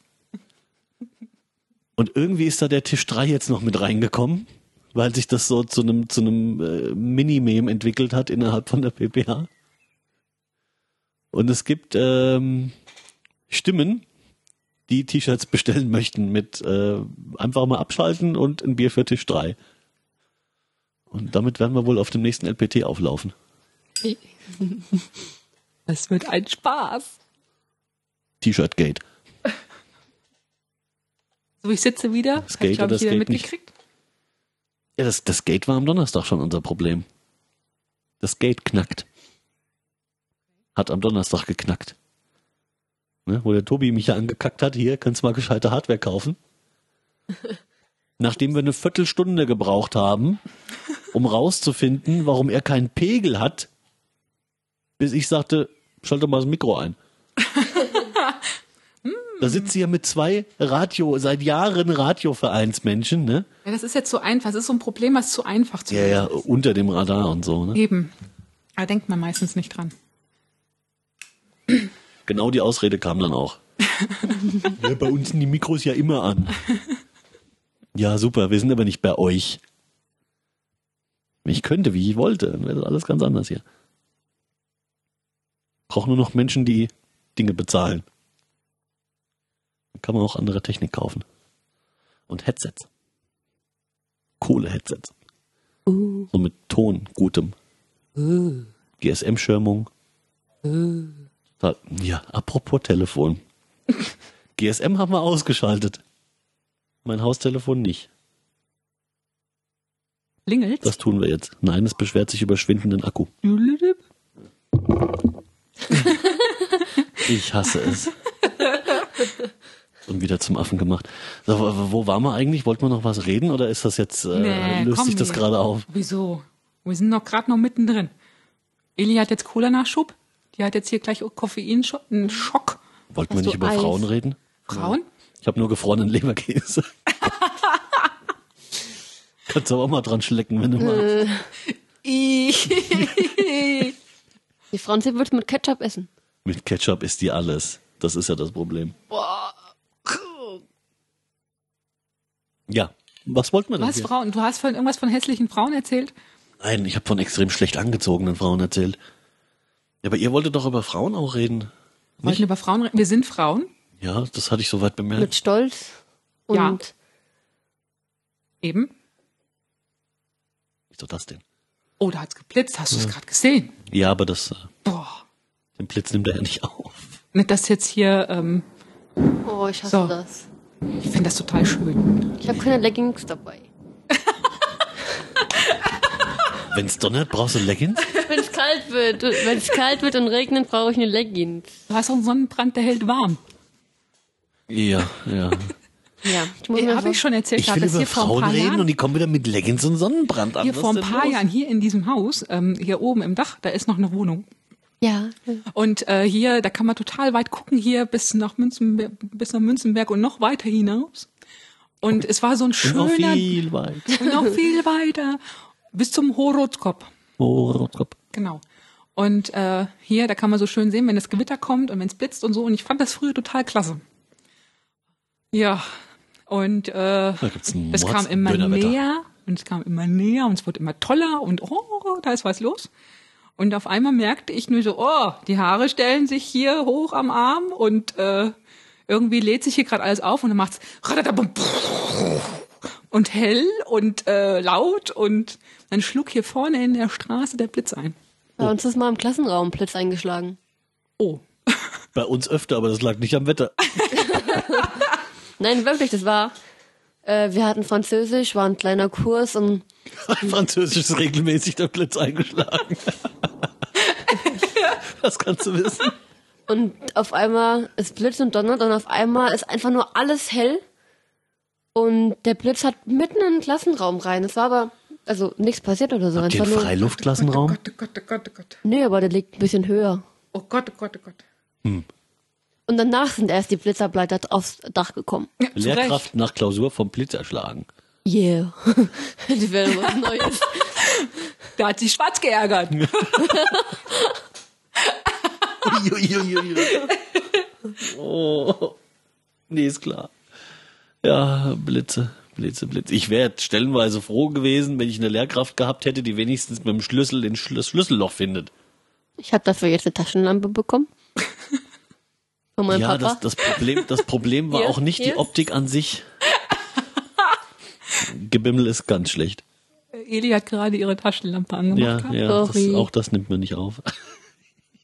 Und irgendwie ist da der Tisch 3 jetzt noch mit reingekommen, weil sich das so zu einem zu einem äh, Mini-Meme entwickelt hat innerhalb von der PPH. Und es gibt ähm, Stimmen, die T-Shirts bestellen möchten mit äh, einfach mal abschalten und ein Bier für Tisch 3. Und damit werden wir wohl auf dem nächsten LPT auflaufen. Es wird ein Spaß. T-Shirt Gate. So, ich sitze wieder. Das ich, Gate glaub oder ich, das wieder Gate nicht? mitgekriegt. Ja, das, das Gate war am Donnerstag schon unser Problem. Das Gate knackt. Hat am Donnerstag geknackt. Ne, wo der Tobi mich ja angekackt hat, hier, kannst du mal gescheite Hardware kaufen. Nachdem wir eine Viertelstunde gebraucht haben, um rauszufinden, warum er keinen Pegel hat, bis ich sagte, schalte mal das Mikro ein. Da sitzt sie ja mit zwei Radio, seit Jahren Radiovereinsmenschen, ne? Ja, das ist jetzt so einfach. Das ist so ein Problem, was zu einfach zu Ja, ja, ist. unter dem Radar und so, ne? Eben. Da denkt man meistens nicht dran. Genau die Ausrede kam dann auch. ja, bei uns sind die Mikros ja immer an. Ja, super, wir sind aber nicht bei euch. Ich könnte, wie ich wollte, dann wäre das alles ganz anders hier. Braucht nur noch Menschen, die Dinge bezahlen. Dann kann man auch andere Technik kaufen. Und Headsets. Kohle-Headsets. So mit Ton, gutem. GSM-Schirmung. Da- Ja, apropos Telefon. GSM haben wir ausgeschaltet. Mein Haustelefon nicht. Klingelt. Das tun wir jetzt. Nein, es beschwert sich über schwindenden Akku. Ich hasse es. Und wieder zum Affen gemacht. So, wo- waren wir eigentlich? Wollten wir noch was reden oder ist das jetzt, äh, Nee, löst sich das gerade auf? Wieso? Wir sind noch gerade noch mittendrin. Eli hat jetzt Cola-Nachschub. Die hat jetzt hier gleich Koffeinschock. Wollten wir Hast nicht du über Eis? Frauen reden? Frauen? Ich habe nur gefrorenen Leberkäse. Kannst du aber auch mal dran schlecken, wenn du magst. Die Franzi wird mit Ketchup essen. Mit Ketchup ist die alles. Das ist ja das Problem. Ja, was wollten wir denn Was hier? Frauen? Du hast vorhin irgendwas von hässlichen Frauen erzählt? Nein, ich habe von extrem schlecht angezogenen Frauen erzählt. Ja, aber ihr wolltet doch über Frauen auch reden. Wir wollten über Frauen reden. Wir sind Frauen. Ja, das hatte ich soweit bemerkt. Mit Stolz. Und Ja. Eben. Wieso das denn? Oh, da hat's geblitzt. Hast du es gerade gesehen? Ja, aber das, äh, Boah. den Blitz nimmt er ja nicht auf. Nicht, dass jetzt hier, ähm, oh, ich hasse So. das. ich finde das total schön. Ich habe keine Leggings dabei. Wenn's donnert, brauchst du Leggings? Wenn es kalt wird, wenn es kalt wird und regnet, brauche ich eine Leggings. Du hast auch einen Sonnenbrand, der hält warm. Ja, ja. Ja, ich muss mir Habe so, ich schon erzählt, Ich dass über hier vor ein Frauen paar reden Jahren, und die kommen wieder mit Leggings und Sonnenbrand an. hier Was vor ein paar los? Jahren, hier in diesem Haus, ähm, hier oben im Dach, da ist noch eine Wohnung. Ja. Und äh, hier, da kann man total weit gucken, hier bis nach Münzenberg, bis nach Münzenberg und noch weiter hinaus. Und es war so ein Und noch schöner, viel weit. und noch viel weiter, bis zum Horoskop. Horoskop. Genau. Und äh, hier, da kann man so schön sehen, wenn das Gewitter kommt und wenn es blitzt und so. Und ich fand das früher total klasse. Ja. Und äh, es kam immer näher und es kam immer näher und es wurde immer toller und oh, da ist was los. Und auf einmal merkte ich nur so, oh, die Haare stellen sich hier hoch am Arm und äh, irgendwie lädt sich hier gerade alles auf und dann macht's und hell und äh, laut und dann schlug hier vorne in der Straße der Blitz ein. Bei uns ist mal im Klassenraum ein Blitz eingeschlagen. Oh. Bei uns öfter, aber das lag nicht am Wetter. Nein, wirklich, das war. Äh, wir hatten Französisch, war ein kleiner Kurs und Französisch ist regelmäßig der Blitz eingeschlagen. das kannst du wissen. Und auf einmal, es blitzt und donnert und auf einmal ist einfach nur alles hell. Und der Blitz hat mitten in den Klassenraum rein. Es war aber, also nichts passiert oder so. Habt ihr einen Freiluftklassenraum? Gott, oh Gott, oh Gott, oh Gott. nee, aber der liegt ein bisschen höher. Oh Gott, oh Gott, oh Gott. Und danach sind erst die Blitzableiter aufs Dach gekommen. Ja, zu Recht. Lehrkraft nach Klausur vom Blitz erschlagen. Yeah. die werden was Neues. Da hat sich schwarz geärgert. Oh. Nee, ist klar. Ja, Blitze, Blitze, Blitze. Ich wäre stellenweise froh gewesen, wenn ich eine Lehrkraft gehabt hätte, die wenigstens mit dem Schlüssel den Schl das Schlüsselloch findet. Ich habe dafür jetzt eine Taschenlampe bekommen. Von meinem ja, Papa. das, das Problem, das Problem war Hier, auch nicht die hier. Optik an sich. Gebimmel ist ganz schlecht. Eli hat gerade ihre Taschenlampe Ja, angemacht. ja, das, Sorry. auch das nimmt man nicht auf.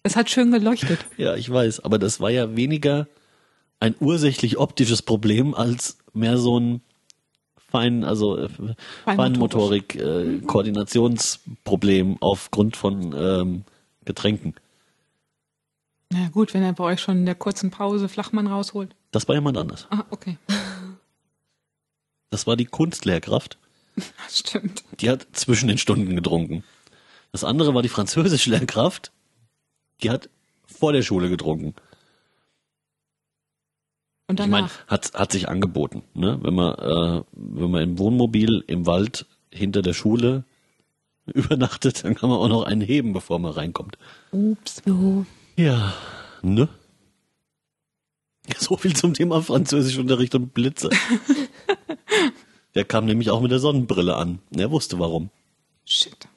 Es hat schön geleuchtet. Ja, ich weiß, aber das war ja weniger ein ursächlich optisches Problem als mehr so ein fein, also äh, Feinmotorik, äh, Koordinationsproblem aufgrund von ähm, Getränken. Na gut, wenn er bei euch schon in der kurzen Pause Flachmann rausholt. Das war jemand anders. Ah, okay. Das war die Kunstlehrkraft. Das stimmt. Die hat zwischen den Stunden getrunken. Das andere war die Französischlehrkraft. Die hat vor der Schule getrunken. Und Ich meine, danach. hat, hat sich angeboten, ne? Wenn man, äh, wenn man im Wohnmobil im Wald hinter der Schule übernachtet, dann kann man auch noch einen heben, bevor man reinkommt. Ups. Jo. Ja, ne? So viel zum Thema Französischunterricht und Blitze. Der kam nämlich auch mit der Sonnenbrille an. Er wusste warum. Shit.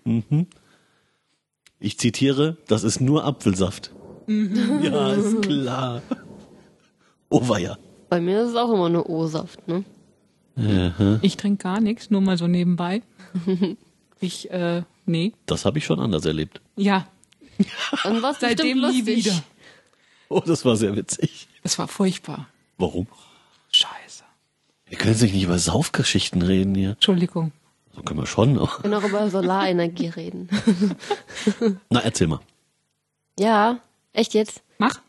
Ich zitiere, das ist nur Apfelsaft. Ja, ist klar. Oh weia. Bei mir ist es auch immer nur O-Saft, ne? Ich trinke gar nichts, nur mal so nebenbei. Ich, äh, nee. Das habe ich schon anders erlebt. Ja, Dann war's seitdem bestimmt nie wieder. Oh, das war sehr witzig. Das war furchtbar. Warum? Scheiße. Wir können sich nicht über Saufgeschichten reden hier. Entschuldigung. So können wir schon. aber- Wir können auch über Solarenergie reden. Na, erzähl mal, ja, echt jetzt? Mach.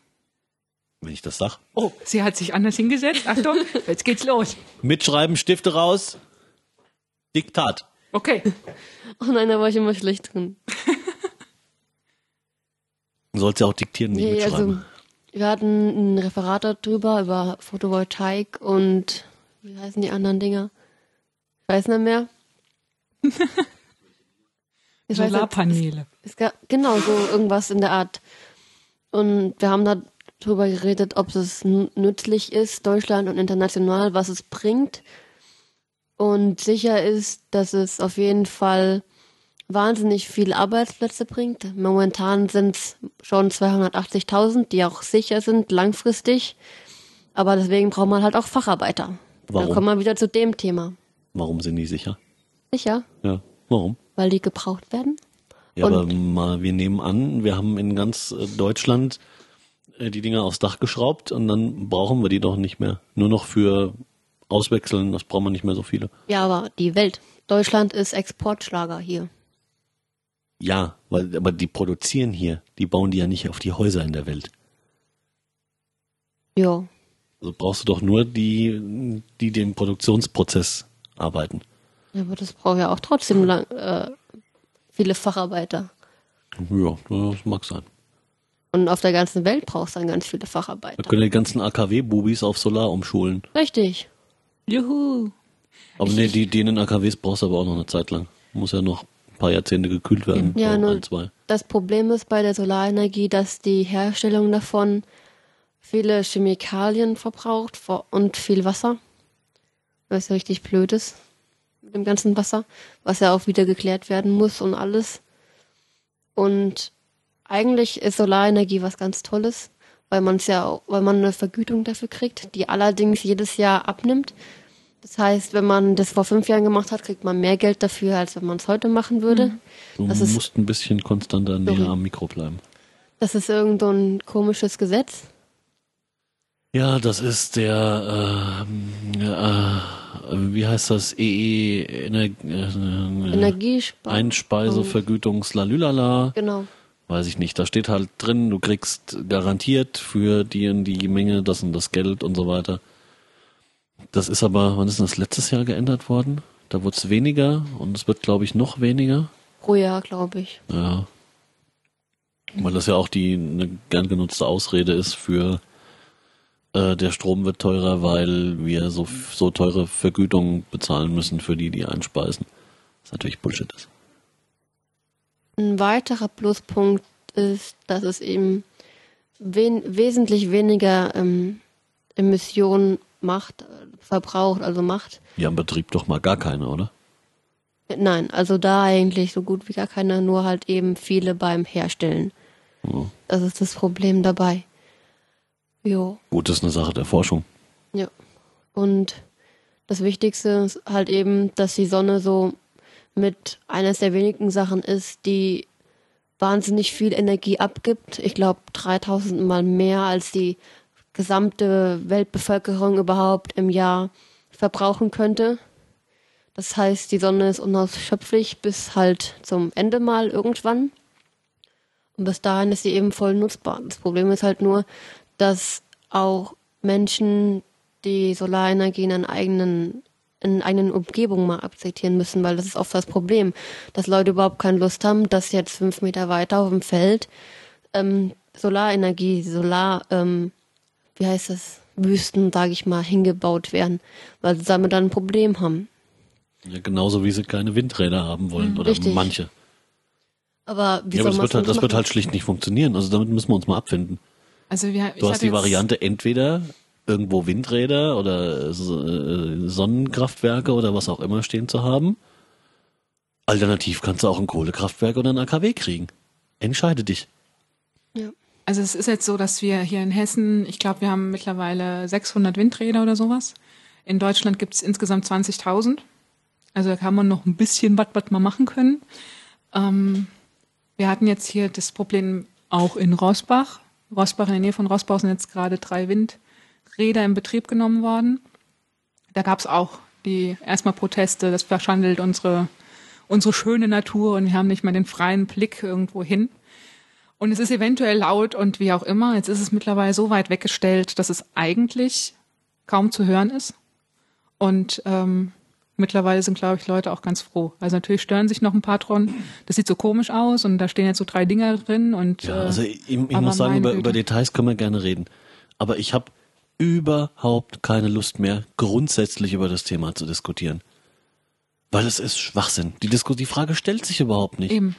wenn ich das sag. Oh, sie hat sich anders hingesetzt. Achtung, jetzt geht's los. Mitschreiben, Stifte raus. Diktat. Okay. Oh nein, da war ich immer schlecht drin. Du sollst ja auch diktieren, nicht Nee, mitschreiben. also, wir hatten ein Referat darüber, über Photovoltaik und wie heißen die anderen Dinger? Ich weiß nicht mehr. Ich weiß nicht, Solarpaneele. Es gab, genau, so irgendwas in der Art. Und wir haben da drüber geredet, ob es nützlich ist, Deutschland und international, was es bringt. Und sicher ist, dass es auf jeden Fall wahnsinnig viele Arbeitsplätze bringt. Momentan sind es schon 280.000, die auch sicher sind, langfristig. Aber deswegen braucht man halt auch Facharbeiter. Warum? Dann kommen wir wieder zu dem Thema. Warum sind die sicher? Sicher, Ja. Warum? weil die gebraucht werden. Ja, Und- aber mal, wir nehmen an, wir haben in ganz äh, Deutschland äh, die Dinger aufs Dach geschraubt und dann brauchen wir die doch nicht mehr. Nur noch für Auswechseln, das brauchen wir nicht mehr so viele. Ja, aber die Welt. Deutschland ist Exportschlager hier. Ja, weil, aber die produzieren hier, die bauen die ja nicht auf die Häuser in der Welt. Ja. Also brauchst du doch nur die, die den Produktionsprozess arbeiten. Ja, aber das braucht ja auch trotzdem lang, äh, viele Facharbeiter. Ja, das mag sein. Und auf der ganzen Welt brauchst du dann ganz viele Da Facharbeiter. können die ganzen AKW-Bubis auf Solar umschulen. Richtig. Juhu. Aber nee, die, die in den AKWs brauchst du aber auch noch eine Zeit lang. Muss ja noch paar Jahrzehnte gekühlt werden. Ja, so nur- ein. Das Problem ist bei der Solarenergie, dass die Herstellung davon viele Chemikalien verbraucht und viel Wasser. Was ja richtig blöd ist mit dem ganzen Wasser, was ja auch wieder geklärt werden muss und alles. Und eigentlich ist Solarenergie was ganz Tolles, weil man es ja, auch- weil man eine Vergütung dafür kriegt, die allerdings jedes Jahr abnimmt. Das heißt, wenn man das vor fünf Jahren gemacht hat, kriegt man mehr Geld dafür, als wenn man es heute machen würde. Du Das ist- musst ein bisschen konstanter näher Sorry. am Mikro bleiben. Das ist irgend so ein komisches Gesetz. Ja, das ist der, ähm, äh, wie heißt das, EE, Ener äh, Energiespar. Einspeisevergütungs-Lalülala. Genau. Weiß ich nicht. Da steht halt drin, du kriegst garantiert für die und die Menge das und das Geld und so weiter. Das ist aber, wann ist denn das letztes Jahr geändert worden? Da wurde es weniger und es wird, glaube ich, noch weniger. Pro Jahr, glaube ich. Ja. Weil das ja auch die eine gern genutzte Ausrede ist für äh, der Strom wird teurer, weil wir so, so teure Vergütungen bezahlen müssen für die, die einspeisen. Was natürlich Bullshit ist. Ein weiterer Pluspunkt ist, dass es eben wen wesentlich weniger ähm, Emissionen macht, äh, verbraucht, also macht. Ja, im Betrieb doch mal gar keine, oder? Nein, also da eigentlich so gut wie gar keine, nur halt eben viele beim Herstellen. Ja. Das ist das Problem dabei. Jo, Gut, das ist eine Sache der Forschung. ja. Und das Wichtigste ist halt eben, dass die Sonne so mit eines der wenigen Sachen ist, die wahnsinnig viel Energie abgibt. Ich glaube 3000 Mal mehr als die gesamte Weltbevölkerung überhaupt im Jahr verbrauchen könnte. Das heißt, die Sonne ist unausschöpflich bis halt zum Ende mal irgendwann. Und bis dahin ist sie eben voll nutzbar. Das Problem ist halt nur, dass auch Menschen die Solarenergie in einer eigenen in eigenen Umgebung mal akzeptieren müssen, weil das ist oft das Problem, dass Leute überhaupt keine Lust haben, dass jetzt fünf Meter weiter auf dem Feld ähm, Solarenergie, Solar, ähm, wie heißt das, Wüsten, sage ich mal, hingebaut werden, weil sie damit dann ein Problem haben. Ja, genauso wie sie keine Windräder haben wollen. oder richtig. manche. Aber wie Ja, aber soll das wird, halt, das wird halt schlicht nicht funktionieren. Also damit müssen wir uns mal abfinden. Also wir, Du hast die Variante entweder irgendwo Windräder oder äh, Sonnenkraftwerke oder was auch immer stehen zu haben. Alternativ kannst du auch ein Kohlekraftwerk oder ein AKW kriegen. Entscheide dich. Also es ist jetzt so, dass wir hier in Hessen, ich glaube, wir haben mittlerweile 600 Windräder oder sowas. In Deutschland gibt es insgesamt 20.000. Also da kann man noch ein bisschen was, was man machen können. Ähm, wir hatten jetzt hier das Problem auch in Rossbach. Rossbach, in der Nähe von Rossbach sind jetzt gerade drei Windräder in Betrieb genommen worden. Da gab es auch die erstmal Proteste, das verschandelt unsere, unsere schöne Natur und wir haben nicht mehr den freien Blick irgendwo hin. Und es ist eventuell laut und wie auch immer. Jetzt ist es mittlerweile so weit weggestellt, dass es eigentlich kaum zu hören ist. Und ähm, mittlerweile sind, glaube ich, Leute auch ganz froh. Also natürlich stören sich noch ein paar dran. Das sieht so komisch aus und da stehen jetzt so drei Dinger drin und Ja, äh, also ich, ich muss sagen, über, über Details können wir gerne reden. Aber ich habe überhaupt keine Lust mehr, grundsätzlich über das Thema zu diskutieren. Weil es ist Schwachsinn. Die, Disku die Frage stellt sich überhaupt nicht. eben.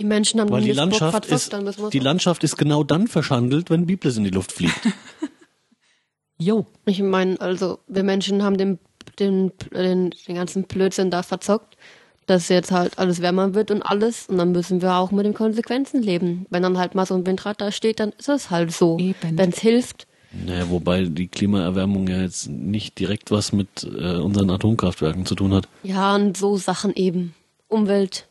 Die Menschen haben Weil die Landschaft verzockt, ist, dann müssen wir die Landschaft ist genau dann verschandelt, wenn Biblis in die Luft fliegt. Jo. Ich meine, also wir Menschen haben den, den, den, den ganzen Blödsinn da verzockt, dass jetzt halt alles wärmer wird und alles. Und dann müssen wir auch mit den Konsequenzen leben. Wenn dann halt mal so ein Windrad da steht, dann ist es halt so. Wenn es hilft. Naja, wobei die Klimaerwärmung ja jetzt nicht direkt was mit äh, unseren Atomkraftwerken zu tun hat. Ja, und so Sachen eben. Umwelt,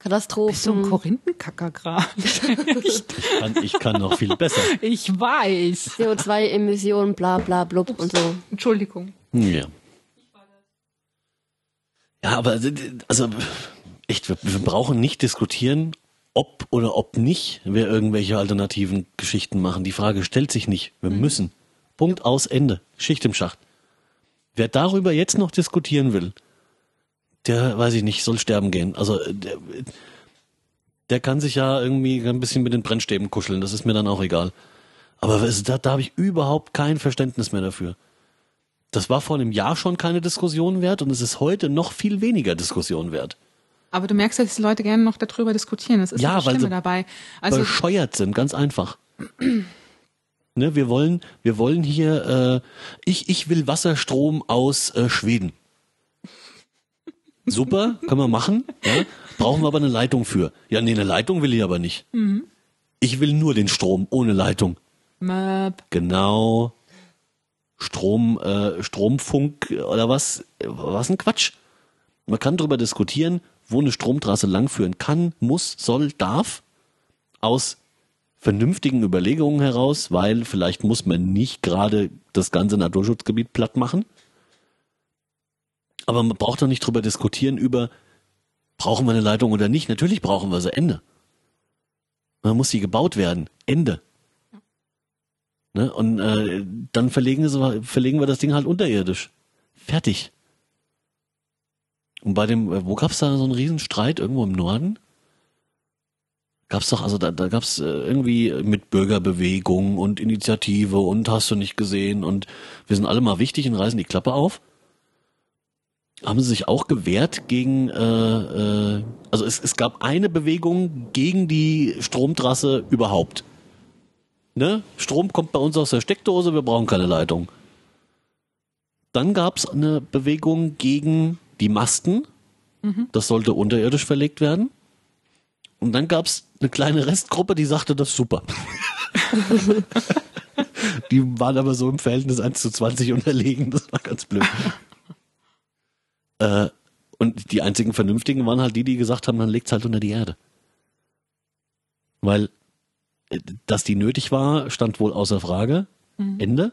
Katastrophen. Bist du ein Korinthenkacker gerade? Kann, ich kann noch viel besser. ich weiß. CO2-Emissionen, bla bla blub und so. Entschuldigung. Ja. Ja, aber also echt, wir, wir brauchen nicht diskutieren, ob oder ob nicht wir irgendwelche alternativen Geschichten machen. Die Frage stellt sich nicht. Wir müssen. Punkt aus Ende. Schicht im Schacht. Wer darüber jetzt noch diskutieren will, der, weiß ich nicht, soll sterben gehen. Also äh, der, der kann sich ja irgendwie ein bisschen mit den Brennstäben kuscheln. Das ist mir dann auch egal. Aber da, da habe ich überhaupt kein Verständnis mehr dafür. Das war vor einem Jahr schon keine Diskussion wert und es ist heute noch viel weniger Diskussion wert. Aber du merkst, dass die Leute gerne noch darüber diskutieren. Das ist Ja, das weil Schlimme sie dabei. Also bescheuert sind, ganz einfach. ne, wir wollen, wir wollen hier, äh, ich, ich will Wasserstrom aus äh, Schweden. Super, können wir machen. Ja? Brauchen wir aber eine Leitung für. Ja, nee, eine Leitung will ich aber nicht. Ich will nur den Strom ohne Leitung. Möp. Genau. Strom, äh, Stromfunk oder was? Was ein Quatsch. Man kann darüber diskutieren, wo eine Stromtrasse langführen kann, muss, soll, darf. Aus vernünftigen Überlegungen heraus, weil vielleicht muss man nicht gerade das ganze Naturschutzgebiet platt machen. Aber man braucht doch nicht drüber diskutieren über, brauchen wir eine Leitung oder nicht. Natürlich brauchen wir sie. Ende. Man muss sie gebaut werden. Ende. Ne? Und äh, dann verlegen, sie, verlegen wir das Ding halt unterirdisch. Fertig. Und bei dem, äh, wo gab's da so einen Riesenstreit irgendwo im Norden? Gab's doch, also da, da gab's äh, irgendwie mit Bürgerbewegung und Initiative und hast du nicht gesehen und wir sind alle mal wichtig und reißen die Klappe auf. Haben sie sich auch gewehrt gegen, äh, äh, also es, es gab eine Bewegung gegen die Stromtrasse überhaupt. Ne? Strom kommt bei uns aus der Steckdose, wir brauchen keine Leitung. Dann gab's eine Bewegung gegen die Masten. Das sollte unterirdisch verlegt werden. Und dann gab's eine kleine Restgruppe, die sagte, das ist super. die waren aber so im Verhältnis 1 zu 20 unterlegen, das war ganz blöd. Äh, und die einzigen Vernünftigen waren halt die, die gesagt haben, dann legt's halt unter die Erde. Weil, äh, dass die nötig war, stand wohl außer Frage. Ende.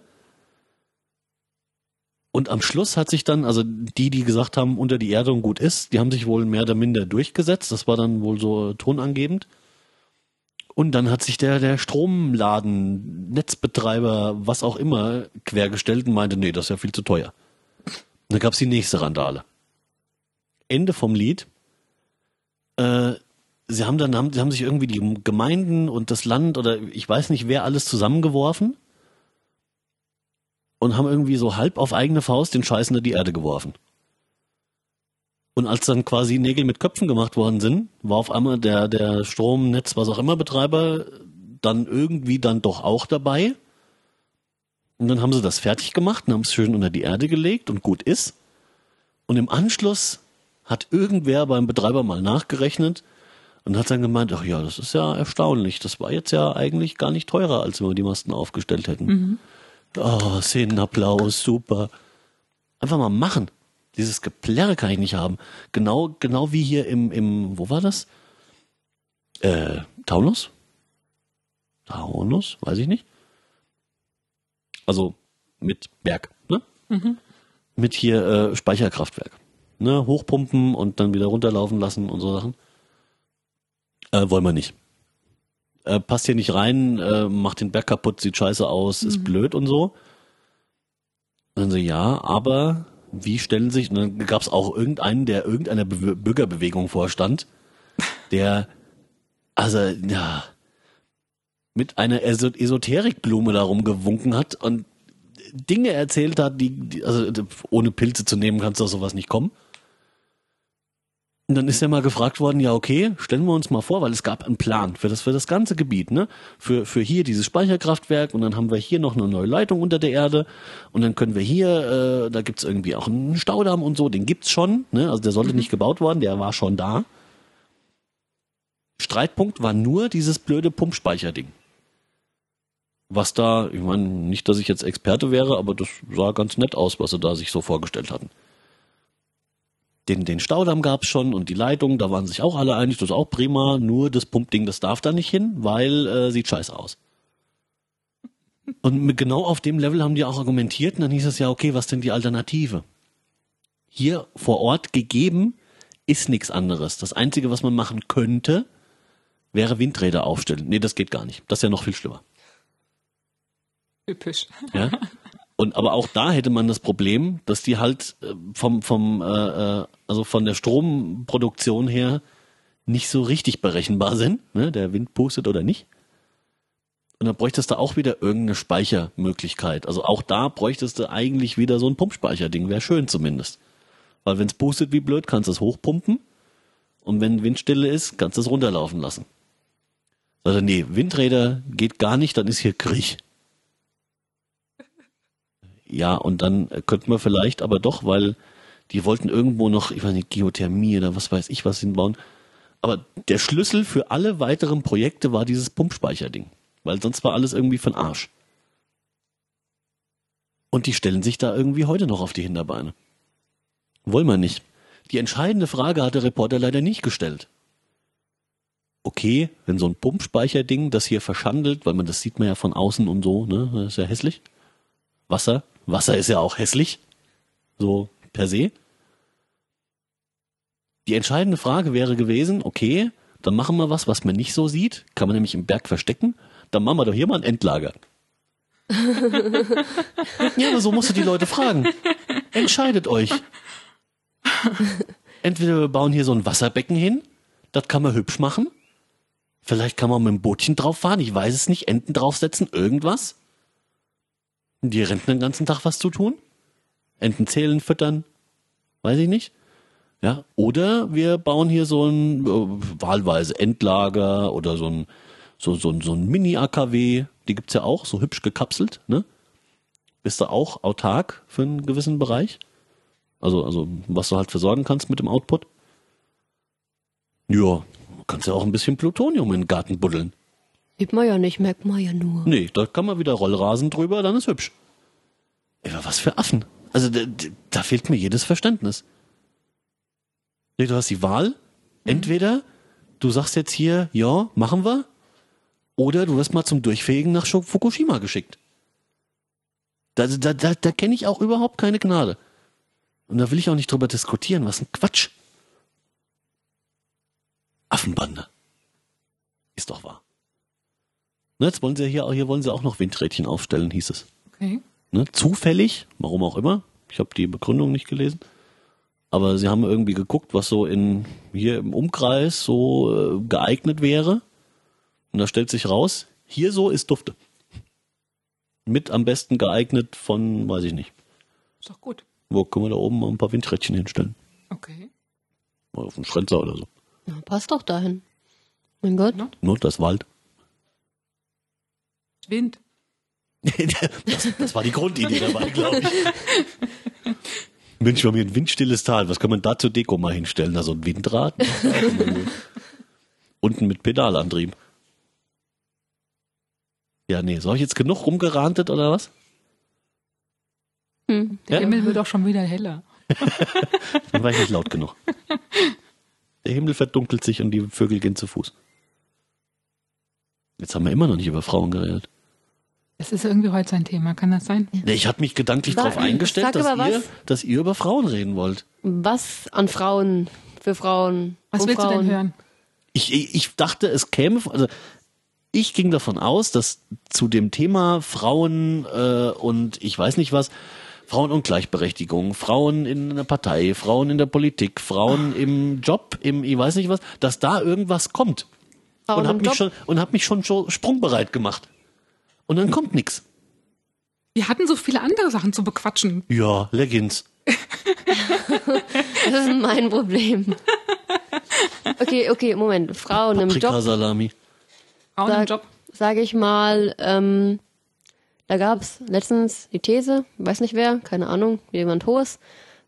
Und am Schluss hat sich dann, also die, die gesagt haben, unter die Erde und gut ist, die haben sich wohl mehr oder minder durchgesetzt. Das war dann wohl so tonangebend. Und dann hat sich der, der Stromladen, Netzbetreiber, was auch immer, quergestellt und meinte, nee, das ist ja viel zu teuer. Und dann gab's die nächste Randale. Ende vom Lied. Äh, sie haben dann, haben, haben sich irgendwie die Gemeinden und das Land oder ich weiß nicht, wer alles zusammengeworfen und haben irgendwie so halb auf eigene Faust den Scheiß in die Erde geworfen. Und als dann quasi Nägel mit Köpfen gemacht worden sind, war auf einmal der, der Stromnetz, was auch immer Betreiber, dann irgendwie dann doch auch dabei. Und dann haben sie das fertig gemacht und haben es schön unter die Erde gelegt und gut ist. Und im Anschluss hat irgendwer beim Betreiber mal nachgerechnet und hat dann gemeint, ach ja, das ist ja erstaunlich. Das war jetzt ja eigentlich gar nicht teurer, als wenn wir die Masten aufgestellt hätten. Oh, Szenenapplaus, super. Einfach mal machen. Dieses Geplärre kann ich nicht haben. Genau, genau wie hier im, im, wo war das? Äh, Taunus? Taunus? Weiß ich nicht. Also mit Berg, ne? Mit hier äh, Speicherkraftwerk. Ne? Hochpumpen und dann wieder runterlaufen lassen und so Sachen. Äh, wollen wir nicht. Äh, passt hier nicht rein, äh, macht den Berg kaputt, sieht scheiße aus, ist blöd und so. Und dann so, ja, aber wie stellen sich, und dann gab es auch irgendeinen, der irgendeiner Be Bürgerbewegung vorstand, der, also, ja, mit einer Eso Esoterikblume da rumgewunken hat und Dinge erzählt hat, die, die, also ohne Pilze zu nehmen, kannst du auf sowas nicht kommen. Und dann ist ja mal gefragt worden, ja okay, stellen wir uns mal vor, weil es gab einen Plan für das für das ganze Gebiet, ne? Für für hier dieses Speicherkraftwerk und dann haben wir hier noch eine neue Leitung unter der Erde und dann können wir hier, äh, da gibt's irgendwie auch einen Staudamm und so, den gibt's schon, ne? Also der sollte nicht gebaut worden, der war schon da. Streitpunkt war nur dieses blöde Pumpspeicherding. Was da, ich meine, nicht, dass ich jetzt Experte wäre, aber das sah ganz nett aus, was sie da sich so vorgestellt hatten. Den, den Staudamm gab's schon und die Leitung, da waren sich auch alle einig, das ist auch prima, nur das Pumpding, das darf da nicht hin, weil äh, sieht scheiße aus. Und mit, genau auf dem Level haben die auch argumentiert und dann hieß es ja, okay, was denn die Alternative? Hier vor Ort gegeben ist nichts anderes. Das Einzige, was man machen könnte, wäre Windräder aufstellen. Nee, das geht gar nicht. Das ist ja noch viel schlimmer. Typisch. Ja? Und aber auch da hätte man das Problem, dass die halt äh, vom vom äh, äh, also von der Stromproduktion her nicht so richtig berechenbar sind, ne? Der Wind pustet oder nicht. Und dann bräuchtest du auch wieder irgendeine Speichermöglichkeit. Also auch da bräuchtest du eigentlich wieder so ein Pumpspeicherding. Wäre schön zumindest. Weil wenn es pustet wie blöd, kannst du es hochpumpen. Und wenn Windstille ist, kannst du es runterlaufen lassen. Er, nee, Windräder geht gar nicht, dann ist hier Krieg. Ja, und dann könnten wir vielleicht aber doch, weil die wollten irgendwo noch, ich weiß nicht, Geothermie oder was weiß ich was hinbauen. Aber der Schlüssel für alle weiteren Projekte war dieses Pumpspeicherding. Weil sonst war alles irgendwie von Arsch. Und die stellen sich da irgendwie heute noch auf die Hinterbeine. Wollen wir nicht. Die entscheidende Frage hat der Reporter leider nicht gestellt. Okay, wenn so ein Pumpspeicherding das hier verschandelt, weil man das sieht man ja von außen und so, ne, das ist ja hässlich. Wasser, Wasser ist ja auch hässlich. So per se. Die entscheidende Frage wäre gewesen, okay, dann machen wir was, was man nicht so sieht, kann man nämlich im Berg verstecken, dann machen wir doch hier mal ein Endlager. ja, aber so musst du die Leute fragen. Entscheidet euch. Entweder wir bauen hier so ein Wasserbecken hin, das kann man hübsch machen. Vielleicht kann man mit dem Bootchen drauf fahren, ich weiß es nicht, Enten draufsetzen, irgendwas. Die Renten den ganzen Tag was zu tun. Enten zählen, füttern, weiß ich nicht. Ja, oder wir bauen hier so ein äh, wahlweise Endlager oder so ein so so so ein Mini-AKW, die gibt's ja auch, so hübsch gekapselt, ne? Bist du auch autark für einen gewissen Bereich? Also also was du halt versorgen kannst mit dem Output? Ja, kannst ja auch ein bisschen Plutonium in den Garten buddeln. Sieht man ja nicht, merkt man ja nur. Nee, da kann man wieder Rollrasen drüber, dann ist hübsch. Ey, aber was für Affen. Also da, da fehlt mir jedes Verständnis. Nee, du hast die Wahl. Entweder du sagst jetzt hier, ja, machen wir. Oder du wirst mal zum Durchfegen nach Fukushima geschickt. Da, da, da, da kenne ich auch überhaupt keine Gnade. Und da will ich auch nicht drüber diskutieren. Was ein Quatsch. Affenbande. Ist doch wahr. Ne, jetzt wollen sie hier, hier wollen sie auch noch Windrädchen aufstellen, hieß es. Okay. Ne, zufällig, warum auch immer. Ich habe die Begründung nicht gelesen. Aber sie haben irgendwie geguckt, was so in hier im Umkreis so äh, geeignet wäre. Und da stellt sich raus, hier so ist Dufte. Mit am besten geeignet von, weiß ich nicht. Ist doch gut. Wo können wir da oben mal ein paar Windrädchen hinstellen? Okay. Oder auf einen Schrenzer oder so. Na, passt doch dahin. Mein Gott. Ja. Nur das Wald. Wind. das, das war die Grundidee dabei, glaube ich. Mensch, wir haben hier ein windstilles Tal. Was kann man da zur Deko mal hinstellen? Da so ein Windrad? Unten mit Pedalantrieb. Ja, nee, soll ich jetzt genug rumgerantet oder was? Hm. Der Ja. Himmel wird doch schon wieder heller. Dann war ich nicht laut genug. Der Himmel verdunkelt sich und die Vögel gehen zu Fuß. Jetzt haben wir immer noch nicht über Frauen geredet. Das ist irgendwie heute sein Thema, kann das sein? Nee, Ich habe mich gedanklich darauf eingestellt, dass ihr, was. dass ihr über Frauen reden wollt. Was an Frauen, für Frauen, Was um willst Frauen. du denn hören? Ich, ich, ich dachte, es käme, also ich ging davon aus, dass zu dem Thema Frauen äh, und ich weiß nicht was, Frauen und Gleichberechtigung, Frauen in der Partei, Frauen in der Politik, Frauen im Job, im ich weiß nicht was, dass da irgendwas kommt. Frauen und hab im mich schon und hab mich schon so sprungbereit gemacht. Und dann kommt nix. Wir hatten so viele andere Sachen zu bequatschen. Ja, Leggings. Das ist mein Problem. Okay, okay, Moment. Frauen im Job, Paprikasalami. Frauen im Sag- Job. sage ich mal, ähm, da gab's letztens die These, weiß nicht wer, keine Ahnung, jemand hohes,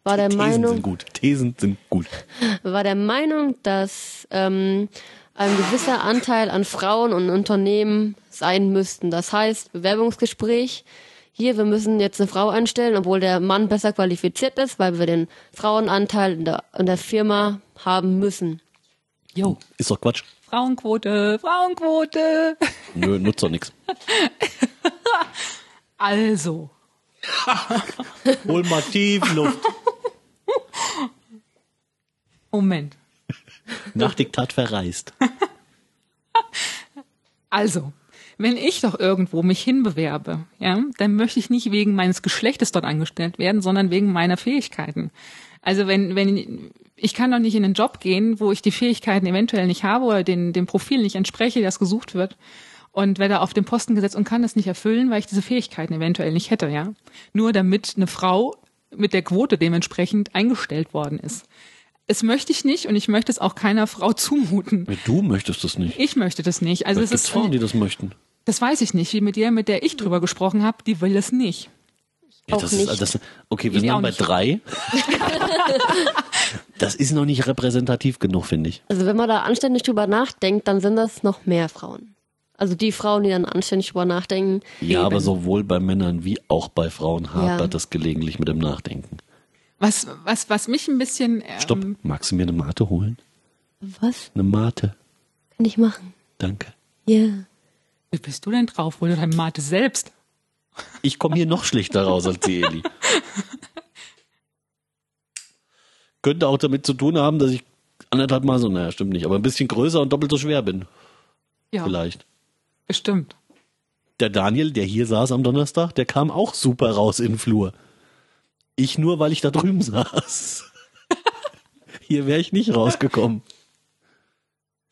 war der Thesen Meinung, sind gut. Thesen sind gut. war der Meinung, dass ähm, ein gewisser Anteil an Frauen und Unternehmen sein müssten. Das heißt, Bewerbungsgespräch, hier, wir müssen jetzt eine Frau einstellen, obwohl der Mann besser qualifiziert ist, weil wir den Frauenanteil in der, in der Firma haben müssen. Jo. Ist doch Quatsch. Frauenquote, Frauenquote. Nö, nutzt doch nix. Also, Hol mal tief Luft. Moment. Nach Diktat verreist. Also, wenn ich doch irgendwo mich hinbewerbe, ja, dann möchte ich nicht wegen meines Geschlechtes dort angestellt werden, sondern wegen meiner Fähigkeiten. Also wenn, wenn, ich kann doch nicht in einen Job gehen, wo ich die Fähigkeiten eventuell nicht habe oder den, dem Profil nicht entspreche, das gesucht wird. Und werde auf den Posten gesetzt und kann das nicht erfüllen, weil ich diese Fähigkeiten eventuell nicht hätte, ja. Nur damit eine Frau mit der Quote dementsprechend eingestellt worden ist. Es möchte ich nicht und ich möchte es auch keiner Frau zumuten. Du möchtest das nicht. Ich möchte das nicht. Also es ist, Frauen, die das möchten. das weiß ich nicht. Wie mit der, mit der ich drüber gesprochen habe, die will es nicht. Ja, Auch das nicht. Ist, das, okay, wir Ich sind dann bei nicht. drei. das ist noch nicht repräsentativ genug, finde ich. Also wenn man da anständig drüber nachdenkt, dann sind das noch mehr Frauen. Also die Frauen, die dann anständig drüber nachdenken. Ja, Eben. aber sowohl bei Männern wie auch bei Frauen hapert Ja. es gelegentlich mit dem Nachdenken. Was, was, was mich ein bisschen. Ähm, Stopp, magst du mir eine Mate holen? Was Eine Mate, kann ich machen? danke. Ja. Wie bist du denn drauf? Hol dir deine Mate selbst. Ich komme hier noch schlechter raus als die Eli. Könnte auch damit zu tun haben, dass ich anderthalb Mal so, naja, stimmt nicht, aber ein bisschen größer und doppelt so schwer bin. Ja, Vielleicht. bestimmt. Der Daniel, der hier saß am Donnerstag, der kam auch super raus in den Flur. Ich nur, weil ich da drüben saß. hier wäre ich nicht rausgekommen.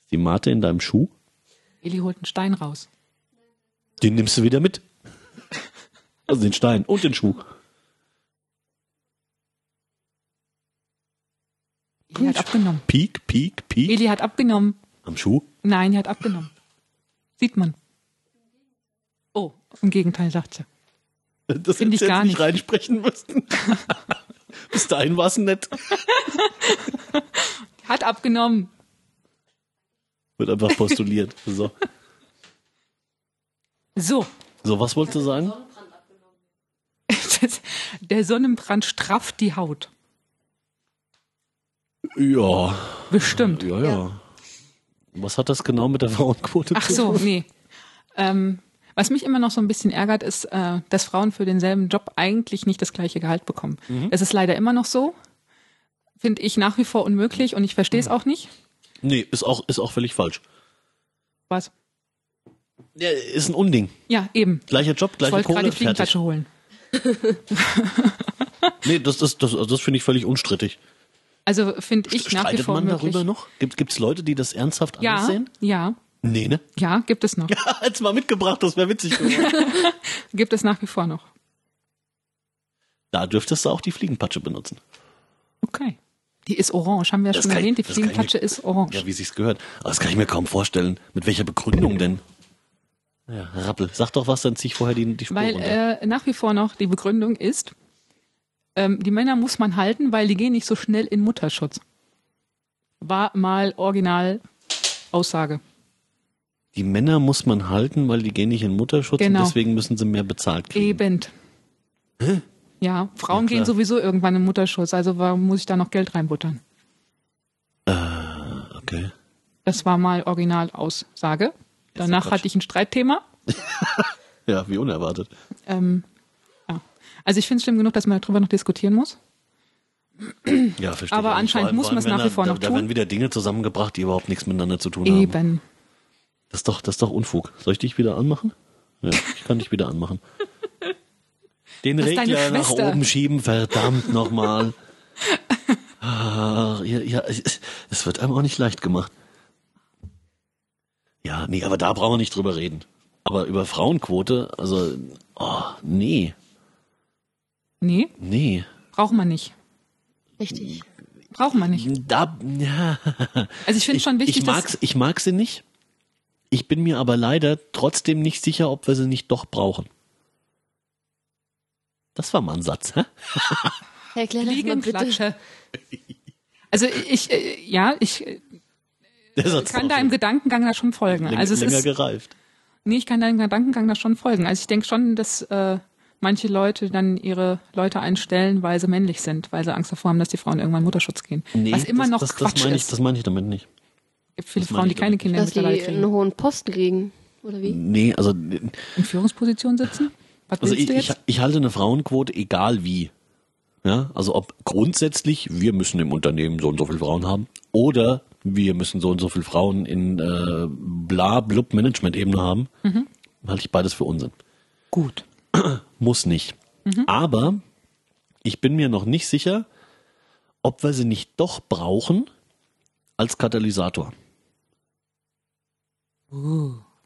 Ist die Mate in deinem Schuh? Eli holt einen Stein raus. Den nimmst du wieder mit. Also den Stein und den Schuh. Eli hat abgenommen. Peak, Peak, Peak. Eli hat abgenommen. Am Schuh? Nein, er hat abgenommen. Sieht man. Oh, im Gegenteil, sagt sie. Das Find ich du gar jetzt nicht. reinsprechen müssen. Bis dahin war es nett. Hat abgenommen. Wird einfach postuliert. So. So. so, was wolltest du sagen? Das, der Sonnenbrand strafft die Haut. Ja, Bestimmt. ja, ja. Was hat das genau mit der Frauenquote Ach zu so, tun? nee. Ähm, was mich immer noch so ein bisschen ärgert, ist, äh, dass Frauen für denselben Job eigentlich nicht das gleiche Gehalt bekommen. Es ist leider immer noch so. Finde ich nach wie vor unmöglich und ich verstehe es auch nicht. Nee, ist auch, ist auch völlig falsch. Was? Ja, ist ein Unding. Ja, eben. Gleicher Job, Ich gleiche wollte gerade Kohle, die fertig. Fliegenklatsche holen. Nee, das, das, das, das finde ich völlig unstrittig. Also finde ich nach wie Streitet vor man möglich. darüber noch? Gibt es Leute, die das ernsthaft Ja, anders sehen? ja, Nee, ne? ja, gibt es noch. Hat's mal mitgebracht, das wäre witzig geworden. Gibt es nach wie vor noch. da dürftest du auch die Fliegenpatsche benutzen. Okay. Die ist orange, haben wir ja Das schon ich- erwähnt. Die ich Fliegenklatsche mir- ist orange. Ja, wie sich's gehört. Aber das kann ich mir kaum vorstellen. Mit welcher Begründung denn? Ja, Rappel, sag doch was, dann zieh ich vorher die, die Spur Weil runter. äh, nach wie vor noch die Begründung ist, ähm, die Männer muss man halten, weil die gehen nicht so schnell in Mutterschutz. War mal original Aussage. Die Männer muss man halten, weil die gehen nicht in Mutterschutz Genau. und deswegen müssen sie mehr bezahlt kriegen. Eben. Ja, Frauen Ja, gehen sowieso irgendwann in Mutterschutz, also warum muss ich da noch Geld reinbuttern? Okay. Das war mal original Aussage. Danach hatte ich ein Streitthema. Ja, wie unerwartet. Ähm, ja. Also ich finde es schlimm genug, dass man darüber noch diskutieren muss. Ja, verstehe. Aber anscheinend muss man es nach wie vor da, noch da tun. werden wieder Dinge zusammengebracht, die überhaupt nichts miteinander zu tun haben. Eben. Das ist doch, das ist doch Unfug. Soll ich dich wieder anmachen? Ja, ich kann dich wieder anmachen. Den Regler nach oben schieben, verdammt nochmal. Ah, ja, ja, es es wird einem auch nicht leicht gemacht. Ja, nee, aber da brauchen wir nicht drüber reden. Aber über Frauenquote, also, oh, nee, Nee, nee. braucht man nicht. Richtig. Braucht man nicht. Da, ja. Also ich finde schon wichtig, ich mag's, ich mag sie nicht. Ich bin mir aber leider trotzdem nicht sicher, ob wir sie nicht doch brauchen. Das war mal ein Satz, hä? Das mal bitte. Also ich, äh, ja, ich äh, kann da im Gedankengang da schon folgen. länger, Also es länger ist, gereift. nee, ich kann da im Gedankengang da schon folgen. Also ich denke schon, dass äh, manche Leute dann ihre Leute einstellen, weil sie männlich sind, weil sie Angst davor haben, dass die Frauen irgendwann in Mutterschutz gehen. Was immer das, noch das, Quatsch das meine ich, ist. das meine ich damit nicht. Gibt viele Frauen, die keine Kinder Dass die mittlerweile einen kriegen. hohen Posten kriegen. Oder wie? Nee, also, In Führungspositionen sitzen? Was also ich, du ich, jetzt? ich halte eine Frauenquote egal wie. Ja, also ob grundsätzlich, wir müssen im Unternehmen so und so viele Frauen haben oder wir müssen so und so viele Frauen in äh, bla blub Management-Ebene haben, Mhm. halte ich beides für Unsinn. Gut. Muss nicht. Mhm. Aber ich bin mir noch nicht sicher, ob wir sie nicht doch brauchen als Katalysator.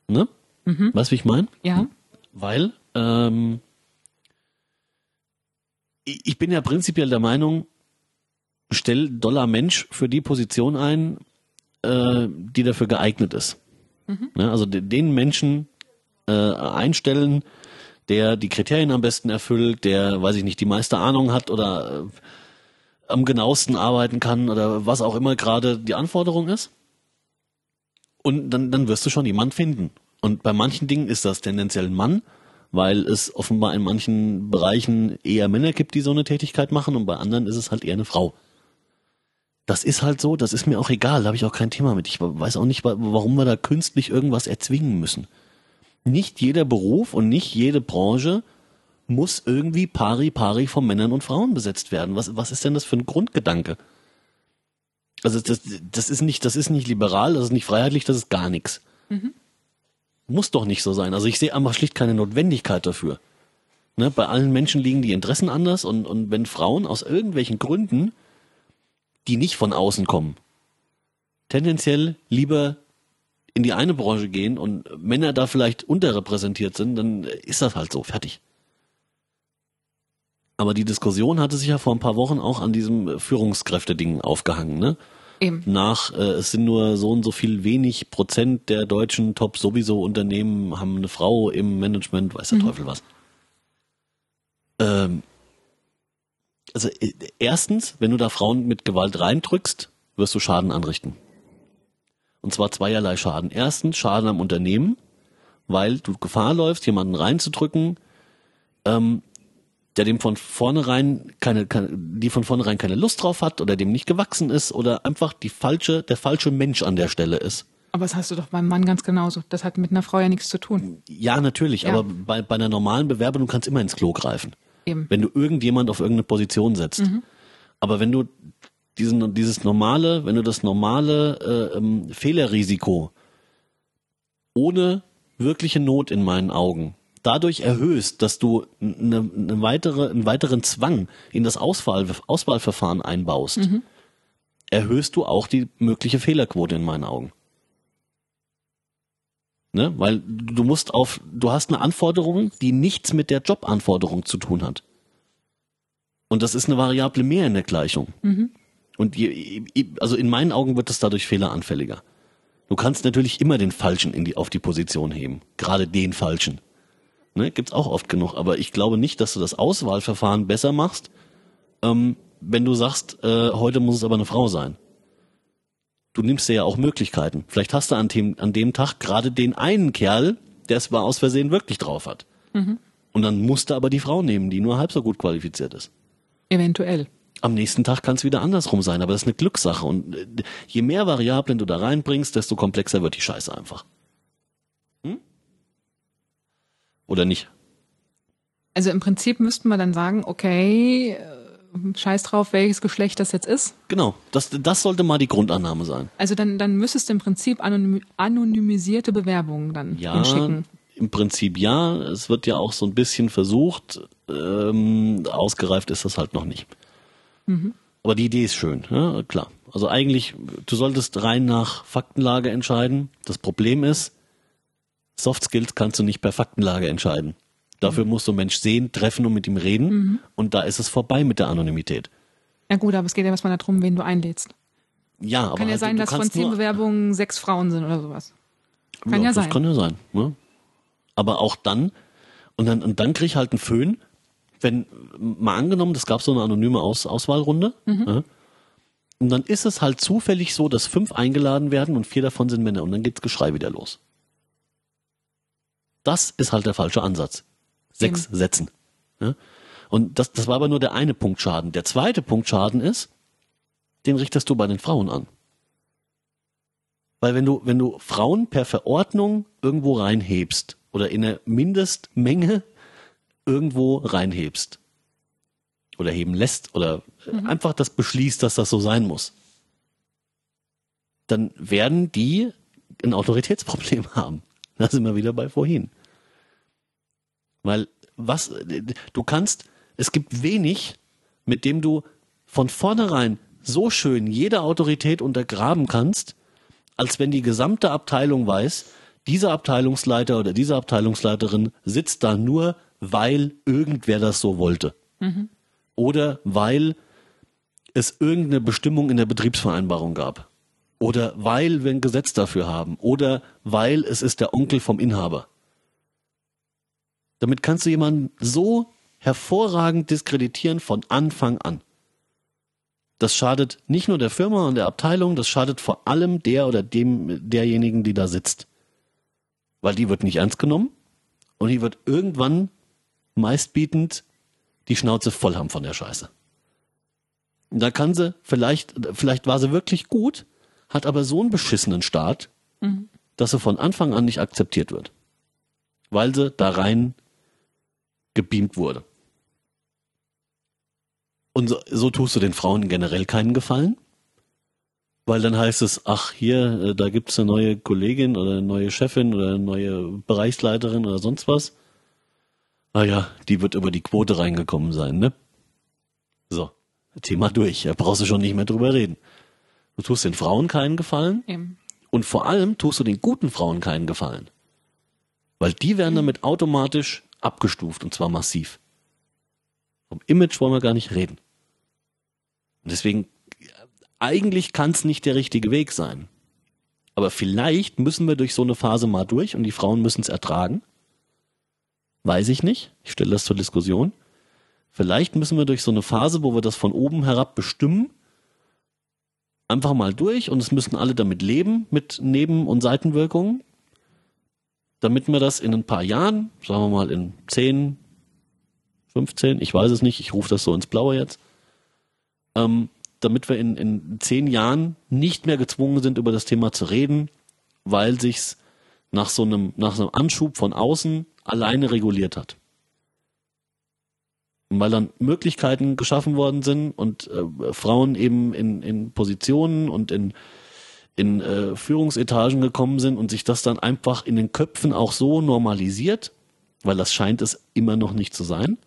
Ne? Mhm. Weißt du, wie ich meine? Ja. Weil ähm, ich bin ja prinzipiell der Meinung, stell Dollar Mensch für die Position ein, äh, die dafür geeignet ist. Ne, also de- den Menschen äh, einstellen, der die Kriterien am besten erfüllt, der, weiß ich nicht, die meiste Ahnung hat oder äh, am genauesten arbeiten kann oder was auch immer gerade die Anforderung ist. Und dann, dann wirst du schon jemand finden. Und bei manchen Dingen ist das tendenziell ein Mann, weil es offenbar in manchen Bereichen eher Männer gibt, die so eine Tätigkeit machen und bei anderen ist es halt eher eine Frau. Das ist halt so, das ist mir auch egal, da habe ich auch kein Thema mit. Ich weiß auch nicht, wa- warum wir da künstlich irgendwas erzwingen müssen. Nicht jeder Beruf und nicht jede Branche muss irgendwie pari pari von Männern und Frauen besetzt werden. Was, was ist denn das für ein Grundgedanke? Also das, das ist nicht, das ist nicht liberal, das ist nicht freiheitlich, das ist gar nichts. Muss doch nicht so sein. Also ich sehe einfach schlicht keine Notwendigkeit dafür. Ne? Bei allen Menschen liegen die Interessen anders und, und wenn Frauen aus irgendwelchen Gründen, die nicht von außen kommen, tendenziell lieber in die eine Branche gehen und Männer da vielleicht unterrepräsentiert sind, dann ist das halt so, fertig. Aber die Diskussion hatte sich ja vor ein paar Wochen auch an diesem Führungskräfte-Ding aufgehangen, ne? Eben. Nach, äh, es sind nur so und so viel wenig Prozent der deutschen Top sowieso Unternehmen haben eine Frau im Management, weiß der Teufel was. Ähm, also äh, erstens, wenn du da Frauen mit Gewalt reindrückst, wirst du Schaden anrichten. Und zwar zweierlei Schaden. Erstens Schaden am Unternehmen, weil du Gefahr läufst, jemanden reinzudrücken, ähm, der dem von vornherein keine, keine, die von vornherein keine Lust drauf hat oder dem nicht gewachsen ist oder einfach die falsche, der falsche Mensch an der Stelle ist. Aber das hast du doch beim Mann ganz genauso. Das hat mit einer Frau ja nichts zu tun. Ja, natürlich, Ja. aber bei, bei einer normalen Bewerbung, du kannst immer ins Klo greifen. Eben. wenn du irgendjemand auf irgendeine Position setzt. Aber wenn du diesen, dieses normale, wenn du das normale äh, ähm, Fehlerrisiko ohne wirkliche Not in meinen Augen dadurch erhöhst, dass du eine, eine weitere, einen weiteren Zwang in das Auswahl, Auswahlverfahren einbaust, erhöhst du auch die mögliche Fehlerquote in meinen Augen. Ne? Weil du musst auf, du hast eine Anforderung, die nichts mit der Jobanforderung zu tun hat. Und das ist eine Variable mehr in der Gleichung. Und je, also in meinen Augen wird es dadurch fehleranfälliger. Du kannst natürlich immer den Falschen in die, auf die Position heben. Gerade den Falschen. Ne? Gibt's auch oft genug. Aber ich glaube nicht, dass du das Auswahlverfahren besser machst, ähm, wenn du sagst, äh, heute muss es aber eine Frau sein. Du nimmst dir ja auch Möglichkeiten. Vielleicht hast du an dem, an dem Tag gerade den einen Kerl, der es mal aus Versehen wirklich drauf hat. Und dann musst du aber die Frau nehmen, die nur halb so gut qualifiziert ist. Eventuell. Am nächsten Tag kann es wieder andersrum sein, aber das ist eine Glückssache. Und äh, je mehr Variablen du da reinbringst, desto komplexer wird die Scheiße einfach. Hm? Oder nicht? Also im Prinzip müssten wir dann sagen, okay, äh, scheiß drauf, welches Geschlecht das jetzt ist. Genau, das, das sollte mal die Grundannahme sein. Also dann, dann müsstest du im Prinzip anonym, anonymisierte Bewerbungen dann Ja, hinschicken. im Prinzip ja. Es wird ja auch so ein bisschen versucht. Ähm, ausgereift ist das halt noch nicht. Aber die Idee ist schön, ja, klar. Also eigentlich, du solltest rein nach Faktenlage entscheiden. Das Problem ist, Soft Skills kannst du nicht per Faktenlage entscheiden. Dafür musst du einen Mensch sehen, treffen und mit ihm reden. Und da ist es vorbei mit der Anonymität. Ja gut, aber es geht ja erstmal darum, wen du einlädst. Ja, aber Kann ja halt, sein, dass von zehn Bewerbungen sechs Frauen sind oder sowas. Kann ja das sein. kann ja sein. Ne? Aber auch dann, und dann, und dann krieg ich halt einen Föhn, wenn, mal angenommen, das gab so eine anonyme Aus, Auswahlrunde, Mhm. ja, und dann ist es halt zufällig so, dass fünf eingeladen werden und vier davon sind Männer und dann geht's Geschrei wieder los. Das ist halt der falsche Ansatz. Sechs Eben. Sätzen. Ja? Und das, das war aber nur der eine Punkt Schaden. Der zweite Punkt Schaden ist, den richtest du bei den Frauen an. Weil wenn du, wenn du Frauen per Verordnung irgendwo reinhebst oder in einer Mindestmenge irgendwo reinhebst oder heben lässt oder äh, einfach das beschließt, dass das so sein muss, dann werden die ein Autoritätsproblem haben. Da sind wir wieder bei vorhin. Weil was, du kannst, es gibt wenig, mit dem du von vornherein so schön jede Autorität untergraben kannst, als wenn die gesamte Abteilung weiß, dieser Abteilungsleiter oder diese Abteilungsleiterin sitzt da nur, weil irgendwer das so wollte. Oder weil es irgendeine Bestimmung in der Betriebsvereinbarung gab. Oder weil wir ein Gesetz dafür haben. Oder weil es ist der Onkel vom Inhaber. Damit kannst du jemanden so hervorragend diskreditieren von Anfang an. Das schadet nicht nur der Firma und der Abteilung, das schadet vor allem der oder dem, derjenigen, die da sitzt. Weil die wird nicht ernst genommen und die wird irgendwann meistbietend die Schnauze voll haben von der Scheiße. Da kann sie, vielleicht, vielleicht war sie wirklich gut, hat aber so einen beschissenen Start, dass sie von Anfang an nicht akzeptiert wird. Weil sie da rein gebeamt wurde. Und so, so tust du den Frauen generell keinen Gefallen. Weil dann heißt es, ach hier, äh, da gibt's eine neue Kollegin oder eine neue Chefin oder eine neue Bereichsleiterin oder sonst was. Ah ja, die wird über die Quote reingekommen sein, ne? So, Thema durch. Da brauchst du schon nicht mehr drüber reden. Du tust den Frauen keinen Gefallen Eben. und vor allem tust du den guten Frauen keinen Gefallen. Weil die werden damit automatisch abgestuft und zwar massiv. Vom Image wollen wir gar nicht reden. Und deswegen, eigentlich kann es nicht der richtige Weg sein. Aber vielleicht müssen wir durch so eine Phase mal durch und die Frauen müssen es ertragen. Weiß ich nicht. Ich stelle das zur Diskussion. Vielleicht müssen wir durch so eine Phase, wo wir das von oben herab bestimmen, einfach mal durch und es müssen alle damit leben, mit Neben- und Seitenwirkungen, damit wir das in ein paar Jahren, sagen wir mal in 10, 15, ich weiß es nicht, ich rufe das so ins Blaue jetzt, ähm, damit wir in, in zehn Jahren nicht mehr gezwungen sind, über das Thema zu reden, weil sich's nach so einem, nach so einem Anschub von außen alleine reguliert hat. Weil dann Möglichkeiten geschaffen worden sind und äh, Frauen eben in, in Positionen und in, in äh, Führungsetagen gekommen sind und sich das dann einfach in den Köpfen auch so normalisiert, weil das scheint es immer noch nicht zu sein,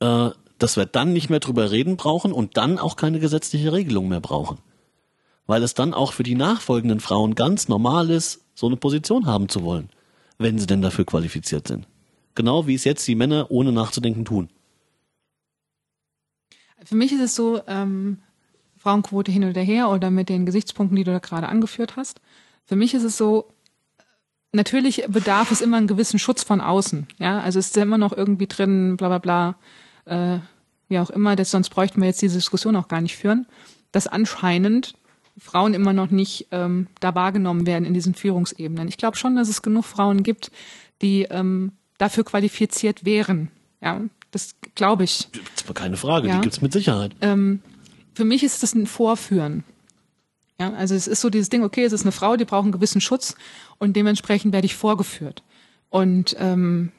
äh, dass wir dann nicht mehr drüber reden brauchen und dann auch keine gesetzliche Regelung mehr brauchen. Weil es dann auch für die nachfolgenden Frauen ganz normal ist, so eine Position haben zu wollen, wenn sie denn dafür qualifiziert sind. Genau wie es jetzt die Männer ohne nachzudenken tun. Für mich ist es so, ähm, Frauenquote hin oder her oder mit den Gesichtspunkten, die du da gerade angeführt hast. Für mich ist es so, natürlich bedarf es immer einen gewissen Schutz von außen. Ja, also es ist immer noch irgendwie drin, bla bla bla, äh, wie auch immer, das, sonst bräuchten wir jetzt diese Diskussion auch gar nicht führen, dass anscheinend Frauen immer noch nicht ähm, da wahrgenommen werden in diesen Führungsebenen. Ich glaube schon, dass es genug Frauen gibt, die ähm, dafür qualifiziert wären. Ja, das glaube ich. Das war keine Frage, Ja. die gibt's mit Sicherheit. Ähm, für mich ist das ein Vorführen. Ja, also es ist so dieses Ding, okay, es ist eine Frau, die braucht einen gewissen Schutz und dementsprechend werde ich vorgeführt. Und ähm,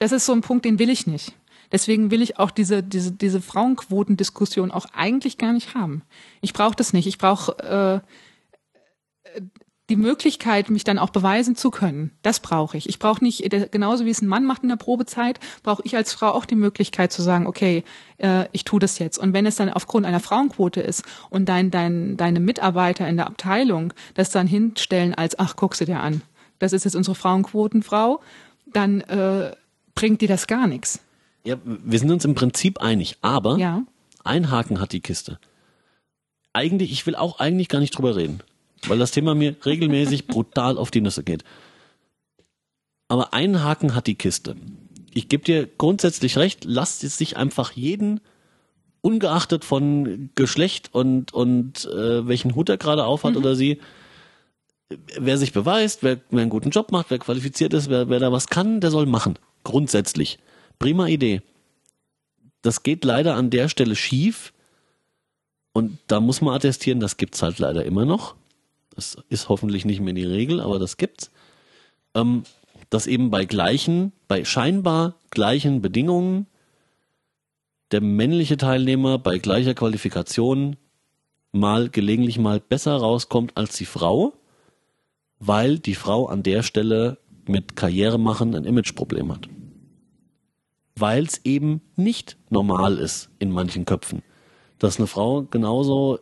das ist so ein Punkt, den will ich nicht. Deswegen will ich auch diese, diese, diese Frauenquotendiskussion auch eigentlich gar nicht haben. Ich brauche das nicht. Ich brauche äh, die Möglichkeit, mich dann auch beweisen zu können. Das brauche ich. Ich brauche nicht, genauso wie es ein Mann macht in der Probezeit, brauche ich als Frau auch die Möglichkeit zu sagen, okay, äh, ich tue das jetzt. Und wenn es dann aufgrund einer Frauenquote ist und dein, dein, deine Mitarbeiter in der Abteilung das dann hinstellen als, ach, guck sie dir an, das ist jetzt unsere Frauenquotenfrau, dann äh, bringt dir das gar nichts. Ja, wir sind uns im Prinzip einig, aber Ja. ein Haken hat die Kiste. Eigentlich, ich will auch eigentlich gar nicht drüber reden, weil das Thema mir regelmäßig brutal auf die Nüsse geht. Aber ein Haken hat die Kiste. Ich gebe dir grundsätzlich recht, lasst es sich einfach jeden, ungeachtet von Geschlecht und, und äh, welchen Hut er gerade aufhat oder sie, wer sich beweist, wer, wer einen guten Job macht, wer qualifiziert ist, wer, wer da was kann, der soll machen. Grundsätzlich. Prima Idee. Das geht leider an der Stelle schief. Und da muss man attestieren, das gibt's halt leider immer noch. Das ist hoffentlich nicht mehr die Regel, aber das gibt's. Ähm, dass eben bei gleichen, bei scheinbar gleichen Bedingungen der männliche Teilnehmer bei gleicher Qualifikation mal gelegentlich mal besser rauskommt als die Frau, weil die Frau an der Stelle mit Karriere machen ein Imageproblem hat. Weil es eben nicht normal ist in manchen Köpfen, dass eine Frau genauso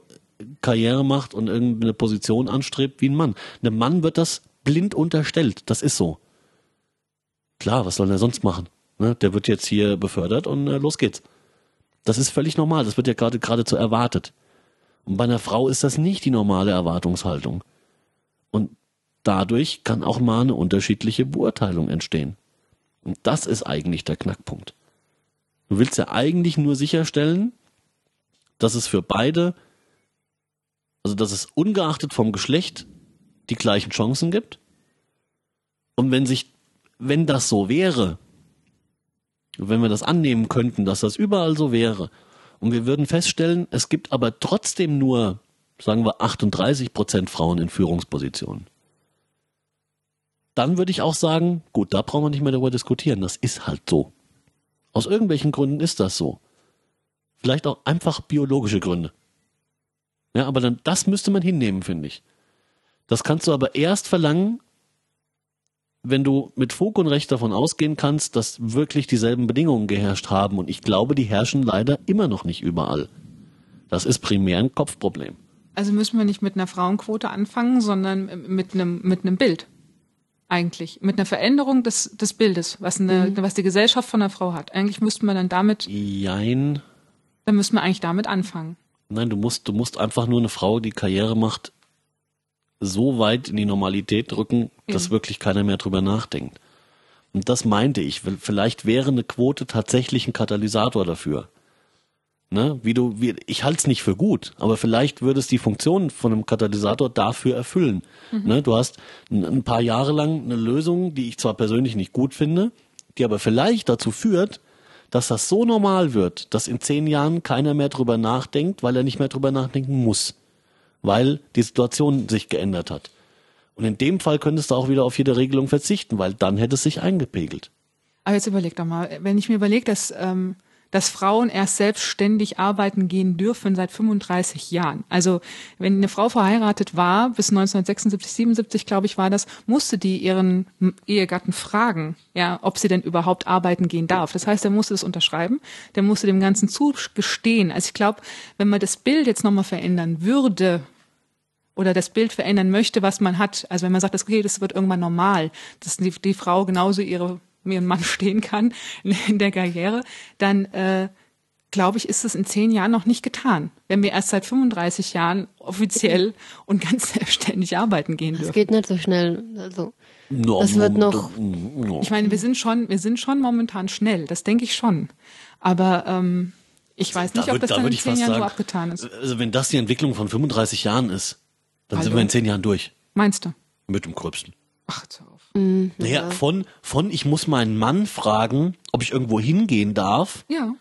Karriere macht und irgendeine Position anstrebt wie ein Mann. Einem Mann wird das blind unterstellt. Das ist so. Klar, was soll er sonst machen? Ne? Der wird jetzt hier befördert und äh, los geht's. Das ist völlig normal. Das wird ja gerade geradezu erwartet. Und bei einer Frau ist das nicht die normale Erwartungshaltung. Und dadurch kann auch mal eine unterschiedliche Beurteilung entstehen. Und das ist eigentlich der Knackpunkt. Du willst ja eigentlich nur sicherstellen, dass es für beide, also dass es ungeachtet vom Geschlecht die gleichen Chancen gibt. Und wenn sich, wenn das so wäre, wenn wir das annehmen könnten, dass das überall so wäre, und wir würden feststellen, es gibt aber trotzdem nur, sagen wir, 38 Prozent Frauen in Führungspositionen. Dann würde ich auch sagen, gut, da brauchen wir nicht mehr darüber diskutieren. Das ist halt so. Aus irgendwelchen Gründen ist das so. Vielleicht auch einfach biologische Gründe. Ja, aber dann, das müsste man hinnehmen, finde ich. Das kannst du aber erst verlangen, wenn du mit Fug und Recht davon ausgehen kannst, dass wirklich dieselben Bedingungen geherrscht haben. Und ich glaube, die herrschen leider immer noch nicht überall. Das ist primär ein Kopfproblem. Also müssen wir nicht mit einer Frauenquote anfangen, sondern mit einem, mit einem Bild. Eigentlich. Mit einer Veränderung des, des Bildes, was, eine, was die Gesellschaft von der Frau hat. Eigentlich müssten wir dann damit, Jein. dann müssten wir eigentlich damit anfangen. Nein, du musst, du musst einfach nur eine Frau, die Karriere macht, so weit in die Normalität drücken, dass Eben. wirklich keiner mehr drüber nachdenkt. Und das meinte ich. Vielleicht wäre eine Quote tatsächlich ein Katalysator dafür. Ne? Wie du, wie, ich halte es nicht für gut, aber vielleicht würde es die Funktion von einem Katalysator dafür erfüllen. Ne? Du hast ein, ein paar Jahre lang eine Lösung, die ich zwar persönlich nicht gut finde, die aber vielleicht dazu führt, dass das so normal wird, dass in zehn Jahren keiner mehr drüber nachdenkt, weil er nicht mehr drüber nachdenken muss. Weil die Situation sich geändert hat. Und in dem Fall könntest du auch wieder auf jede Regelung verzichten, weil dann hätte es sich eingepegelt. Aber jetzt überleg doch mal, wenn ich mir überlege, dass, ähm, dass Frauen erst selbstständig arbeiten gehen dürfen seit 35 Jahren. Also wenn eine Frau verheiratet war, bis 1976, 77 glaube ich war das, musste die ihren Ehegatten fragen, ja, ob sie denn überhaupt arbeiten gehen darf. Das heißt, er musste es unterschreiben, der musste dem Ganzen zugestehen. Also ich glaube, wenn man das Bild jetzt nochmal verändern würde, oder das Bild verändern möchte, was man hat. Also wenn man sagt, das, okay, das wird irgendwann normal, dass die, die Frau genauso ihre, ihren Mann stehen kann in der Karriere, dann äh, glaube ich, ist es in zehn Jahren noch nicht getan, wenn wir erst seit 35 Jahren offiziell und ganz selbstständig arbeiten gehen Das dürfen. geht nicht so schnell. Also, No, Das wird no, noch- no. Ich meine, wir sind schon, wir sind schon momentan schnell, das denke ich schon. Aber ähm, ich weiß nicht, Da ob das da dann in zehn fast Jahren so sagen, abgetan ist. Also wenn das die Entwicklung von 35 Jahren ist, dann sind Hallo? wir in zehn Jahren durch. Meinst du? Mit dem Gröbsten. Ach, jetzt auf. Naja, von, von ich muss meinen Mann fragen, ob ich irgendwo hingehen darf, Ja.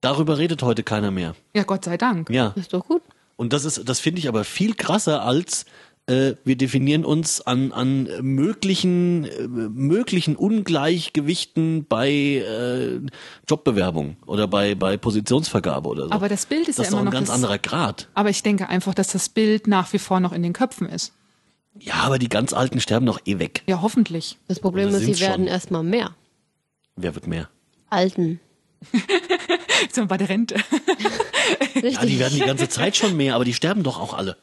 darüber redet heute keiner mehr. Ja, Gott sei Dank. Ja. ist doch gut. Und das ist, das finde ich aber viel krasser als äh, wir definieren uns an, an möglichen, äh, möglichen Ungleichgewichten bei äh, Jobbewerbung oder bei, bei Positionsvergabe oder so. Aber das Bild ist das ja ist doch immer ein noch ganz das- anderer Grad. Aber ich denke einfach, dass das Bild nach wie vor noch in den Köpfen ist. Ja, aber die ganz Alten sterben doch eh weg. Ja, hoffentlich. Das Problem Oder ist, sie schon? werden erstmal mehr. Wer wird mehr? Alten. Jetzt sind wir bei der Rente. Ja, die werden die ganze Zeit schon mehr, aber die sterben doch auch alle.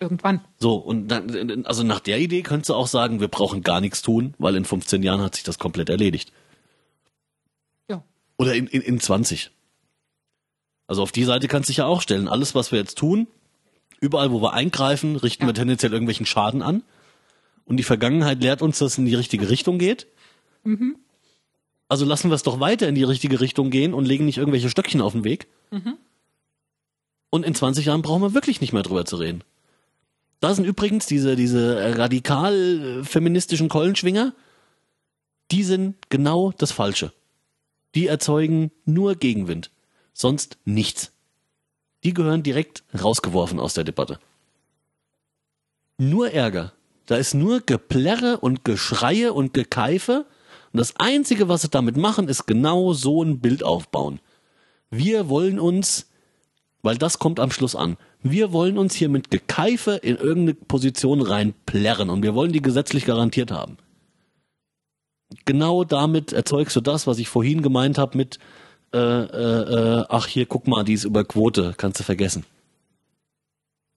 Irgendwann. So, und dann, also nach der Idee könntest du auch sagen, wir brauchen gar nichts tun, weil in 15 Jahren hat sich das komplett erledigt. Ja. Oder in, in, in 20. Also auf die Seite kannst du dich ja auch stellen. Alles, was wir jetzt tun, überall, wo wir eingreifen, richten Ja. wir tendenziell irgendwelchen Schaden an. Und die Vergangenheit lehrt uns, dass es in die richtige Richtung geht. Also lassen wir es doch weiter in die richtige Richtung gehen und legen nicht irgendwelche Stöckchen auf den Weg. Und in 20 Jahren brauchen wir wirklich nicht mehr drüber zu reden. Da sind übrigens diese, diese radikal äh, feministischen Keulenschwinger, die sind genau das Falsche. Die erzeugen nur Gegenwind. Sonst nichts. Die gehören direkt rausgeworfen aus der Debatte. Nur Ärger. Da ist nur Geplärre und Geschreie und Gekeife. Und das Einzige, was sie damit machen, ist genau so ein Bild aufbauen. Wir wollen uns, weil das kommt am Schluss an, wir wollen uns hier mit Gekeife in irgendeine Position reinplärren und wir wollen die gesetzlich garantiert haben. Genau damit erzeugst du das, was ich vorhin gemeint habe mit, äh, äh, äh, ach hier, guck mal, die ist über Quote, kannst du vergessen.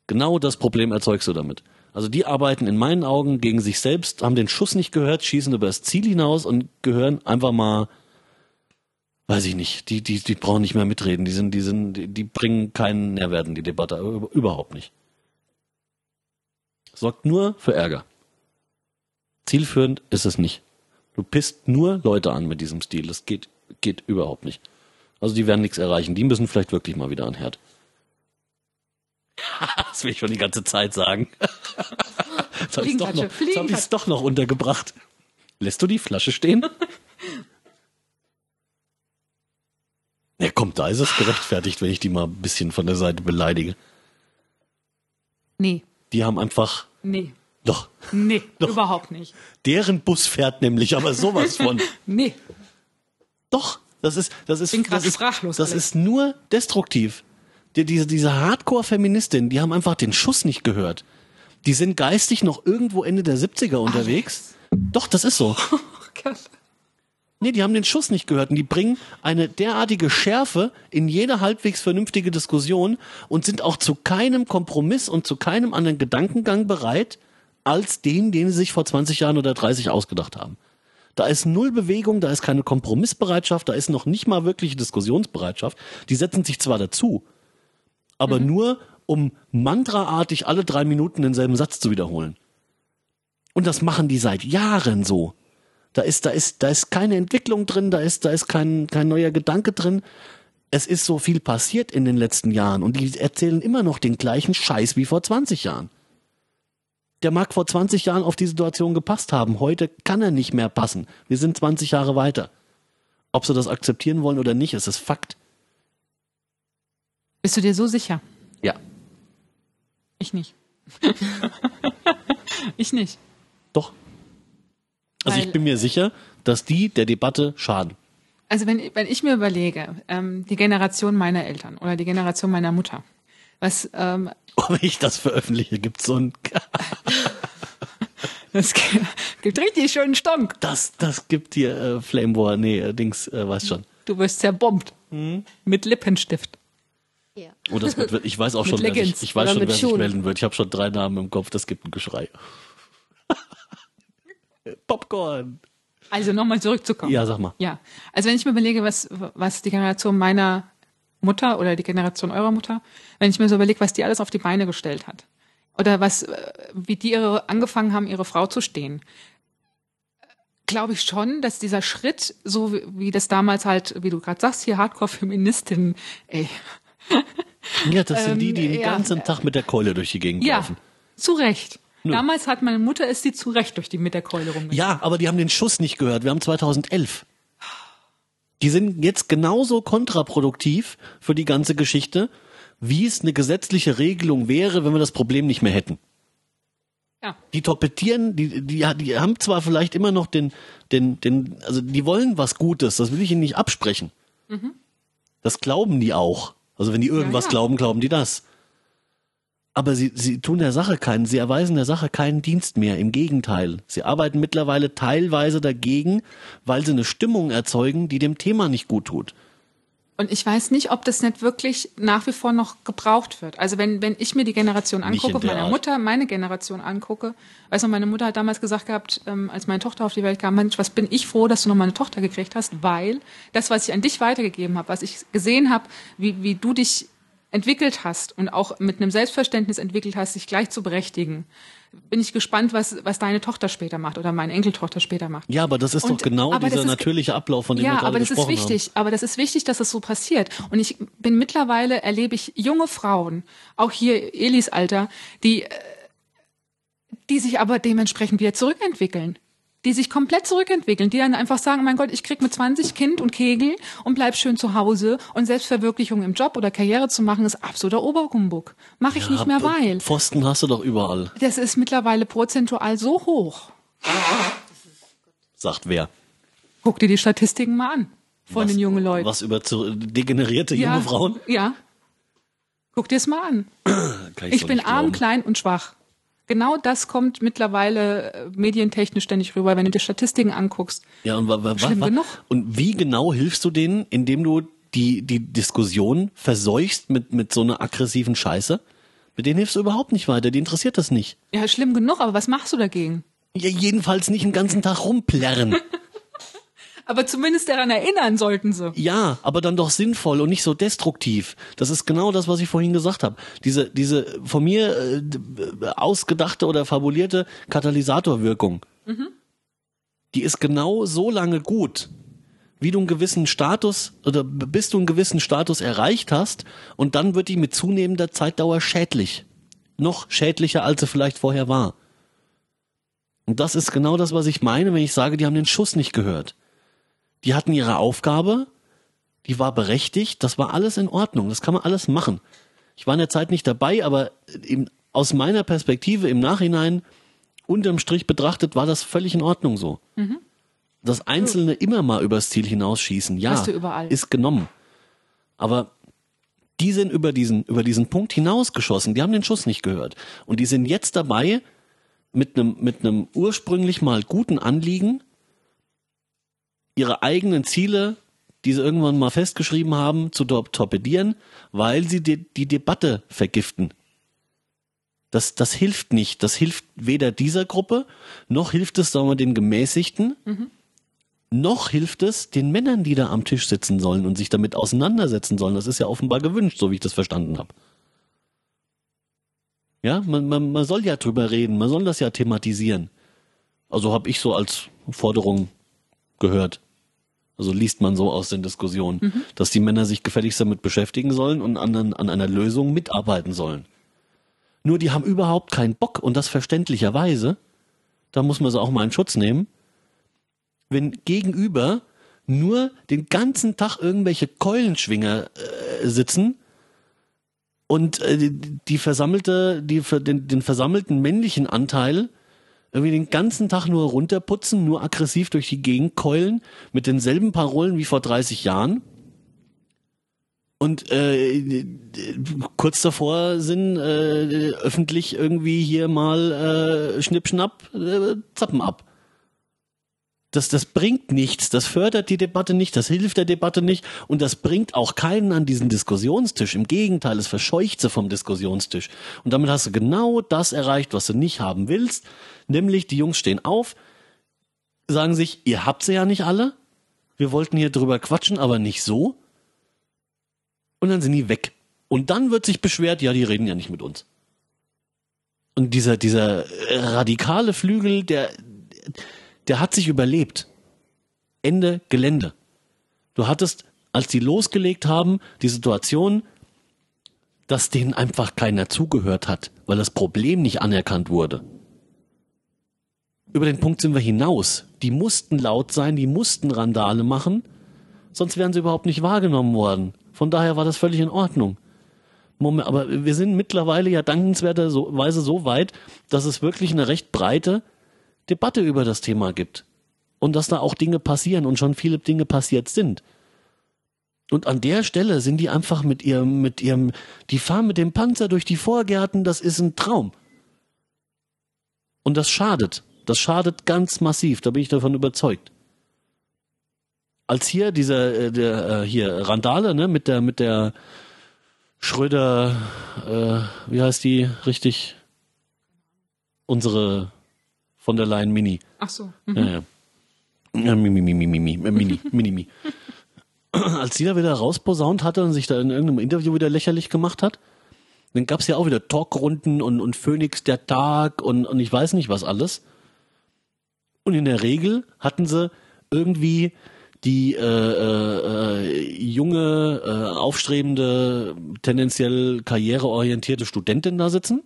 Genau das Problem erzeugst du damit. Also die arbeiten in meinen Augen gegen sich selbst, haben den Schuss nicht gehört, schießen über das Ziel hinaus und gehören einfach mal weiß ich nicht, die, die, die brauchen nicht mehr mitreden. Die sind, die sind, die, die bringen keinen Nährwert in die Debatte. Über- Überhaupt nicht. Sorgt nur für Ärger. Zielführend ist es nicht. Du pisst nur Leute an mit diesem Stil. Das geht, geht überhaupt nicht. Also die werden nichts erreichen. Die müssen vielleicht wirklich mal wieder an Herd. das will ich schon die ganze Zeit sagen. Jetzt habe ich jetzt hab ich's doch noch untergebracht. Lässt du die Flasche stehen? Ja, komm, da ist es gerechtfertigt, wenn ich die mal ein bisschen von der Seite beleidige. Nee, Die haben einfach, nee, doch, nee, Doch. überhaupt nicht. deren Bus fährt nämlich aber sowas von. Nee, Doch, das ist, das ist, das ist, sprachlos, das Alex. ist nur destruktiv. Die, diese, diese Hardcore-Feministinnen, die haben einfach den Schuss nicht gehört. Die sind geistig noch irgendwo Ende der 70er unterwegs. Doch, das ist so. oh Gott. Nee, die haben den Schuss nicht gehört und die bringen eine derartige Schärfe in jede halbwegs vernünftige Diskussion und sind auch zu keinem Kompromiss und zu keinem anderen Gedankengang bereit, als den, den sie sich vor 20 Jahren oder 30 ausgedacht haben. Da ist null Bewegung, da ist keine Kompromissbereitschaft, da ist noch nicht mal wirkliche Diskussionsbereitschaft. Die setzen sich zwar dazu, aber nur, um mantraartig alle drei Minuten denselben Satz zu wiederholen. Und das machen die seit Jahren so. Da ist, da ist, da ist keine Entwicklung drin, da ist, da ist kein, kein neuer Gedanke drin. Es ist so viel passiert in den letzten Jahren und die erzählen immer noch den gleichen Scheiß wie vor 20 Jahren. Der mag vor 20 Jahren auf die Situation gepasst haben. Heute kann er nicht mehr passen. Wir sind 20 Jahre weiter. Ob sie das akzeptieren wollen oder nicht, ist es Fakt. Bist du dir so sicher? Ja. Ich nicht. ich nicht. Doch. Also Weil- ich bin mir sicher, dass die der Debatte schaden. Also wenn, wenn ich mir überlege, ähm, die Generation meiner Eltern oder die Generation meiner Mutter, was ähm, Wenn ich das veröffentliche, gibt's so ein, das gibt richtig schönen Stonk. das, das gibt dir äh, Flame War, nee, äh, Dings, äh, weiß schon. Du wirst zerbombt. Mhm. Mit Lippenstift. Ja. Oh, das wird, ich weiß auch schon, wer sich, ich weiß oder schon, wer sich melden wird. Ich habe schon drei Namen im Kopf, das gibt ein Geschrei. Popcorn. Also nochmal zurückzukommen. Ja, sag mal. Ja. Also wenn ich mir überlege, was, was die Generation meiner Mutter oder die Generation eurer Mutter, wenn ich mir so überlege, was die alles auf die Beine gestellt hat. Oder was, äh, wie die ihre, angefangen haben, ihre Frau zu stehen. Glaube ich schon, dass dieser Schritt, so wie, wie das damals halt, wie du gerade sagst, hier Hardcore-Feministinnen, ey, Ja, das sind die, die Ähm, den ja. ganzen Tag mit der Keule durch die Gegend ja, laufen. zu Recht. Nö. Damals hat meine Mutter ist die zu Recht durch die mit der Keule rumgegangen. Ja, aber die haben den Schuss nicht gehört. Wir haben 2011. Die sind jetzt genauso kontraproduktiv für die ganze Geschichte, wie es eine gesetzliche Regelung wäre, wenn wir das Problem nicht mehr hätten. Ja. Die torpedieren, die, die, die haben zwar vielleicht immer noch den, den, den, also die wollen was Gutes, das will ich ihnen nicht absprechen. Das glauben die auch. Also wenn die irgendwas Mhm. ja. glauben, glauben die das. Aber sie, sie tun der Sache keinen, sie erweisen der Sache keinen Dienst mehr. Im Gegenteil. Sie arbeiten mittlerweile teilweise dagegen, weil sie eine Stimmung erzeugen, die dem Thema nicht gut tut. Und ich weiß nicht, ob das nicht wirklich nach wie vor noch gebraucht wird. Also wenn, wenn ich mir die Generation angucke, meiner Art. Mutter, meine Generation angucke, weiß noch, meine Mutter hat damals gesagt gehabt, ähm, als meine Tochter auf die Welt kam, Mensch, was bin ich froh, dass du noch mal eine Tochter gekriegt hast, weil das, was ich an dich weitergegeben habe, was ich gesehen habe, wie, wie du dich entwickelt hast und auch mit einem Selbstverständnis entwickelt hast, dich gleich zu berechtigen, bin ich gespannt, was, was deine Tochter später macht oder meine Enkeltochter später macht. Ja, aber das ist Und- doch genau das dieser ist- natürliche Ablauf, von dem wir Ja, gerade aber das ist gesprochen wichtig. Aber das ist wichtig, dass es so passiert. Und ich bin mittlerweile erlebe ich junge Frauen, auch hier Elis Alter, die, äh, die sich aber dementsprechend wieder zurückentwickeln. Die sich komplett zurückentwickeln, die dann einfach sagen, mein Gott, ich krieg mit 20 Kind und Kegel und bleib schön zu Hause und Selbstverwirklichung im Job oder Karriere zu machen, ist absoluter Oberhumbug. Mache ich haben. nicht mehr, Ja, weil Pfosten hast du doch überall, das ist mittlerweile prozentual so hoch. sagt wer. Guck dir die Statistiken mal an von was, den jungen Leuten. Was über zu, degenerierte ja, junge Frauen? Ja. Guck dir es mal an. Ich so bin arm, glauben. klein und schwach. Genau das kommt mittlerweile äh, medientechnisch ständig rüber, wenn du dir Statistiken anguckst. Ja, und, wa, wa, Schlimm wa, genug. und wie genau hilfst du denen, indem du die, die Diskussion verseuchst mit, mit so einer aggressiven Scheiße? Mit denen hilfst du überhaupt nicht weiter, die interessiert das nicht. Ja, schlimm genug, aber was machst du dagegen? Ja, jedenfalls nicht den ganzen Tag rumplärren. Aber zumindest daran erinnern sollten sie. Ja, aber dann doch sinnvoll und nicht so destruktiv. Das ist genau das, was ich vorhin gesagt habe. Diese, diese von mir äh, d- ausgedachte oder fabulierte Katalysatorwirkung, die ist genau so lange gut, wie du einen gewissen Status oder bis du einen gewissen Status erreicht hast und dann wird die mit zunehmender Zeitdauer schädlich. Noch schädlicher, als sie vielleicht vorher war. Und das ist genau das, was ich meine, wenn ich sage, die haben den Schuss nicht gehört. Die hatten ihre Aufgabe, die war berechtigt, das war alles in Ordnung, das kann man alles machen. Ich war in der Zeit nicht dabei, aber im, aus meiner Perspektive im Nachhinein, unterm Strich betrachtet, war das völlig in Ordnung so. Das Einzelne immer mal übers Ziel hinausschießen, ja, ist genommen. Aber die sind über diesen, über diesen Punkt hinausgeschossen, die haben den Schuss nicht gehört. Und die sind jetzt dabei, mit einem, mit einem ursprünglich mal guten Anliegen, ihre eigenen Ziele, die sie irgendwann mal festgeschrieben haben, zu tor- torpedieren, weil sie die, die Debatte vergiften. Das, das hilft nicht. Das hilft weder dieser Gruppe, noch hilft es, sagen wir, den Gemäßigten, noch hilft es den Männern, die da am Tisch sitzen sollen und sich damit auseinandersetzen sollen. Das ist ja offenbar gewünscht, so wie ich das verstanden habe. Ja, man, man, man soll ja drüber reden, man soll das ja thematisieren. Also habe ich so als Forderung gehört. Also liest man so aus den Diskussionen, dass die Männer sich gefälligst damit beschäftigen sollen und an, an einer Lösung mitarbeiten sollen. Nur die haben überhaupt keinen Bock und das verständlicherweise. Da muss man sie auch mal in Schutz nehmen. Wenn gegenüber nur den ganzen Tag irgendwelche Keulenschwinger äh, sitzen und äh, die, die versammelte, die, den, den versammelten männlichen Anteil irgendwie den ganzen Tag nur runterputzen, nur aggressiv durch die Gegend keulen, mit denselben Parolen wie vor 30 Jahren. Und äh, kurz davor sind äh, öffentlich irgendwie hier mal äh, Schnippschnapp, äh, Zappen ab. Das, das bringt nichts, das fördert die Debatte nicht, das hilft der Debatte nicht und das bringt auch keinen an diesen Diskussionstisch. Im Gegenteil, es verscheucht sie vom Diskussionstisch. Und damit hast du genau das erreicht, was du nicht haben willst, nämlich die Jungs stehen auf, sagen sich, ihr habt sie ja nicht alle, wir wollten hier drüber quatschen, aber nicht so. Und dann sind die weg. Und dann wird sich beschwert, ja, die reden ja nicht mit uns. Und dieser, dieser radikale Flügel, der, der hat sich überlebt. Ende Gelände. Du hattest, als die losgelegt haben, die Situation, dass denen einfach keiner zugehört hat, weil das Problem nicht anerkannt wurde. Über den Punkt sind wir hinaus. Die mussten laut sein, die mussten Randale machen, sonst wären sie überhaupt nicht wahrgenommen worden. Von daher war das völlig in Ordnung. Moment, aber wir sind mittlerweile ja dankenswerterweise so weit, dass es wirklich eine recht breite Debatte über das Thema gibt. Und dass da auch Dinge passieren und schon viele Dinge passiert sind. Und an der Stelle sind die einfach mit ihrem, mit ihrem, die fahren mit dem Panzer durch die Vorgärten, das ist ein Traum. Und das schadet. Das schadet ganz massiv, da bin ich davon überzeugt. Als hier dieser, äh, der, äh, hier, Randale, ne, mit der, mit der Schröder, äh, wie heißt die richtig? Unsere von der Leyen Mini. Ach so. Ja, ja. Ja, Mimi, Mimi, Mimi, äh, Mini, Mini, Mi. Als die da wieder rausposaunt hatte und sich da in irgendeinem Interview wieder lächerlich gemacht hat, dann gab's ja auch wieder Talkrunden und, und Phoenix der Tag und, und ich weiß nicht was alles. Und in der Regel hatten sie irgendwie die äh, äh, junge, äh, aufstrebende, tendenziell karriereorientierte Studentin da sitzen,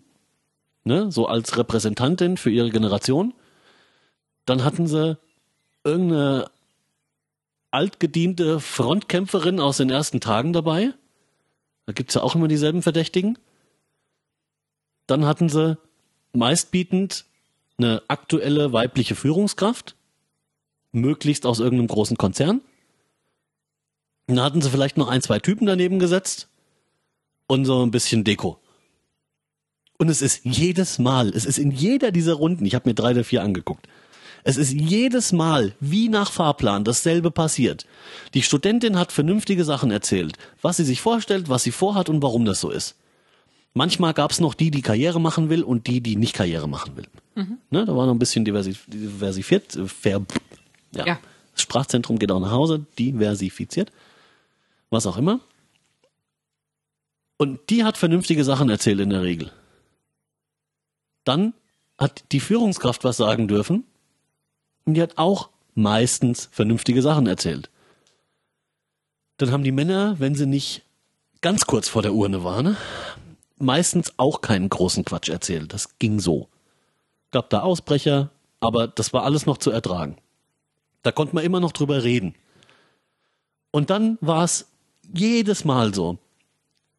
ne, so als Repräsentantin für ihre Generation. Dann hatten sie irgendeine altgediente Frontkämpferin aus den ersten Tagen dabei. Da gibt's ja auch immer dieselben Verdächtigen. Dann hatten sie meistbietend eine aktuelle weibliche Führungskraft, möglichst aus irgendeinem großen Konzern. Dann hatten sie vielleicht noch ein, zwei Typen daneben gesetzt und so ein bisschen Deko. Und es ist jedes Mal, es ist in jeder dieser Runden, ich habe mir drei oder vier angeguckt, es ist jedes Mal wie nach Fahrplan dasselbe passiert. Die Studentin hat vernünftige Sachen erzählt, was sie sich vorstellt, was sie vorhat und warum das so ist. Manchmal gab es noch die, die Karriere machen will und die, die nicht Karriere machen will. Ne, da war noch ein bisschen diversi diversifiziert. Äh, fair, ja. Ja. Das Sprachzentrum geht auch nach Hause, diversifiziert, was auch immer. Und die hat vernünftige Sachen erzählt in der Regel. Dann hat die Führungskraft was sagen dürfen. Und die hat auch meistens vernünftige Sachen erzählt. Dann haben die Männer, wenn sie nicht ganz kurz vor der Urne waren, meistens auch keinen großen Quatsch erzählt. Das ging so. Gab da Ausbrecher, aber das war alles noch zu ertragen. Da konnte man immer noch drüber reden. Und dann war es jedes Mal so.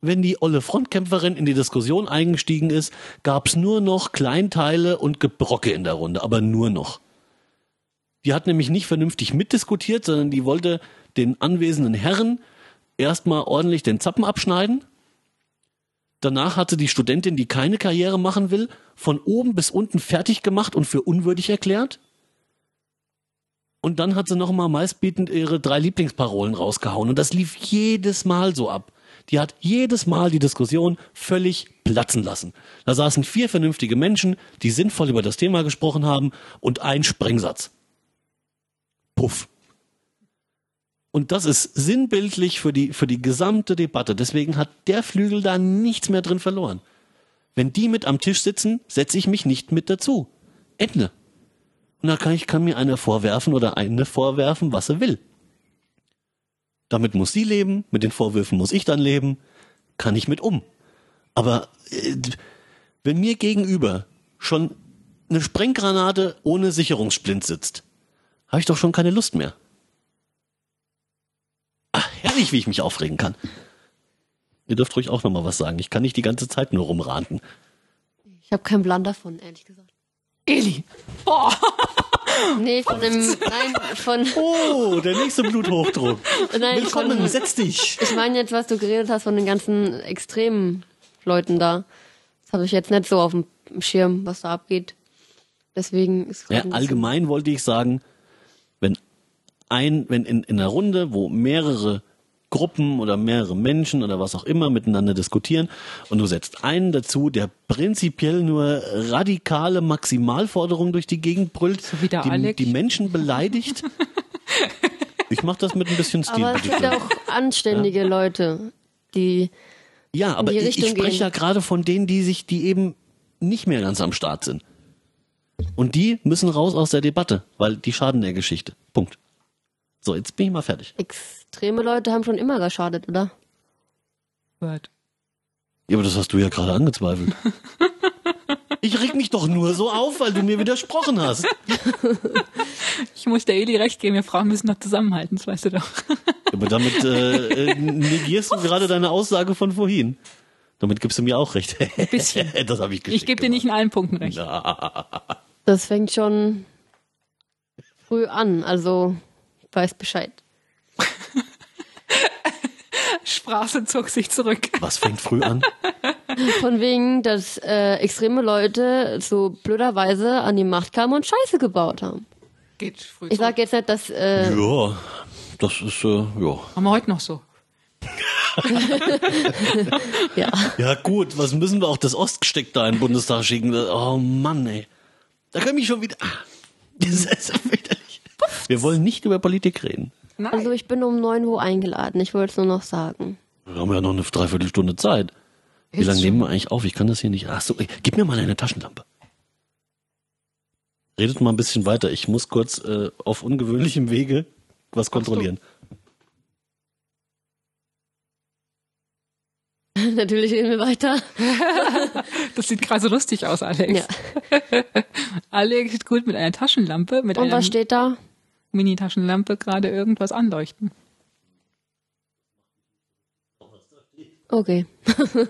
Wenn die olle Frontkämpferin in die Diskussion eingestiegen ist, gab's nur noch Kleinteile und Gebrocke in der Runde, aber nur noch. Die hat nämlich nicht vernünftig mitdiskutiert, sondern die wollte den anwesenden Herren erstmal ordentlich den Zappen abschneiden. Danach hatte die Studentin, die keine Karriere machen will, von oben bis unten fertig gemacht und für unwürdig erklärt. Und dann hat sie nochmal meistbietend ihre drei Lieblingsparolen rausgehauen. Und das lief jedes Mal so ab. Die hat jedes Mal die Diskussion völlig platzen lassen. Da saßen vier vernünftige Menschen, die sinnvoll über das Thema gesprochen haben und ein Sprengsatz. Puff. Und das ist sinnbildlich für die, für die gesamte Debatte. Deswegen hat der Flügel da nichts mehr drin verloren. Wenn die mit am Tisch sitzen, setze ich mich nicht mit dazu. Ende. Und da kann ich, kann mir einer vorwerfen oder eine vorwerfen, was er will. Damit muss sie leben, mit den Vorwürfen muss ich dann leben, kann ich mit um. Aber äh, wenn mir gegenüber schon eine Sprenggranate ohne Sicherungssplint sitzt, habe ich doch schon keine Lust mehr. Ach, herrlich, wie ich mich aufregen kann. Ihr dürft ruhig auch noch mal was sagen. Ich kann nicht die ganze Zeit nur rumranten. Ich habe keinen Plan davon, ehrlich gesagt. Eli. Boah. Nee, von dem, nein, von, Oh, der nächste Bluthochdruck. nein, Willkommen, von, setz dich. ich meine jetzt, was du geredet hast von den ganzen extremen Leuten da. Das habe ich jetzt nicht so auf dem Schirm, was da abgeht. Deswegen ist Ja, allgemein wollte ich sagen, wenn ein, wenn in, in einer Runde, wo mehrere Gruppen oder mehrere Menschen oder was auch immer miteinander diskutieren und du setzt einen dazu, der prinzipiell nur radikale Maximalforderungen durch die Gegend brüllt, So wie der die, Alec. die Menschen beleidigt. ich mache das mit ein bisschen Stil. Aber es gibt auch anständige Leute, die, Ja, aber die ich, ich Richtung spreche gehen. ja gerade von denen, die sich, die eben nicht mehr ganz am Start sind. Und die müssen raus aus der Debatte, weil die schaden der Geschichte. Punkt. So, jetzt bin ich mal fertig. extreme Leute haben schon immer geschadet, oder? Word. Ja, aber das hast du ja gerade angezweifelt. Ich reg mich doch nur so auf, weil du mir widersprochen hast. Ich muss der Eli recht geben, wir Frauen müssen doch zusammenhalten, das weißt du doch. Aber damit äh, äh, negierst du gerade deine Aussage von vorhin. Damit gibst du mir auch recht. Ein bisschen. das habe ich geschickt Ich gebe dir nicht in allen Punkten recht. Das fängt schon früh an, also weiß Bescheid. Straße zog sich zurück. Was fängt früh an? Von wegen, dass äh, extreme Leute so blöderweise an die Macht kamen und Scheiße gebaut haben. Geht früh Ich sage jetzt nicht, dass äh, Ja, das ist, äh, ja. Haben wir heute noch so. ja, Ja gut, was müssen wir auch das Ostgesteck da in den Bundestag schicken? Oh Mann, ey. Da können mich schon wieder... Ah, Das ist fürchterlich. Wir wollen nicht über Politik reden. Nein. also ich bin um 9 Uhr eingeladen. Ich wollte es nur noch sagen. Wir haben ja noch eine Dreiviertelstunde Zeit. Wie lange nehmen wir eigentlich auf? Ich kann das hier nicht. Ach so, ey, gib mir mal eine Taschenlampe. Redet mal ein bisschen weiter. Ich muss kurz äh, auf ungewöhnlichem Wege was kontrollieren. Natürlich reden wir weiter. Das sieht gerade so lustig aus, Alex. Ja. Alex sieht gut mit einer Taschenlampe, mit Und was steht da? Mini-Taschenlampe gerade irgendwas anleuchten. Okay.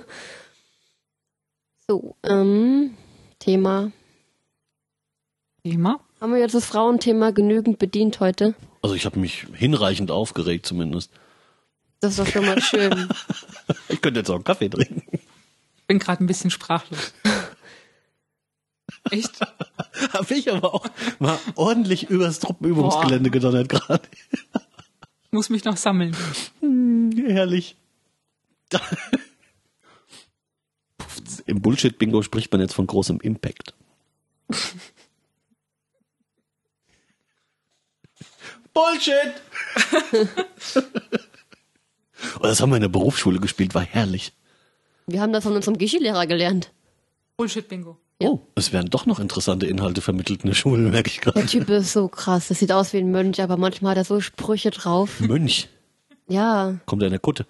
so, ähm, Thema. Thema. Haben wir jetzt das Frauenthema genügend bedient heute? Also ich habe mich hinreichend aufgeregt zumindest. Das ist doch schon mal schön. Ich könnte jetzt auch einen Kaffee trinken. Bin gerade ein bisschen sprachlos. Echt? Habe ich aber auch mal ordentlich übers Truppenübungsgelände gedonnert gerade. Ich muss mich noch sammeln. Herrlich. Im Bullshit-Bingo spricht man jetzt von großem Impact. Bullshit! oh, das haben wir in der Berufsschule gespielt, war herrlich. Wir haben das von unserem Geschi-Lehrer gelernt. Bullshit-Bingo. Ja. Oh, es werden doch noch interessante Inhalte vermittelt in der Schule, merke ich gerade. Der Typ ist so krass. Das sieht aus wie ein Mönch, aber manchmal hat er so Sprüche drauf. Mönch, Ja, kommt er in der Kutte.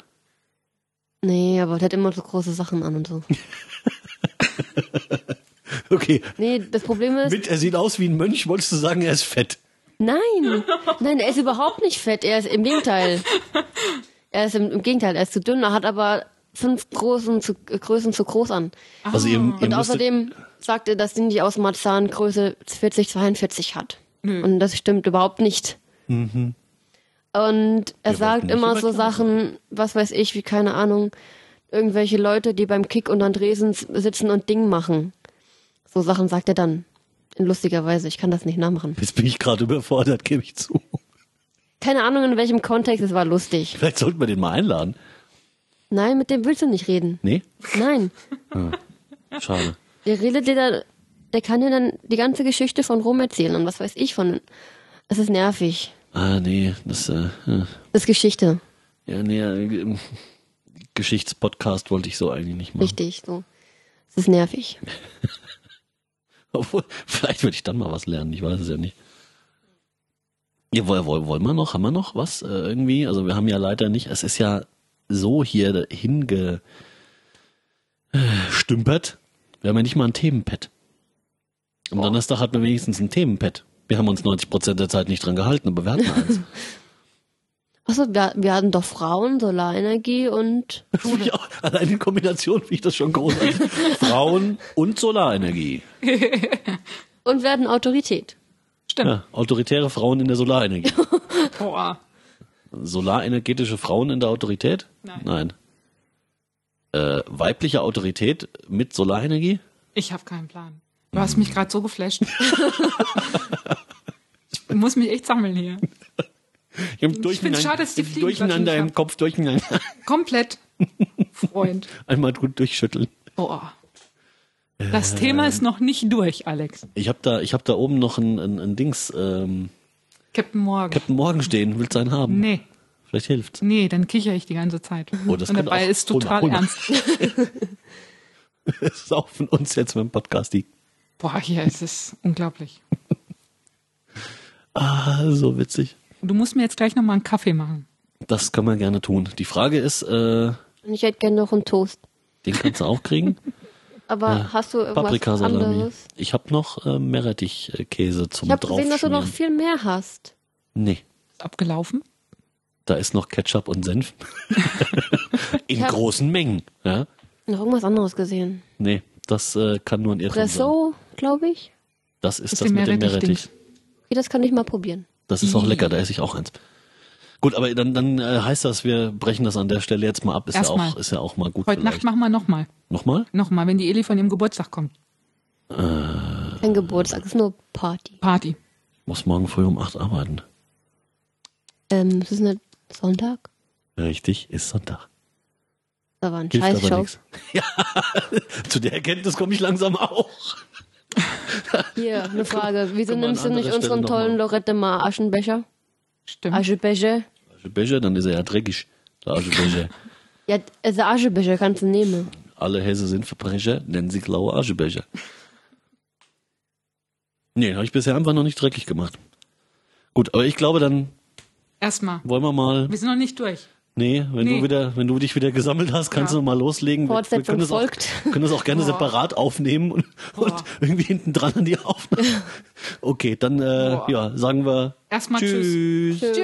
nee, aber der hat immer so große Sachen an und so. Okay, Nee, das Problem ist, mit, er sieht aus wie ein Mönch, wolltest du sagen, er ist fett. nein, nein, er ist überhaupt nicht fett. Er ist im Gegenteil. Er ist im, im Gegenteil, er ist zu dünn, er hat aber fünf großen zu, äh, Größen zu groß an. Also ihr, ihr Und außerdem sagt er, dass Cindy aus Marzahn Größe 40, 42 hat. Nö. Und das stimmt überhaupt nicht. Und er Wir sagt immer so Sachen, was weiß ich, wie keine Ahnung, irgendwelche Leute, die beim Kick und Andresen sitzen und Ding machen. So Sachen sagt er dann. In lustiger Weise. Ich kann das nicht nachmachen. jetzt bin ich gerade überfordert, gebe ich zu. Keine Ahnung, in welchem Kontext, es war lustig. Vielleicht sollten wir den mal einladen. Nein, mit dem willst du nicht reden. Nee? Nein. Schade. Der redet dir da, der kann dir dann die ganze Geschichte von Rom erzählen und was weiß ich von. Es ist nervig. Ah, nee, das, äh, äh, Das ist Geschichte. ja, nee, äh, Geschichtspodcast wollte ich so eigentlich nicht machen. Richtig, so. Es ist nervig. Obwohl, vielleicht würde ich dann mal was lernen, ich weiß es ja nicht. Ja, wollen, wollen, wollen wir noch? Haben wir noch was äh, irgendwie? Also wir haben ja leider nicht, es ist ja so hier hingestümpert. Wir haben ja nicht mal ein Themenpad. Am Donnerstag hatten wir wenigstens ein Themenpad. Wir haben uns 90% der Zeit nicht dran gehalten, aber wir hatten eins. Achso, wir, wir hatten doch Frauen, Solarenergie und ja, allein in Kombination finde ich das schon großartig. Frauen und Solarenergie. und wir hatten Autorität. Stimmt. Ja, autoritäre Frauen in der Solarenergie. Boah. Solarenergetische Frauen in der Autorität? Nein. Nein. Äh, weibliche Autorität mit Solarenergie? Ich habe keinen Plan. Du hast mich gerade so geflasht. ich muss mich echt sammeln hier. Ich, hab find's schade, dass die Fliegen Durcheinander im Kopf, durcheinander. Komplett. Freund. Einmal gut durchschütteln. Boah. Das Thema ist noch nicht durch, Alex. Ich habe da, ich hab da oben noch ein, ein, ein Dings, ähm, Captain Morgan. Captain Morgan stehen. Willst du einen haben? nee, Vielleicht hilft's. nee, dann kicher ich die ganze Zeit. Oh, das Und dabei auch- ist hol mal, total hol mal. ernst. Saufen uns jetzt mit dem Podcast die. Boah, hier ist es unglaublich. Ah, so witzig. Du musst mir jetzt gleich nochmal einen Kaffee machen. Das können wir gerne tun. Die Frage ist, äh, Und ich hätte gerne noch einen Toast. den kannst du auch kriegen. Aber hast du irgendwas Paprikasalami. anderes? Ich habe noch äh, Meerrettichkäse zum Ich habe gesehen, dass du noch viel mehr hast. Nee, Ist abgelaufen? da ist noch Ketchup und Senf. In hab- großen Mengen. Ja? Noch irgendwas anderes gesehen. Nee, das äh, kann nur ein Irrtum sein. Presso, glaube ich. Das ist Das das, ist mit dem. Meerrettich. Das kann ich mal probieren. Das ist auch lecker, da esse ich auch eins. Gut, aber dann, dann äh, heißt das, wir brechen das an der Stelle jetzt mal ab. Ist, ja auch, ist ja auch mal gut. Heute Nacht vielleicht. machen wir nochmal. Nochmal? Nochmal, wenn die Eli von ihrem Geburtstag kommt. Kein Geburtstag, es ist nur Party. Party. Ich muss morgen früh um acht arbeiten. Ähm, es ist nicht Sonntag? Richtig, ist Sonntag. Da war ein Hilft aber Scheißshow. Ja, zu der Erkenntnis komme ich langsam auch. Hier, eine Frage. Wieso Können wir an nimmst du nicht anderer Stelle unseren noch tollen. Lorette mal Aschenbecher? Stimmt. Aschebecher? Aschebecher, dann ist er ja dreckig. Der Aschebecher. Ja, also Aschebecher kannst du nehmen. Alle Hesse sind Verbrecher, nennen sie graue Aschebecher. Nee, habe ich bisher einfach noch nicht dreckig gemacht. Gut, aber ich glaube, dann Erstmal. wollen wir mal. Wir sind noch nicht durch. Nee, wenn Nee. du wieder, wenn du dich wieder gesammelt hast, kannst Ja. du mal loslegen. Wir- wir Fortsetzung können das auch, folgt. können das auch gerne Boah. separat aufnehmen und, und irgendwie hinten dran an die Aufnahme. Okay, dann äh, Boah. ja, sagen wir Erstmal tschüss. tschüss. Tschüss.